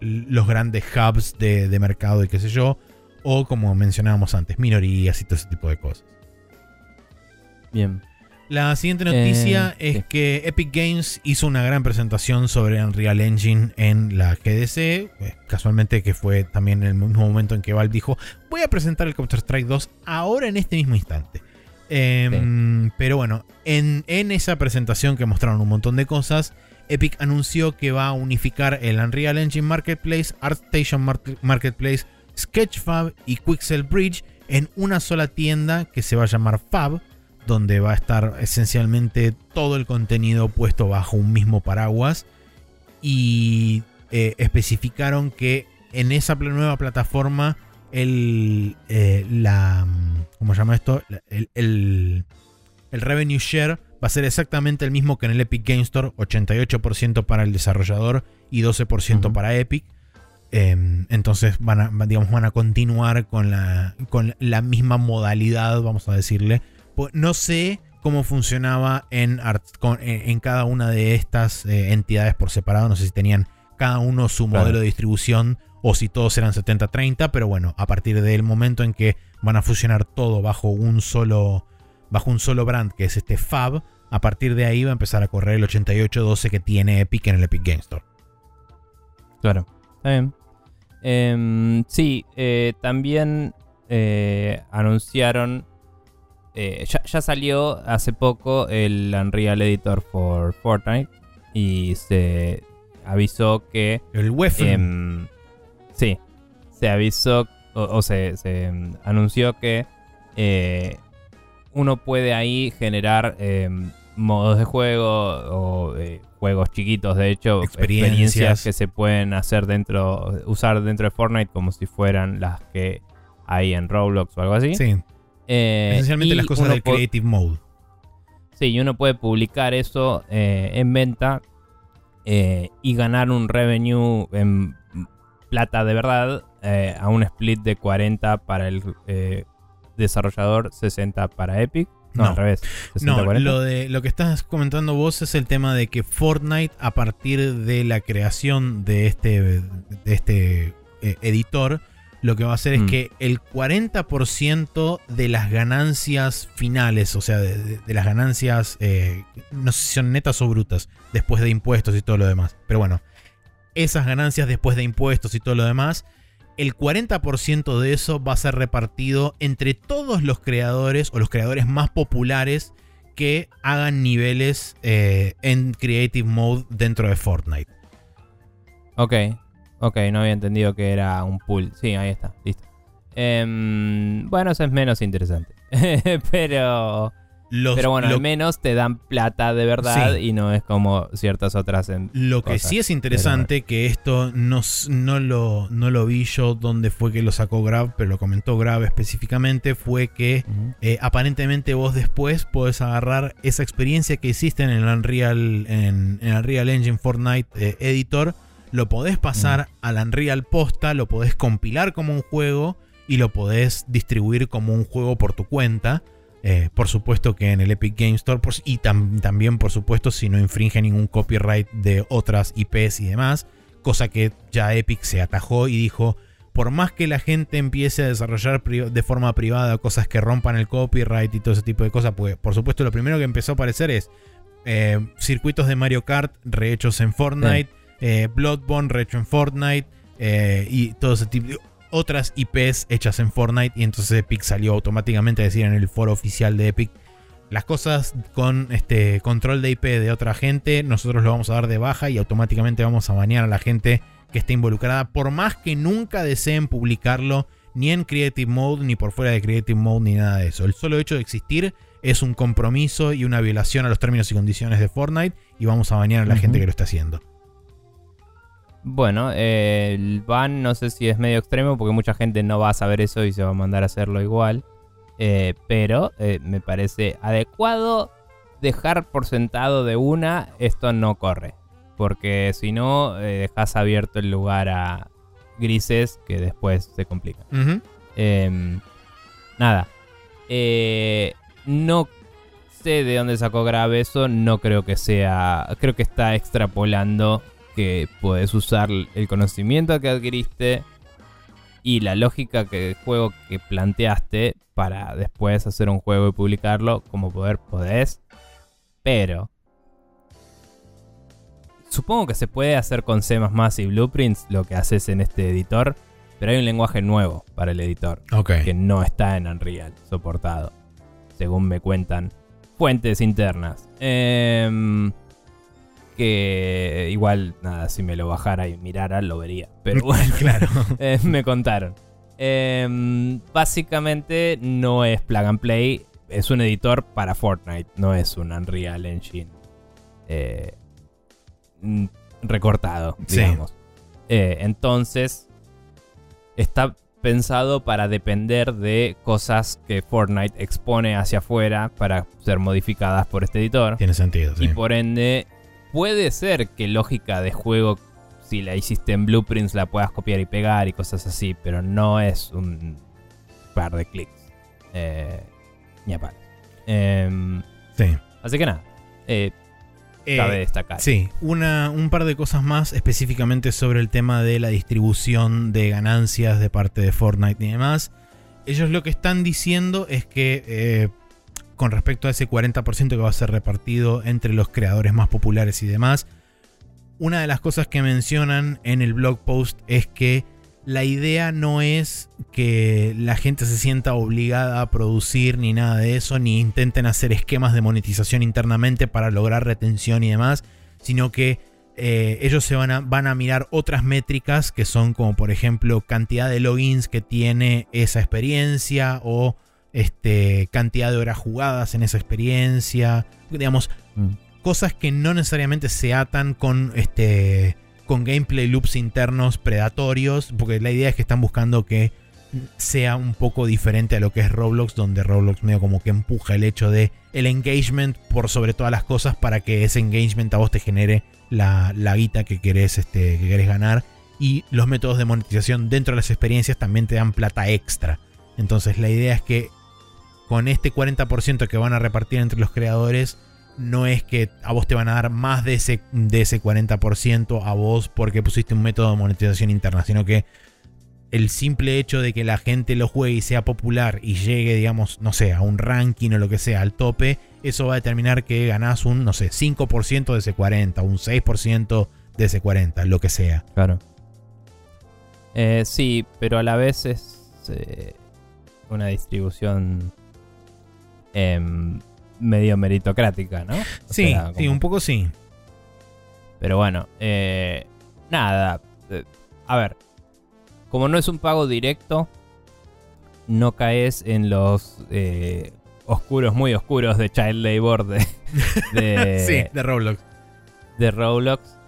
los grandes hubs de, de mercado y qué sé yo, o como mencionábamos antes, minorías y todo ese tipo de cosas. Bien. La siguiente noticia Eh, es sí. que Epic Games hizo una gran presentación sobre Unreal Engine en la GDC. eh, Casualmente que fue también en el mismo momento en que Valve dijo, voy a presentar el Counter-Strike 2 ahora en este mismo instante. Em, Pero bueno, en, en esa presentación que mostraron un montón de cosas, Epic anunció que va a unificar el Unreal Engine Marketplace, ArtStation Mar- Marketplace, Sketchfab y Quixel Bridge en una sola tienda que se va a llamar Fab, donde va a estar esencialmente todo el contenido puesto bajo un mismo paraguas. Y eh, especificaron que en esa nueva plataforma el, eh, la, mm, ¿cómo se llama esto? El, el- el revenue share va a ser exactamente el mismo que en el Epic Game Store, 88% para el desarrollador y 12% Ujú. para Epic. Em, entonces van a, digamos, van a continuar con la, con la misma modalidad, vamos a decirle. Pues no sé cómo funcionaba en, Art- en, cada una de estas eh, entidades por separado. No sé si tenían cada uno su Claro. modelo de distribución o si todos eran 70-30. Pero bueno, a partir del momento en que van a fusionar todo bajo un solo, bajo un solo brand, que es este Fab, a partir de ahí va a empezar a correr el 88-12 que tiene Epic en el Epic Game Store. Claro. Está bien. Em, sí, eh, también eh, anunciaron. Eh, ya, ya salió hace poco el Unreal Editor for Fortnite. Y se avisó que. El Weapon. em, sí, se avisó. O, o se, se, em, anunció que eh, uno puede ahí generar em, modos de juego o eh, juegos chiquitos, de hecho, Experiencias. que se pueden hacer dentro, usar dentro de Fortnite como si fueran las que hay en Roblox o algo así. sí, Eh, esencialmente las cosas del Creative Mode. Sí, y uno puede publicar eso eh, en venta eh, y ganar un revenue en plata de verdad a un split de 40 para el desarrollador, 60 para Epic. No, No. al revés. 60, No, 40. lo, de, lo que estás comentando vos es el tema de que Fortnite, a partir de la creación de este, de este eh, editor, lo que va a hacer Mm. es que el 40% de las ganancias finales, o sea, de, de- de las ganancias, eh, no sé si son netas o brutas, después de impuestos y todo lo demás, pero bueno, esas ganancias después de impuestos y todo lo demás, el 40% de eso va a ser repartido entre todos los creadores o los creadores más populares que hagan niveles eh, en Creative Mode dentro de Fortnite. Ok, ok, no había entendido que era un pool. Sí, ahí está, listo. Em, bueno, eso es menos interesante. Pero... Los- Pero bueno, lo- al menos te dan plata de verdad Sí. y no es como ciertas otras en... Lo que cosas. sí es interesante, que esto no, no, lo, no lo vi yo donde fue que lo sacó Grab, pero lo comentó Grab específicamente, fue que eh, aparentemente vos después podés agarrar esa experiencia que hiciste en el Unreal, en, en el Unreal Engine Fortnite eh, Editor, lo podés pasar al Unreal Posta, lo podés compilar como un juego y lo podés distribuir como un juego por tu cuenta. Eh, por supuesto que en el Epic Game Store por- y tam- también por supuesto si no infringe ningún copyright de otras IPs y demás, cosa que ya Epic se atajó y dijo, por más que la gente empiece a desarrollar de forma privada cosas que rompan el copyright y todo ese tipo de cosas, pues por supuesto lo primero que empezó a aparecer es eh, circuitos de Mario Kart rehechos en Fortnite, eh, Bloodborne rehecho en Fortnite eh, y todo ese tipo otras IPs hechas en Fortnite y entonces Epic salió automáticamente a decir en el foro oficial de Epic las cosas con este control de IP de otra gente, nosotros lo vamos a dar de baja y automáticamente vamos a banear a la gente que esté involucrada, por más que nunca deseen publicarlo ni en Creative Mode, ni por fuera de Creative Mode, ni nada de eso. El solo hecho de existir es un compromiso y una violación a los términos y condiciones de Fortnite y vamos a banear a la gente que lo está haciendo. Bueno, eh, el ban no sé si es medio extremo porque mucha gente no va a saber eso y se va a mandar a hacerlo igual. Eh, pero eh, me parece adecuado dejar por sentado de una esto no corre. Porque si no, eh, dejas abierto el lugar a grises que después se complican. Em, nada. Eh, no sé de dónde sacó grave eso. No creo que sea. Creo que está extrapolando que puedes usar el conocimiento que adquiriste y la lógica que del juego que planteaste para después hacer un juego y publicarlo como poder podés. Pero supongo que se puede hacer con C++ y Blueprints lo que haces en este editor, pero hay un lenguaje nuevo para el editor que no está en Unreal soportado, según me cuentan fuentes internas. Em, que igual, nada, si me lo bajara y mirara, lo vería. Pero bueno, claro. eh, me contaron. Em, básicamente no es plug and play, es un editor para Fortnite, no es un Unreal Engine eh, mm, recortado, Sí. digamos. Eh, entonces, está pensado para depender de cosas que Fortnite expone hacia afuera para ser modificadas por este editor. Tiene sentido, sí. Y por ende, puede ser que lógica de juego, si la hiciste en Blueprints, la puedas copiar y pegar y cosas así, pero no es un par de clics. Eh, ni a palos. Em, Sí. así que nada, eh, Eh, cabe destacar. Sí, una, un par de cosas más específicamente sobre el tema de la distribución de ganancias de parte de Fortnite y demás. Ellos lo que están diciendo es que eh, con respecto a ese 40% que va a ser repartido entre los creadores más populares y demás, una de las cosas que mencionan en el blog post es que la idea no es que la gente se sienta obligada a producir ni nada de eso, ni intenten hacer esquemas de monetización internamente para lograr retención y demás, sino que eh, ellos se van a, van a mirar otras métricas que son como por ejemplo cantidad de logins que tiene esa experiencia o este, cantidad de horas jugadas en esa experiencia, digamos, Mm. cosas que no necesariamente se atan con este con gameplay loops internos predatorios, porque la idea es que están buscando que sea un poco diferente a lo que es Roblox, donde Roblox medio como que empuja el hecho de el engagement por sobre todas las cosas para que ese engagement a vos te genere la, la guita que querés, este, que querés ganar. Y los métodos de monetización dentro de las experiencias también te dan plata extra. Entonces la idea es que con este 40% que van a repartir entre los creadores, no es que a vos te van a dar más de ese, de ese 40% a vos porque pusiste un método de monetización interna, sino que el simple hecho de que la gente lo juegue y sea popular y llegue, digamos, no sé, a un ranking o lo que sea, al tope, eso va a determinar que ganás un, no sé, 5% de ese 40, un 6% de ese 40, lo que sea. Claro. Eh, sí, pero a la vez es eh, una distribución em, medio meritocrática, ¿no? O Sí, sea, sí, un poco sí. Pero bueno, eh, nada. eh, a ver, como no es un pago directo, no caes en los eh, oscuros, muy oscuros de Child Labor de, de, sí, de Roblox. de Roblox.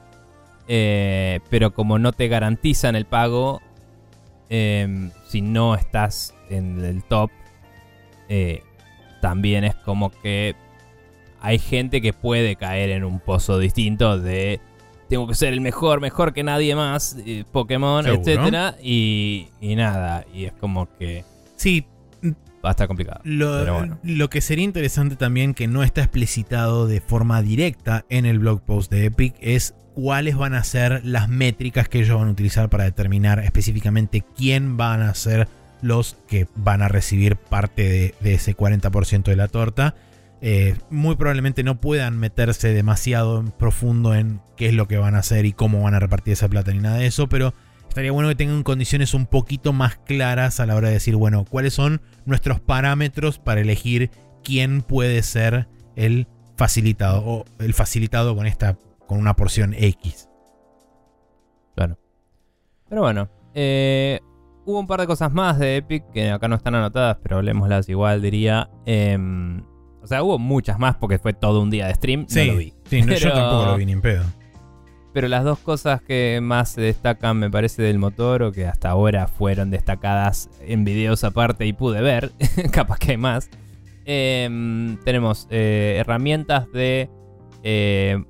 Eh, pero como no te garantizan el pago, eh, si no estás en el top, eh, también es como que hay gente que puede caer en un pozo distinto de tengo que ser el mejor, mejor que nadie más, eh, Pokémon, Seguro. etcétera, y, y nada, y es como que Sí, va a estar complicado. Lo, Pero bueno. lo que sería interesante también que no está explicitado de forma directa en el blog post de Epic es cuáles van a ser las métricas que ellos van a utilizar para determinar específicamente quién van a ser los que van a recibir parte de, ese 40% de la torta. Eh, muy probablemente no puedan meterse demasiado en profundo en qué es lo que van a hacer y cómo van a repartir esa plata ni nada de eso, pero estaría bueno que tengan condiciones un poquito más claras a la hora de decir, bueno, cuáles son nuestros parámetros para elegir quién puede ser el facilitado o el facilitado con esta con una porción X. Claro. Pero bueno, eh, hubo un par de cosas más de Epic que acá no están anotadas, pero hablemoslas igual, diría. Em, o sea, hubo muchas más porque fue todo un día de stream. Sí, no lo vi. sí, no, yo tampoco lo vi ni en pedo. Pero las dos cosas que más se destacan, me parece, del motor, o que hasta ahora fueron destacadas en videos aparte y pude ver, capaz que hay más. em, tenemos eh, herramientas de eh,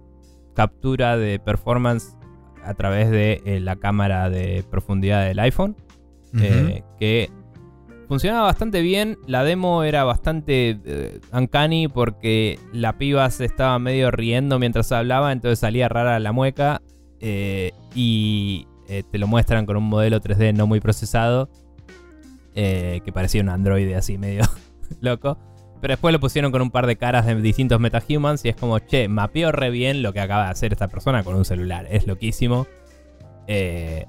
captura de performance a través de eh, la cámara de profundidad del iPhone, eh, que funcionaba bastante bien. La demo era bastante eh, uncanny porque la piba se estaba medio riendo mientras hablaba, entonces salía rara la mueca. eh, y eh, te lo muestran con un modelo 3D no muy procesado, que parecía un androide así medio loco. Pero después lo pusieron con un par de caras de distintos metahumans y es como, che, mapeó re bien lo que acaba de hacer esta persona con un celular. Es loquísimo. Eh,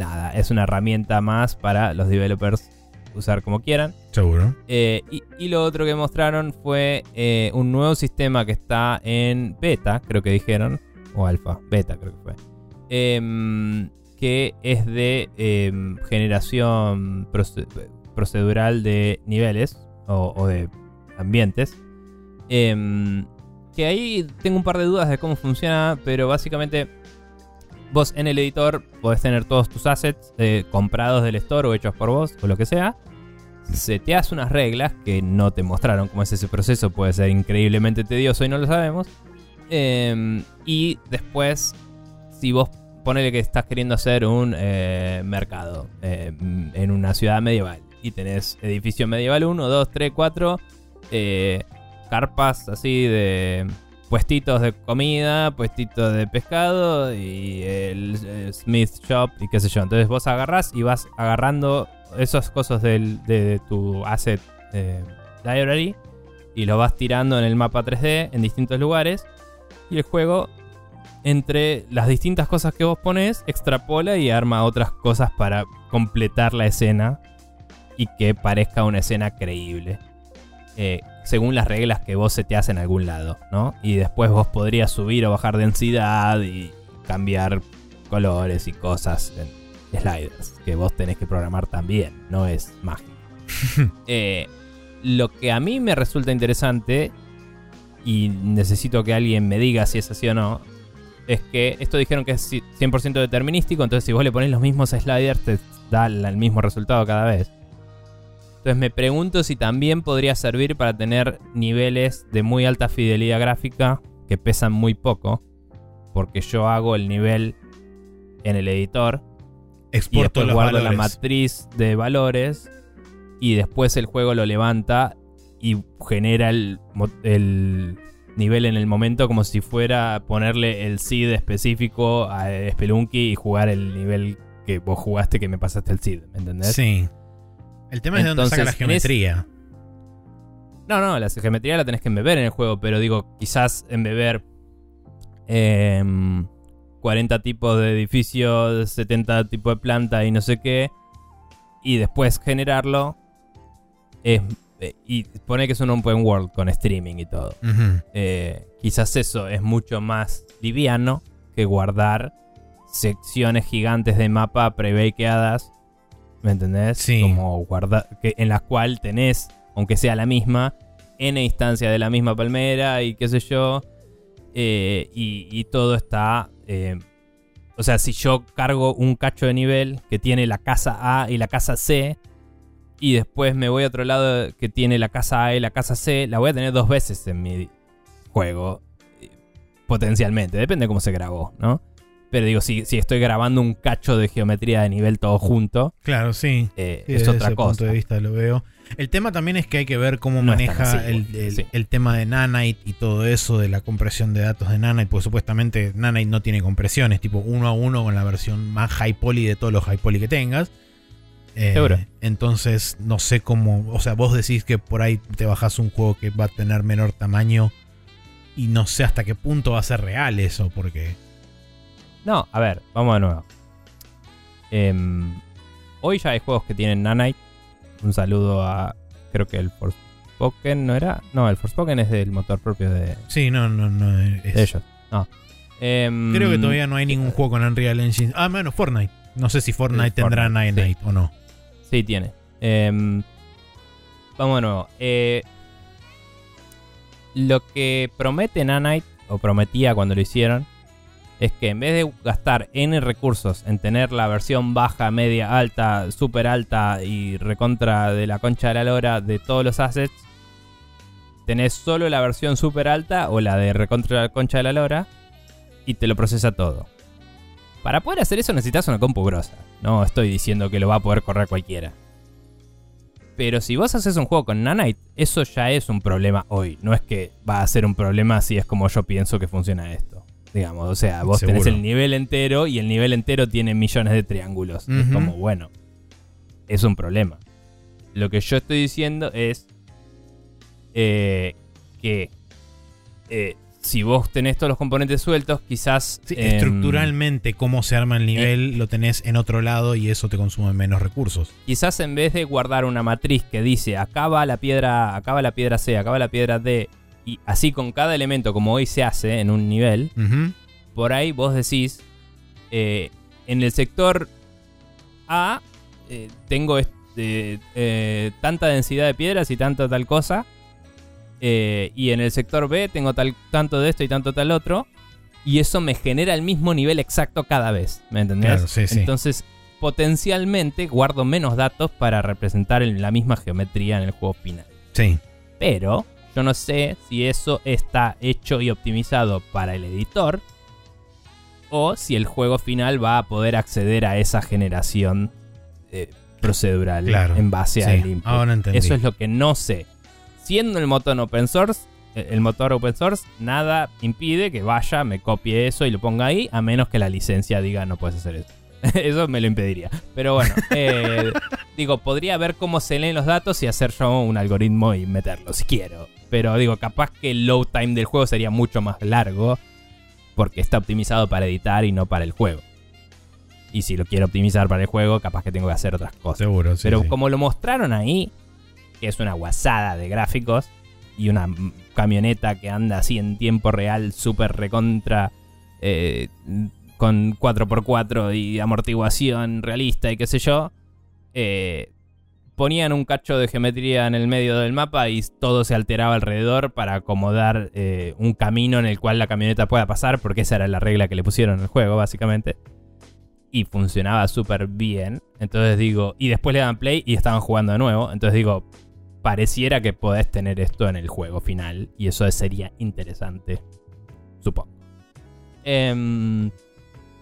nada, es una herramienta más para los developers usar como quieran. Seguro. Eh, y, y lo otro que mostraron fue eh, un nuevo sistema que está en beta, creo que dijeron, o alfa, beta creo que fue, em, que es de em, generación proce- procedural de niveles o, o de ambientes. Em, que ahí tengo un par de dudas de cómo funciona, pero básicamente vos en el editor podés tener todos tus assets eh, comprados del store o hechos por vos o lo que sea seteas unas reglas que no te mostraron cómo es ese proceso, puede ser increíblemente tedioso y no lo sabemos. Eh, y después, si vos ponele que estás queriendo hacer un eh, mercado eh, en una ciudad medieval y tenés edificio medieval 1, 2, 3, 4, eh, carpas así de puestitos de comida, puestitos de pescado y el Smith Shop y qué sé yo. Entonces vos agarrás y vas agarrando esas cosas del- de, tu asset eh, library y lo vas tirando en el mapa 3D en distintos lugares y el juego entre las distintas cosas que vos pones extrapola y arma otras cosas para completar la escena y que parezca una escena creíble. Eh, según las reglas que vos seteás en algún lado, ¿no? Y después vos podrías subir o bajar densidad y cambiar colores y cosas en sliders que vos tenés que programar también, no es mágico. Eh, lo que a mí me resulta interesante y necesito que alguien me diga si es así o no, es que esto dijeron que es 100% determinístico, entonces si vos le pones los mismos sliders te da el mismo resultado cada vez. Entonces me pregunto si también podría servir para tener niveles de muy alta fidelidad gráfica que pesan muy poco, porque yo hago el nivel en el editor y Exporto después los guardo la matriz de valores y después el juego lo levanta y genera el, el nivel en el momento como si fuera ponerle el seed específico a Spelunky y jugar el nivel que vos jugaste que me pasaste el seed, ¿me entendés? Sí. El tema es de dónde saca la geometría. No, no, la geometría la tenés que embeber en el juego, pero digo, quizás embeber em, 40 tipos de edificios, 70 tipos de planta y no sé qué, y después generarlo, es, eh, y pone que es un open world con streaming y todo. Eh, quizás eso es mucho más liviano que guardar secciones gigantes de mapa prebakeadas. ¿Me entendés? Sí. Como guardar. Que, en las cuales tenés, aunque sea la misma, N instancias de la misma palmera y qué sé yo. eh, y, y todo está. eh, o sea, si yo cargo un cacho de nivel que tiene la casa A y la casa C, y después me voy a otro lado que tiene la casa A y la casa C, la voy a tener dos veces en mi juego. eh, Potencialmente, depende de cómo se grabó, ¿no? Pero digo, si, si estoy grabando un cacho de geometría de nivel todo junto, Claro, sí. eh, Sí, es desde otra ese cosa. punto de vista lo veo. El tema también es que hay que ver cómo No maneja así, el, sí. el tema de Nanite y todo eso, de la compresión de datos de Nanite, porque supuestamente Nanite no tiene compresiones, tipo uno a uno con la versión más high poly de todos los high poly que tengas. Eh, Seguro. Entonces, no sé cómo. O sea, vos decís que por ahí te bajás un juego que va a tener menor tamaño. Y no sé hasta qué punto va a ser real eso, porque. No, a ver, vamos de nuevo. Em, hoy ya hay juegos que tienen Nanite. Un saludo a. Creo que el Forspoken no era. No, el Forspoken es del motor propio de, Sí, no, no, no. es- de ellos. No. Em, Creo que todavía no hay ningún juego con Unreal Engine. Ah, bueno, Fortnite. No sé si Fortnite tendrá Fortnite, Nanite o no. Sí, tiene. Em, vamos de nuevo. Eh, lo que promete Nanite, o prometía cuando lo hicieron, es que en vez de gastar N recursos en tener la versión baja, media, alta, super alta y recontra de la concha de la lora de todos los assets, tenés solo la versión super alta o la de recontra de la concha de la lora y te lo procesa todo. Para poder hacer eso necesitas una compu grosa. No estoy diciendo que lo va a poder correr cualquiera. Pero si vos haces un juego con Nanite, eso ya es un problema hoy. No es que va a ser un problema si es como yo pienso que funciona esto. Digamos, o sea, vos tenés el nivel entero y el nivel entero tiene millones de triángulos. Es como, bueno, es un problema. Lo que yo estoy diciendo es eh, que eh, si vos tenés todos los componentes sueltos, quizás... Sí, estructuralmente, cómo se arma el nivel, lo tenés en otro lado y eso te consume menos recursos. quizás en vez de guardar una matriz que dice acá va la piedra, acá va la piedra C, acá va la piedra D, y así con cada elemento como hoy se hace en un nivel, por ahí vos decís, eh, en el sector A eh, tengo este, eh, tanta densidad de piedras y tanta tal cosa, y en el sector B tengo tal, tanto de esto y tanto tal otro, y eso me genera el mismo nivel exacto cada vez, ¿me entendés? Claro, sí, sí. Entonces, potencialmente guardo menos datos para representar en la misma geometría en el juego final. Sí. Pero yo no sé si eso está hecho y optimizado para el editor o si el juego final va a poder acceder a esa generación eh, procedural Claro, en base sí. al input. Ahora entendí. Eso es lo que no sé. Siendo el motor open source, eh, el motor open source, nada impide que vaya, me copie eso y lo ponga ahí, a menos que la licencia diga no puedes hacer eso. eso me lo impediría. Pero bueno, eh, digo, podría ver cómo se leen los datos y hacer yo un algoritmo y meterlo si quiero. Pero digo, capaz que el load time del juego sería mucho más largo porque está optimizado para editar y no para el juego. Y si lo quiero optimizar para el juego, capaz que tengo que hacer otras cosas. Seguro, sí. Pero sí. como lo mostraron ahí, que es una guasada de gráficos y una camioneta que anda así en tiempo real, súper recontra, eh, con 4x4 y amortiguación realista y qué sé yo, eh, ponían un cacho de geometría en el medio del mapa y todo se alteraba alrededor para acomodar eh, un camino en el cual la camioneta pueda pasar, porque esa era la regla que le pusieron el juego, básicamente y funcionaba súper bien. Entonces digo, y después le dan play y estaban jugando de nuevo. Entonces digo, pareciera que podés tener esto en el juego final y eso sería interesante, supongo. Em,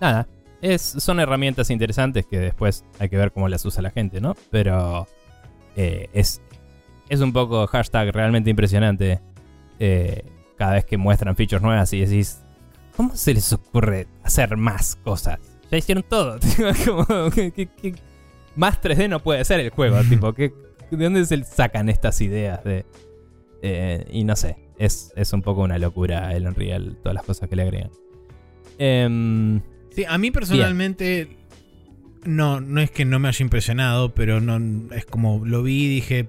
nada, es, son herramientas interesantes que después hay que ver cómo las usa la gente, ¿no? Pero eh, es, es un poco hashtag realmente impresionante eh, cada vez que muestran features nuevas y decís, ¿cómo se les ocurre hacer más cosas? Ya hicieron todo. como, ¿qué-? Más 3D no puede ser el juego. tipo, ¿qué- ¿de dónde se sacan estas ideas? de eh, Y no sé. Es, es un poco una locura el Unreal, todas las cosas que le agregan. Em, Sí, a mí personalmente no, no es que no me haya impresionado, pero no es como lo vi y dije,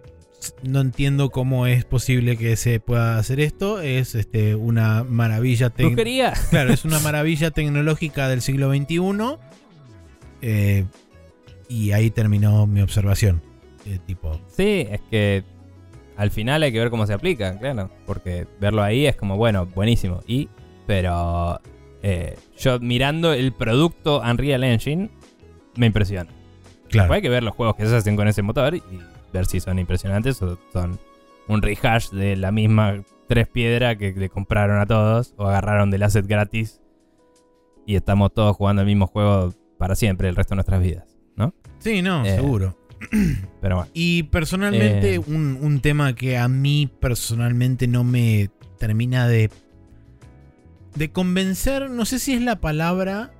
no entiendo cómo es posible que se pueda hacer esto. Es este una maravilla tec- brujería. Claro, es una maravilla tecnológica del siglo XXI. eh, y ahí terminó mi observación. Eh, tipo, Sí, es que al final hay que ver cómo se aplica, claro. Porque verlo ahí es como, bueno, buenísimo. Y, pero eh, yo mirando el producto Unreal Engine, me impresiona. Claro. Hay que ver los juegos que se hacen con ese motor y ver si son impresionantes o son un rehash de la misma tres piedras que le compraron a todos o agarraron del asset gratis y estamos todos jugando el mismo juego para siempre el resto de nuestras vidas, ¿no? Sí, no, Eh, seguro. Pero bueno. Y personalmente, Eh. un, un tema que a mí personalmente no me termina de. De convencer. No sé si es la palabra,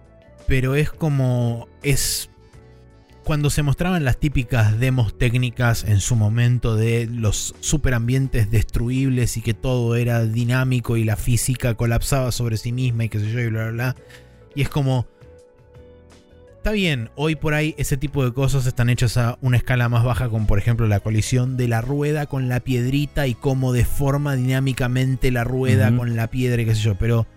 pero es como. es. Cuando se mostraban las típicas demos técnicas en su momento de los superambientes destruibles y que todo era dinámico y la física colapsaba sobre sí misma y qué sé yo y bla bla bla. Y es como. Está bien, hoy por ahí ese tipo de cosas están hechas a una escala más baja, como por ejemplo la colisión de la rueda con la piedrita y cómo deforma dinámicamente la rueda con la piedra y qué sé yo. Pero,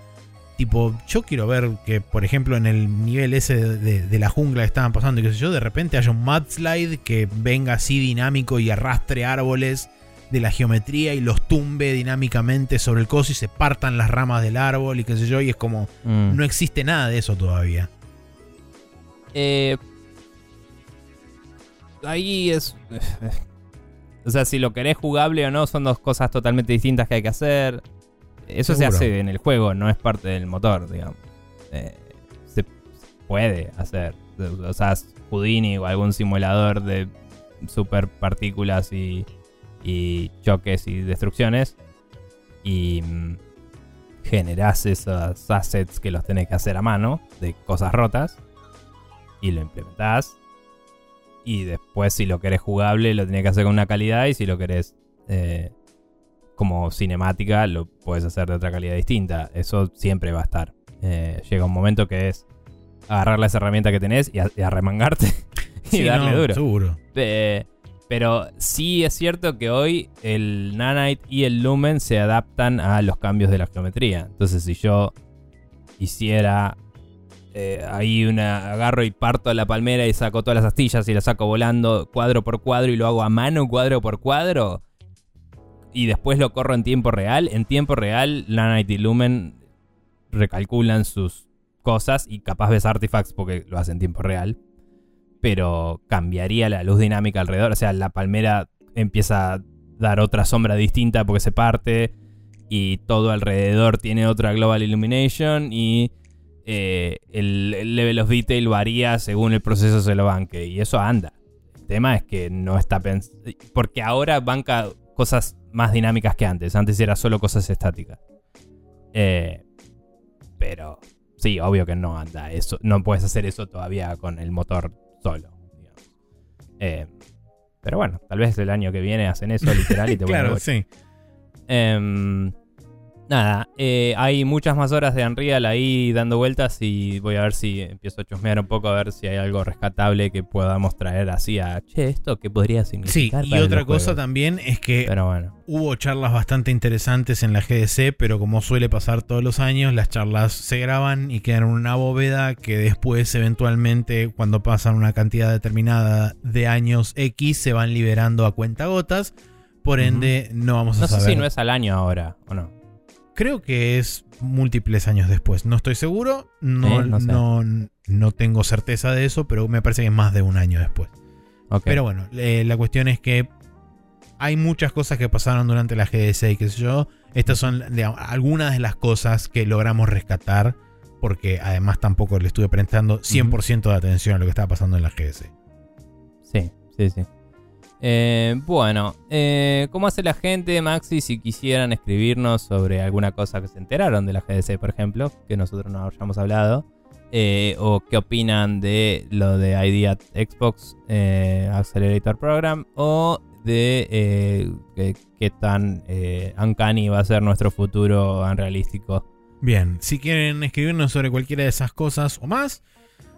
tipo, yo quiero ver que, por ejemplo, en el nivel ese de, de- de la jungla que estaban pasando y qué sé yo, de repente haya un mudslide que venga así dinámico y arrastre árboles de la geometría y los tumbe dinámicamente sobre el coso y se partan las ramas del árbol y qué sé yo. Y es como, Mm. no existe nada de eso todavía. Eh, ahí es. O sea, si lo querés jugable o no, son dos cosas totalmente distintas que hay que hacer. Eso Seguro. se hace en el juego, no es parte del motor, digamos. Eh, se puede hacer. O sea, Houdini o algún simulador de super partículas y, y choques y destrucciones. Y mm, generás esos assets que los tenés que hacer a mano de cosas rotas y lo implementás. Y después, si lo querés jugable, lo tenés que hacer con una calidad. Y si lo querés eh, como cinemática, lo puedes hacer de otra calidad distinta. Eso siempre va a estar. Eh, llega un momento que es agarrar las herramientas que tenés y, a- y arremangarte y Sí, darle no, duro. Seguro. Eh, pero sí es cierto que hoy el Nanite y el Lumen se adaptan a los cambios de la geometría. Entonces, si yo hiciera eh, ahí una. agarro y parto la palmera y saco todas las astillas y la saco volando cuadro por cuadro y lo hago a mano cuadro por cuadro. Y después lo corro en tiempo real. En tiempo real, Nanite y Lumen recalculan sus cosas y capaz ves artifacts porque lo hacen en tiempo real pero cambiaría la luz dinámica alrededor. O sea, la palmera empieza a dar otra sombra distinta porque se parte y todo alrededor tiene otra global illumination y eh, el, el level of detail varía según el proceso se lo banque y eso anda. El tema es que no está pensado... Porque ahora banca cosas más dinámicas que antes. Antes era solo cosas estáticas. Eh, pero sí, obvio que no anda eso. No puedes hacer eso todavía con el motor solo. Eh, pero bueno, tal vez el año que viene hacen eso literal y te Claro, sí. Em, nada, eh, hay muchas más horas de Unreal ahí dando vueltas y voy a ver si empiezo a chusmear un poco a ver si hay algo rescatable que podamos traer así a, che, esto qué podría Sí, significar. y para otra cosa juegos?". también es que Pero bueno, hubo charlas bastante interesantes en la GDC, pero como suele pasar todos los años, las charlas se graban y quedan en una bóveda que después eventualmente, cuando pasan una cantidad determinada de años X, se van liberando a cuentagotas. Por ende, no vamos a no sé saber. si no es al año ahora o no. Creo que es múltiples años después. No estoy seguro. No, Eh, no no, sé. no tengo certeza de eso, pero me parece que es más de un año después. Pero bueno, eh, la cuestión es que hay muchas cosas que pasaron durante la GDC y qué sé yo. Estas son digamos, algunas de las cosas que logramos rescatar, porque además tampoco le estuve prestando 100% de atención a lo que estaba pasando en la GDC. Sí, sí, sí. Eh, bueno, eh, ¿cómo hace la gente, Maxi, si quisieran escribirnos sobre alguna cosa que se enteraron de la GDC, por ejemplo, que nosotros no hayamos hablado? Eh, o qué opinan de lo de ID Xbox Accelerator Program, o de qué, qué tan uncanny va a ser nuestro futuro unrealístico. Bien, si quieren escribirnos sobre cualquiera de esas cosas o más,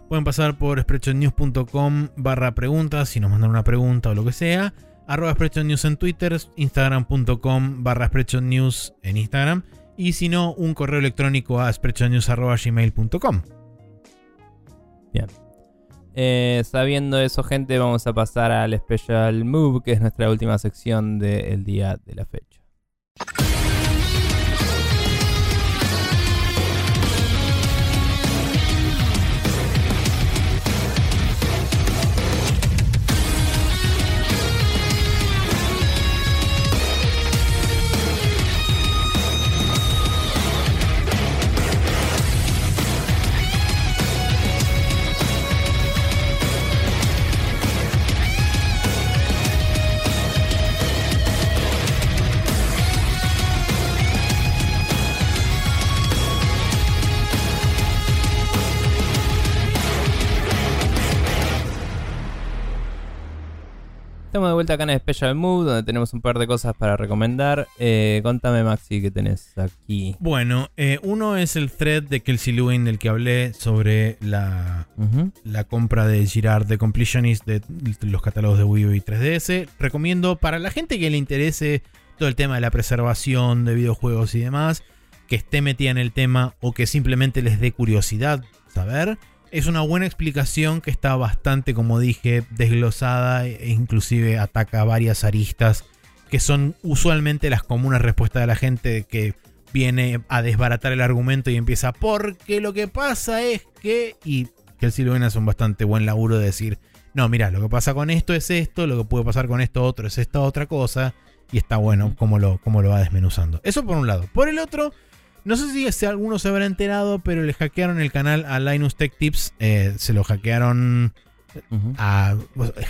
pueden pasar por spreadshotnews.com barra preguntas y nos mandan una pregunta o lo que sea. Arroba spreadshotnews en Twitter, instagram.com barra spreadshotnews en Instagram. Y si no, un correo electrónico a spreadshotnews arroba gmail.com. Eh, sabiendo eso, gente, vamos a pasar al Special Move, que es nuestra última sección del día de la fecha. Vuelta acá en Special Mood, donde tenemos un par de cosas para recomendar. Eh, contame, Maxi, qué tenés aquí. Bueno, eh, uno es el thread de Kelsey Lewin del que hablé sobre la, la compra de Girard de Completionist de los catálogos de Wii U y 3DS. Recomiendo para la gente que le interese todo el tema de la preservación de videojuegos y demás, que esté metida en el tema o que simplemente les dé curiosidad saber es una buena explicación que está bastante, como dije, desglosada e inclusive ataca varias aristas que son usualmente las comunes respuestas de la gente que viene a desbaratar el argumento y empieza porque lo que pasa es que y que el Silvena es un bastante buen laburo de decir no mira lo que pasa con esto es esto lo que puede pasar con esto otro es esta otra cosa y está bueno como lo, como lo va desmenuzando. Eso por un lado. Por el otro no sé si, alguno se habrá enterado, pero le hackearon el canal a Linus Tech Tips. Eh, se lo hackearon. a,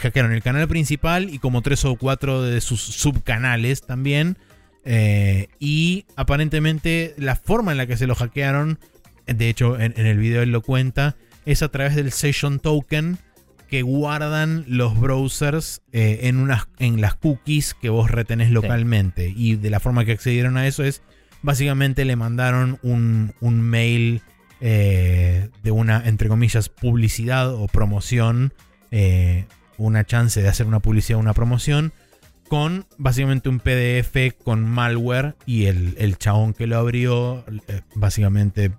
hackearon el canal principal y como tres o cuatro de sus subcanales también. Eh, y aparentemente la forma en la que se lo hackearon, de hecho en, el video él lo cuenta, es a través del Session Token que guardan los browsers eh, en, unas, en las cookies que vos retenés localmente. Y de la forma que accedieron a eso es Básicamente le mandaron un, mail eh, de una, entre comillas, publicidad o promoción, eh, una chance de hacer una publicidad o una promoción, con básicamente un PDF con malware y el, el chabón que lo abrió eh, básicamente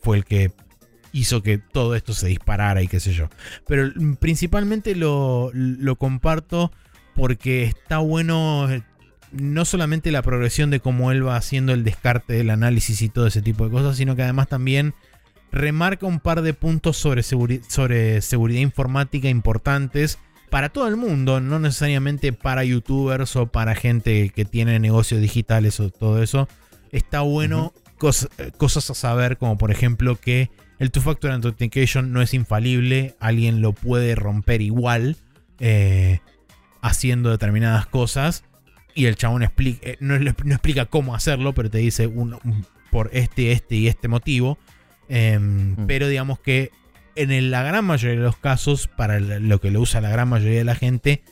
fue el que hizo que todo esto se disparara y qué sé yo. Pero principalmente lo, lo comparto porque está bueno no solamente la progresión de cómo él va haciendo el descarte del análisis y todo ese tipo de cosas, sino que además también remarca un par de puntos sobre, sobre seguridad informática importantes para todo el mundo, no necesariamente para youtubers o para gente que tiene negocios digitales o todo eso. Está bueno cosas a saber, como por ejemplo que el Two-Factor Authentication no es infalible, alguien lo puede romper igual eh, haciendo determinadas cosas y el chabón explica, eh, no, explica cómo hacerlo, pero te dice por este, este y este motivo. Em, mm. Pero digamos que en la gran mayoría de los casos, para lo que lo usa la gran mayoría de la gente,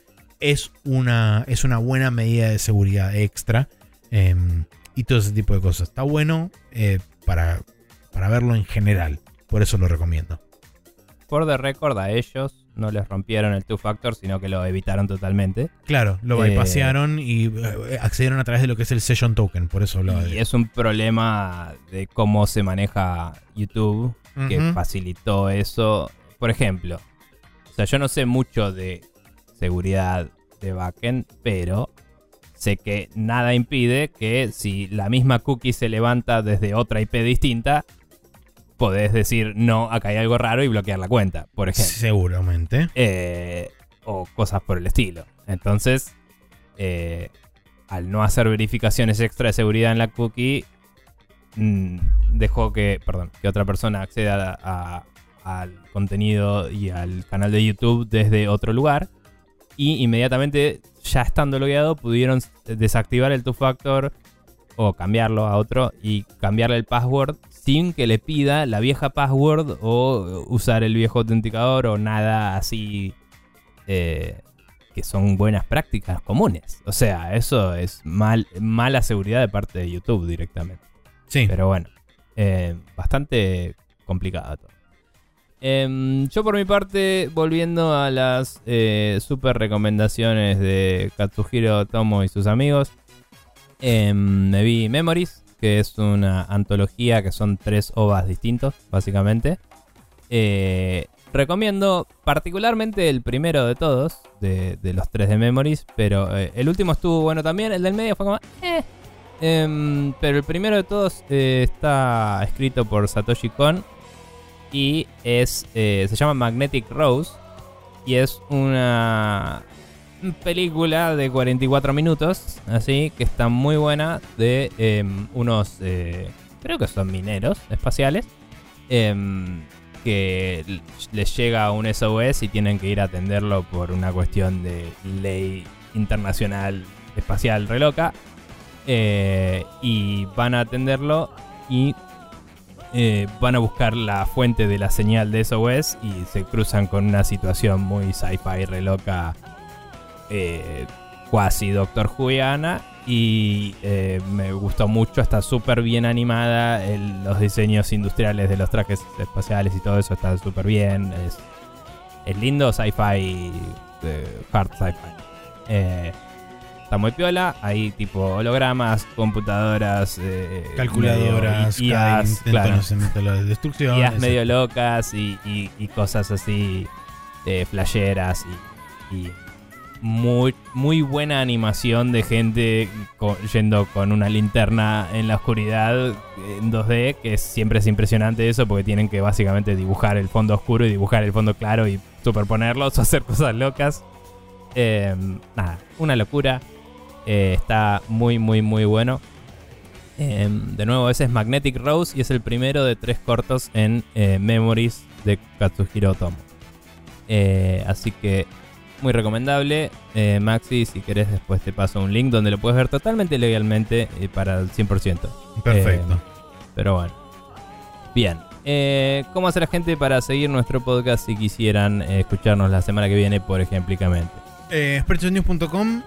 es una, es una buena medida de seguridad extra. Em, y todo ese tipo de cosas. Está bueno eh, para, para verlo en general. Por eso lo recomiendo. Por de récord a ellos no les rompieron el two factor, sino que lo evitaron totalmente. Claro, lo eh, bypasearon y eh, accedieron a través de lo que es el session token, por eso lo. Y es un problema de cómo se maneja YouTube que facilitó eso. Por ejemplo, o sea, yo no sé mucho de seguridad de backend, pero sé que nada impide que si la misma cookie se levanta desde otra IP distinta, podés decir, no, acá hay algo raro y bloquear la cuenta, por ejemplo. Seguramente. Eh, o cosas por el estilo. Entonces, eh, al no hacer verificaciones extra de seguridad en la cookie, mm, dejó que, perdón, que otra persona acceda al contenido y al canal de YouTube desde otro lugar. Y inmediatamente, ya estando logueado, pudieron desactivar el two-factor o cambiarlo a otro y cambiarle el password sin que le pida la vieja password o usar el viejo autenticador o nada así eh, que son buenas prácticas comunes. O sea, eso es mal, mala seguridad de parte de YouTube directamente. Sí. Pero bueno, eh, bastante complicado todo. Em, yo por mi parte, volviendo a las eh, super recomendaciones de Katsuhiro Tomo y sus amigos, em, me vi Memories, que es una antología que son tres ovas distintos, básicamente. Eh, recomiendo particularmente el primero de todos, de, los tres de Memories, pero eh, el último estuvo bueno también, el del medio fue como... Eh. Em, pero el primero de todos eh, está escrito por Satoshi Kon y es se llama Magnetic Rose y es una película de 44 minutos, así que está muy buena de em, unos, creo que son mineros espaciales, em, que les llega un SOS y tienen que ir a atenderlo por una cuestión de ley internacional espacial reloca. Eh, y van a atenderlo y eh, van a buscar la fuente de la señal de SOS y se cruzan con una situación muy sci-fi reloca, eh, cuasi Doctor Juliana y eh, me gustó mucho, está súper bien animada, los diseños industriales de los trajes espaciales y todo eso está súper bien, es, es lindo sci-fi, eh, hard sci-fi. Eh, está muy piola, hay tipo hologramas, computadoras, calculadoras, y IAs, claro, destrucción, IAs medio locas y, cosas así, flasheras y muy, muy buena animación de gente yendo con una linterna en la oscuridad en 2D, que siempre es impresionante eso porque tienen que básicamente dibujar el fondo oscuro y dibujar el fondo claro y superponerlos o hacer cosas locas. Em, nada, una locura. Eh, está muy, muy, muy bueno. Em, de nuevo, ese es Magnetic Rose y es el primero de tres cortos en eh, Memories de Katsuhiro Otomo. Eh, así que muy recomendable. Eh, Maxi, si querés, después te paso un link donde lo puedes ver totalmente legalmente eh, para el 100%. Perfecto. Eh, pero bueno. Bien. ¿Cómo hace la gente para seguir nuestro podcast si quisieran escucharnos la semana que viene, por ejemplicamente? Eh,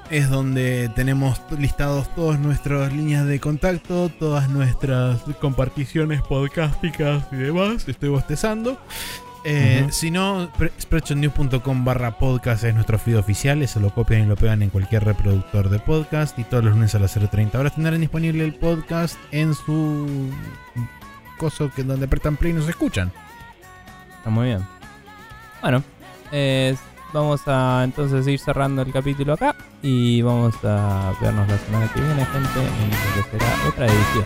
es donde tenemos listados todas nuestras líneas de contacto, todas nuestras comparticiones podcásticas y demás. Estoy bostezando. Eh, si no, spreadshotnews.com barra podcast es nuestro feed oficial. Eso lo copian y lo pegan en cualquier reproductor de podcast. Y todos los lunes a las 0.30 horas tendrán disponible el podcast en su coso que donde apretan play y nos escuchan. Está muy bien. Bueno, vamos a entonces ir cerrando el capítulo acá. Y vamos a vernos la semana que viene, gente, en lo que será otra edición